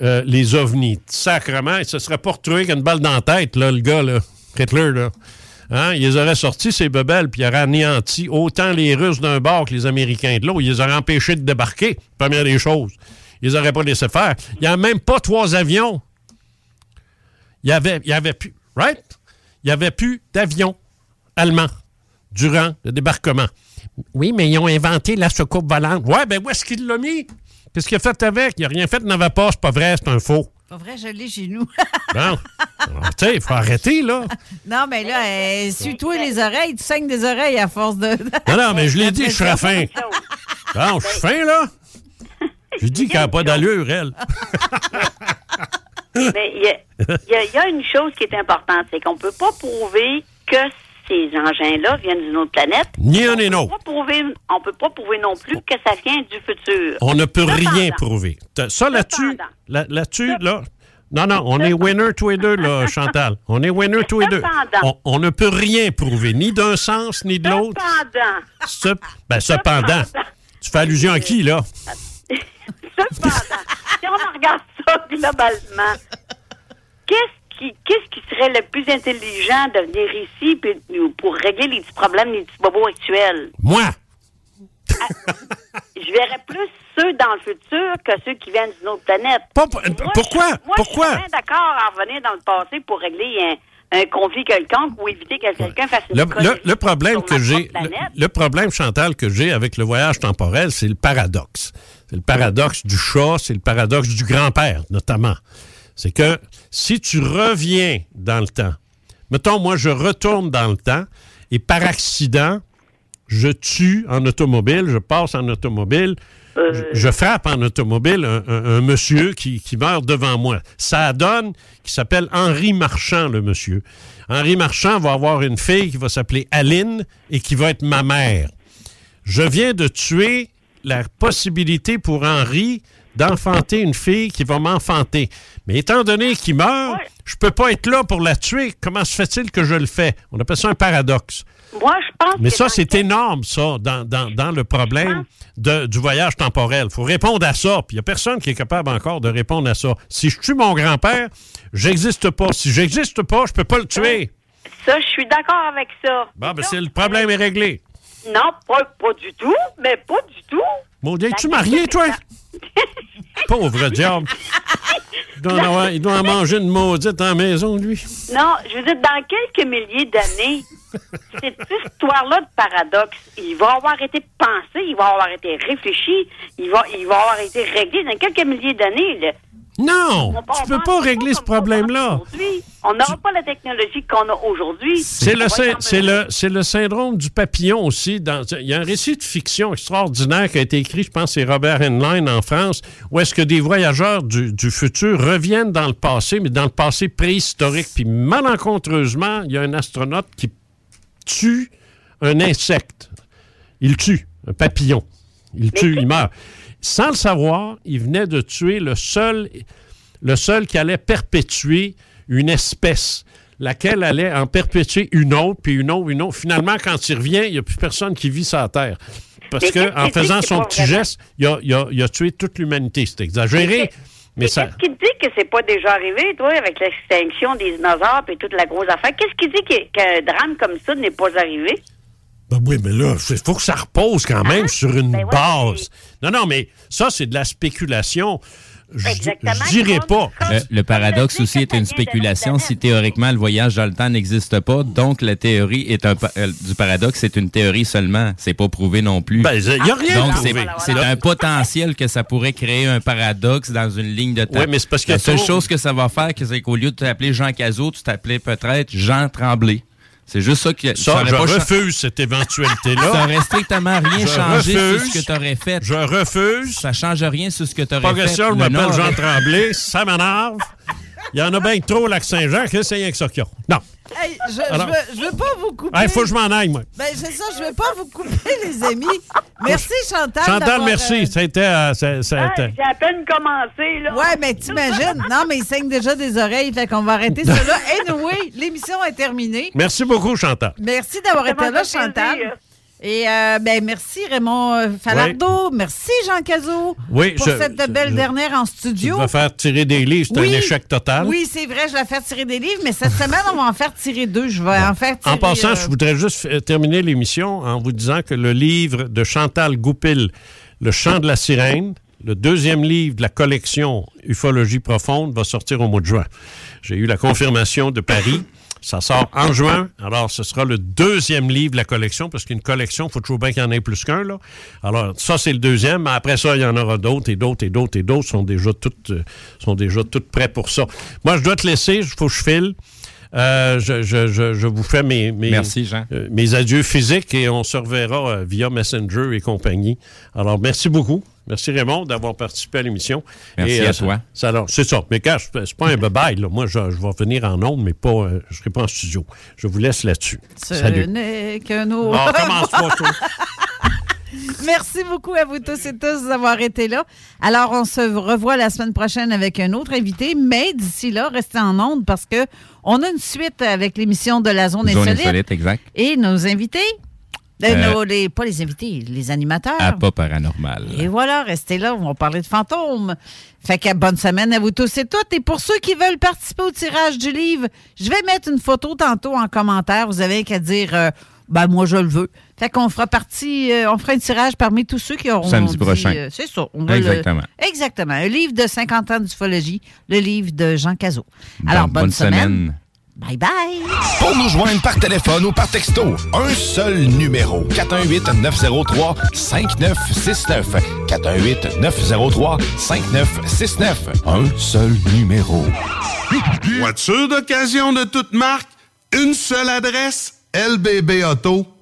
euh, les ovnis, sacrement, il se serait pas retrouvé avec une balle dans la tête, là, le gars, là, Hitler, là. Hein? Il les aurait sortis, ces bebelles, puis il aurait anéanti autant les Russes d'un bord que les Américains de l'autre. Il les aurait empêchés de débarquer, première des choses. Ils les auraient pas laissé faire. Il n'y a même pas trois avions. Il avait, il avait plus, right? Il n'y avait plus d'avions allemands durant le débarquement. Oui, mais ils ont inventé la soucoupe volante. Ouais, ben où est-ce qu'il l'a mis? Qu'est-ce qu'il a fait avec? Il n'a rien fait, il n'avait pas, c'est pas vrai, c'est un faux. Pas vrai, je l'ai chez nous. Bon. Tu sais, il faut arrêter, là. non, mais là, euh, suis-toi les oreilles, tu saignes des oreilles à force de. Non, non, mais je l'ai dit, je serais fin. Bon, je suis fin, là. J'ai dit qu'elle n'a pas d'allure, elle. Mais il y y a une chose qui est importante, c'est qu'on ne peut pas prouver que ces engins-là viennent d'une autre planète. Ni un ni l'autre. On ne peut pas prouver non plus que ça vient du futur. On ne peut Cependant- rien prouver. Ça, là-dessus, là- là-dessus, là. Non, non, on est winner tous les deux, là, Chantal. On est winner tous les deux. On, on ne peut rien prouver, ni d'un sens, ni de l'autre. Cependant, Ce- ben, cependant, tu fais allusion à qui, là? cependant, si on regarde ça globalement, qu'est-ce qu'est-ce qui serait le plus intelligent de venir ici pour régler les petits problèmes, les petits bobos actuels? Moi! Je verrais plus ceux dans le futur que ceux qui viennent d'une autre planète. Pas- Moi, pourquoi? je- moi, Pourquoi? je suis d'accord à revenir dans le passé pour régler un, un conflit quelconque ou éviter que quelqu'un fasse une Le, le- le problème que j'ai, le problème, Chantal, que j'ai avec le voyage temporel, c'est le paradoxe. C'est le paradoxe du chat, c'est le paradoxe du grand-père, notamment. C'est que si tu reviens dans le temps, mettons, moi, je retourne dans le temps et par accident, je tue en automobile, je passe en automobile, je, je frappe en automobile un, un- un monsieur qui, qui meurt devant moi. Ça donne qui s'appelle Henri Marchand, le monsieur. Henri Marchand va avoir une fille qui va s'appeler Aline et qui va être ma mère. je viens de tuer la possibilité pour Henri d'enfanter une fille qui va m'enfanter. Mais étant donné qu'il meurt, je peux pas être là pour la tuer. Comment se fait-il que je le fais? On appelle ça un paradoxe. Moi, je pense Mais que ça, c'est énorme, ça, dans, dans- dans le problème de- du voyage temporel. Il faut répondre à ça. Puis il n'y a personne qui est capable encore de répondre à ça. Si je tue mon grand-père, j'existe pas. Si j'existe pas, je peux pas le tuer. Ça, je suis d'accord avec ça. Bon, ben, c'est le problème est réglé. Non, pas, pas du tout, mais pas du tout. Mon Dieu, es-tu marié, toi? Pauvre diable. Il doit, en avoir- il doit en manger une maudite en maison, lui. Non, je veux dire, dans quelques milliers d'années, cette histoire-là de paradoxe, il va avoir été pensé, il va avoir été réfléchi, il va, il va avoir été réglé dans quelques milliers d'années. Non, On tu peux pas régler ce problème-là. On n'aura pas la technologie qu'on a aujourd'hui. C'est le, le, le syndrome du papillon aussi. Dans, il y a un récit de fiction extraordinaire qui a été écrit, je pense, c'est Robert Heinlein en France, où est-ce que des voyageurs du, du futur reviennent dans le passé, mais dans le passé préhistorique. Puis malencontreusement, il y a un astronaute qui tue un insecte. Il tue, un papillon. Il tue, il meurt. Sans le savoir, il venait de tuer le seul, le seul qui allait perpétuer une espèce, laquelle allait en perpétuer une autre, puis une autre, une autre. Finalement, quand il revient, il n'y a plus personne qui vit sur la Terre. Parce Mais que en faisant son petit vraiment- geste, il a, il a- il a tué toute l'humanité. C'est exagéré, mais ça... Qu'est-ce qui te dit que c'est pas déjà arrivé, toi, avec l'extinction des dinosaures et toute la grosse affaire? Qu'est-ce qui dit qu'un drame comme ça n'est pas arrivé? Ben oui, mais là, il faut que ça repose quand même sur une base. Non, non, mais ça, c'est de la spéculation. Je je dirais pas. Le, le paradoxe aussi est une spéculation si théoriquement le voyage dans le temps n'existe pas. Donc la théorie est un euh, du paradoxe c'est une théorie seulement. C'est pas prouvé non plus. Ben, y a rien Donc de c'est un potentiel que ça pourrait créer un paradoxe dans une ligne de temps. Ouais, mais c'est parce a la seule trop- chose que ça va faire, que c'est qu'au lieu de t'appeler Jean Cazot, tu t'appelais peut-être Jean Tremblay. C'est juste ça Ça, aurait je pas refuse cette éventualité-là. Ça aurait strictement rien Je changé sur ce que tu aurais fait. Je refuse. Ça change rien sur ce que tu aurais fait. question, je Le m'appelle Jean Tremblay, ça m'énerve. Il y en a bien que trop au lac Saint-Jean, que c'est rien que ça qu'il y a. Non. Hey, je, je Alors- veux, je veux pas vous couper. Il faut que je m'en aille, moi. Ben, c'est ça, je veux pas vous couper, les amis. Merci, Chantal. Chantal, merci. euh, Ça a été... euh, J'ai à peine commencé, là. Ouais, mais t'imagines. Non, mais il saigne déjà des oreilles, fait qu'on va arrêter ça là. Anyway, l'émission est terminée. Merci beaucoup, Chantal. Merci d'avoir été là, Chantal. plaisir. Et euh, ben merci Raymond euh, Falardeau, merci Jean Cazot Oui, pour je- cette belle je- dernière en Tu studio. vas faire tirer des livres, c'est Oui. un échec total. Oui, c'est vrai, je vais faire tirer des livres, mais cette semaine, on va en faire tirer deux. Je vais en faire tirer. En passant, euh, je voudrais juste terminer l'émission en vous disant que le livre de Chantal Goupil, Le chant de la sirène, le deuxième livre de la collection Ufologie profonde, va sortir au mois de juin. J'ai eu la confirmation de Paris. Ça sort en juin. Alors, ce sera le deuxième livre de la collection, parce qu'une collection, il faut toujours bien qu'il y en ait plus qu'un. là. Alors, ça, c'est le deuxième. Mais après ça, il y en aura d'autres et d'autres et d'autres et d'autres sont déjà toutes, euh, sont déjà toutes prêts pour ça. Moi, je dois te laisser. Il faut que je file. Euh, je, je- je- je vous fais mes, mes, Merci, Jean. euh, mes adieux physiques et on se reverra euh, via Messenger et compagnie. Alors, merci beaucoup. Merci Raymond d'avoir participé à l'émission. Merci Et, à toi. ça, c'est ça. Mais quand je- c'est pas un bye-bye, là. Moi, je, je vais venir en ondes, mais pas, euh, je serai pas en studio. Je vous laisse là-dessus. Ce Salut. n'est qu'un autre. Ah, commence pas, toi. Merci beaucoup à vous tous et tous d'avoir été là. Alors, on se revoit la semaine prochaine avec un autre invité, mais d'ici là, restez en ondes parce que on a une suite avec l'émission de la Zone, Zone insolite. insolite, exact. Et nos invités, euh, Euh, les, pas les invités, les animateurs. À pas paranormal. Et voilà, restez là, on va parler de fantômes. Fait que bonne semaine à vous tous et toutes. Et pour ceux qui veulent participer au tirage du livre, je vais mettre une photo tantôt en commentaire. Vous avez qu'à dire, euh, ben moi je le veux. Fait qu'on fera partie, euh, on fera un tirage parmi tous ceux qui auront Samedi dit, prochain. euh, c'est ça. on va le- Exactement. exactement. Un livre de 50 ans d'ufologie, le livre de Jean Cazot. Alors, Bon- bonne, semaine. Bye bye. Pour nous joindre par téléphone ou par texto, un seul numéro. 418-903-5969. 418-903-5969. Un seul numéro. Voiture d'occasion de toute marque, une seule adresse,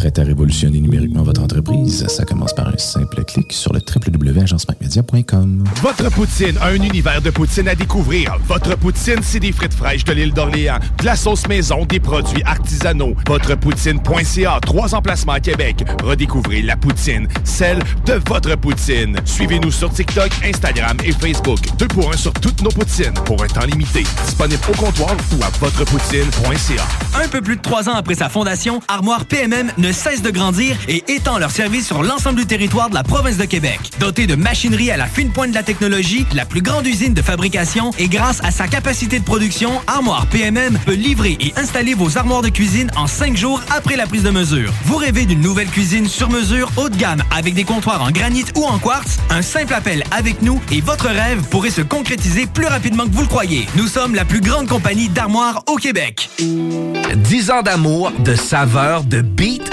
Prêt à révolutionner numériquement votre entreprise? Ça commence par un simple clic sur le www.agencemacmedia.com. Votre poutine, un univers de poutine à découvrir. Votre poutine, c'est des frites fraîches de l'île d'Orléans, de la sauce maison, des produits artisanaux. Votrepoutine.ca, trois emplacements à Québec. Redécouvrez la poutine, celle de votre poutine. Suivez-nous sur TikTok, Instagram et Facebook. Deux pour un sur toutes nos poutines, pour un temps limité. Disponible au comptoir ou à votrepoutine.ca. Un peu plus de trois ans après sa fondation, Armoire PMM ne cesse de grandir et étend leur service sur l'ensemble du territoire de la province de Québec. Dotée de machinerie à la fine pointe de la technologie, la plus grande usine de fabrication et grâce à sa capacité de production, Armoire PMM peut livrer et installer vos armoires de cuisine en cinq jours après la prise de mesure. Vous rêvez d'une nouvelle cuisine sur mesure haut de gamme avec des comptoirs en granit ou en quartz? Un simple appel avec nous et votre rêve pourrait se concrétiser plus rapidement que vous le croyez. Nous sommes la plus grande compagnie d'armoires au Québec. 10 ans d'amour, de saveur, de beat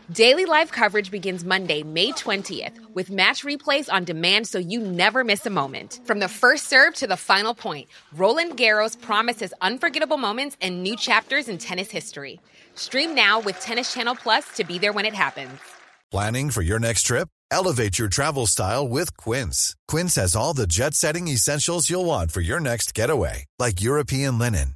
Daily live coverage begins Monday, May 20th, with match replays on demand so you never miss a moment. From the first serve to the final point, Roland Garros promises unforgettable moments and new chapters in tennis history. Stream now with Tennis Channel Plus to be there when it happens. Planning for your next trip? Elevate your travel style with Quince. Quince has all the jet setting essentials you'll want for your next getaway, like European linen,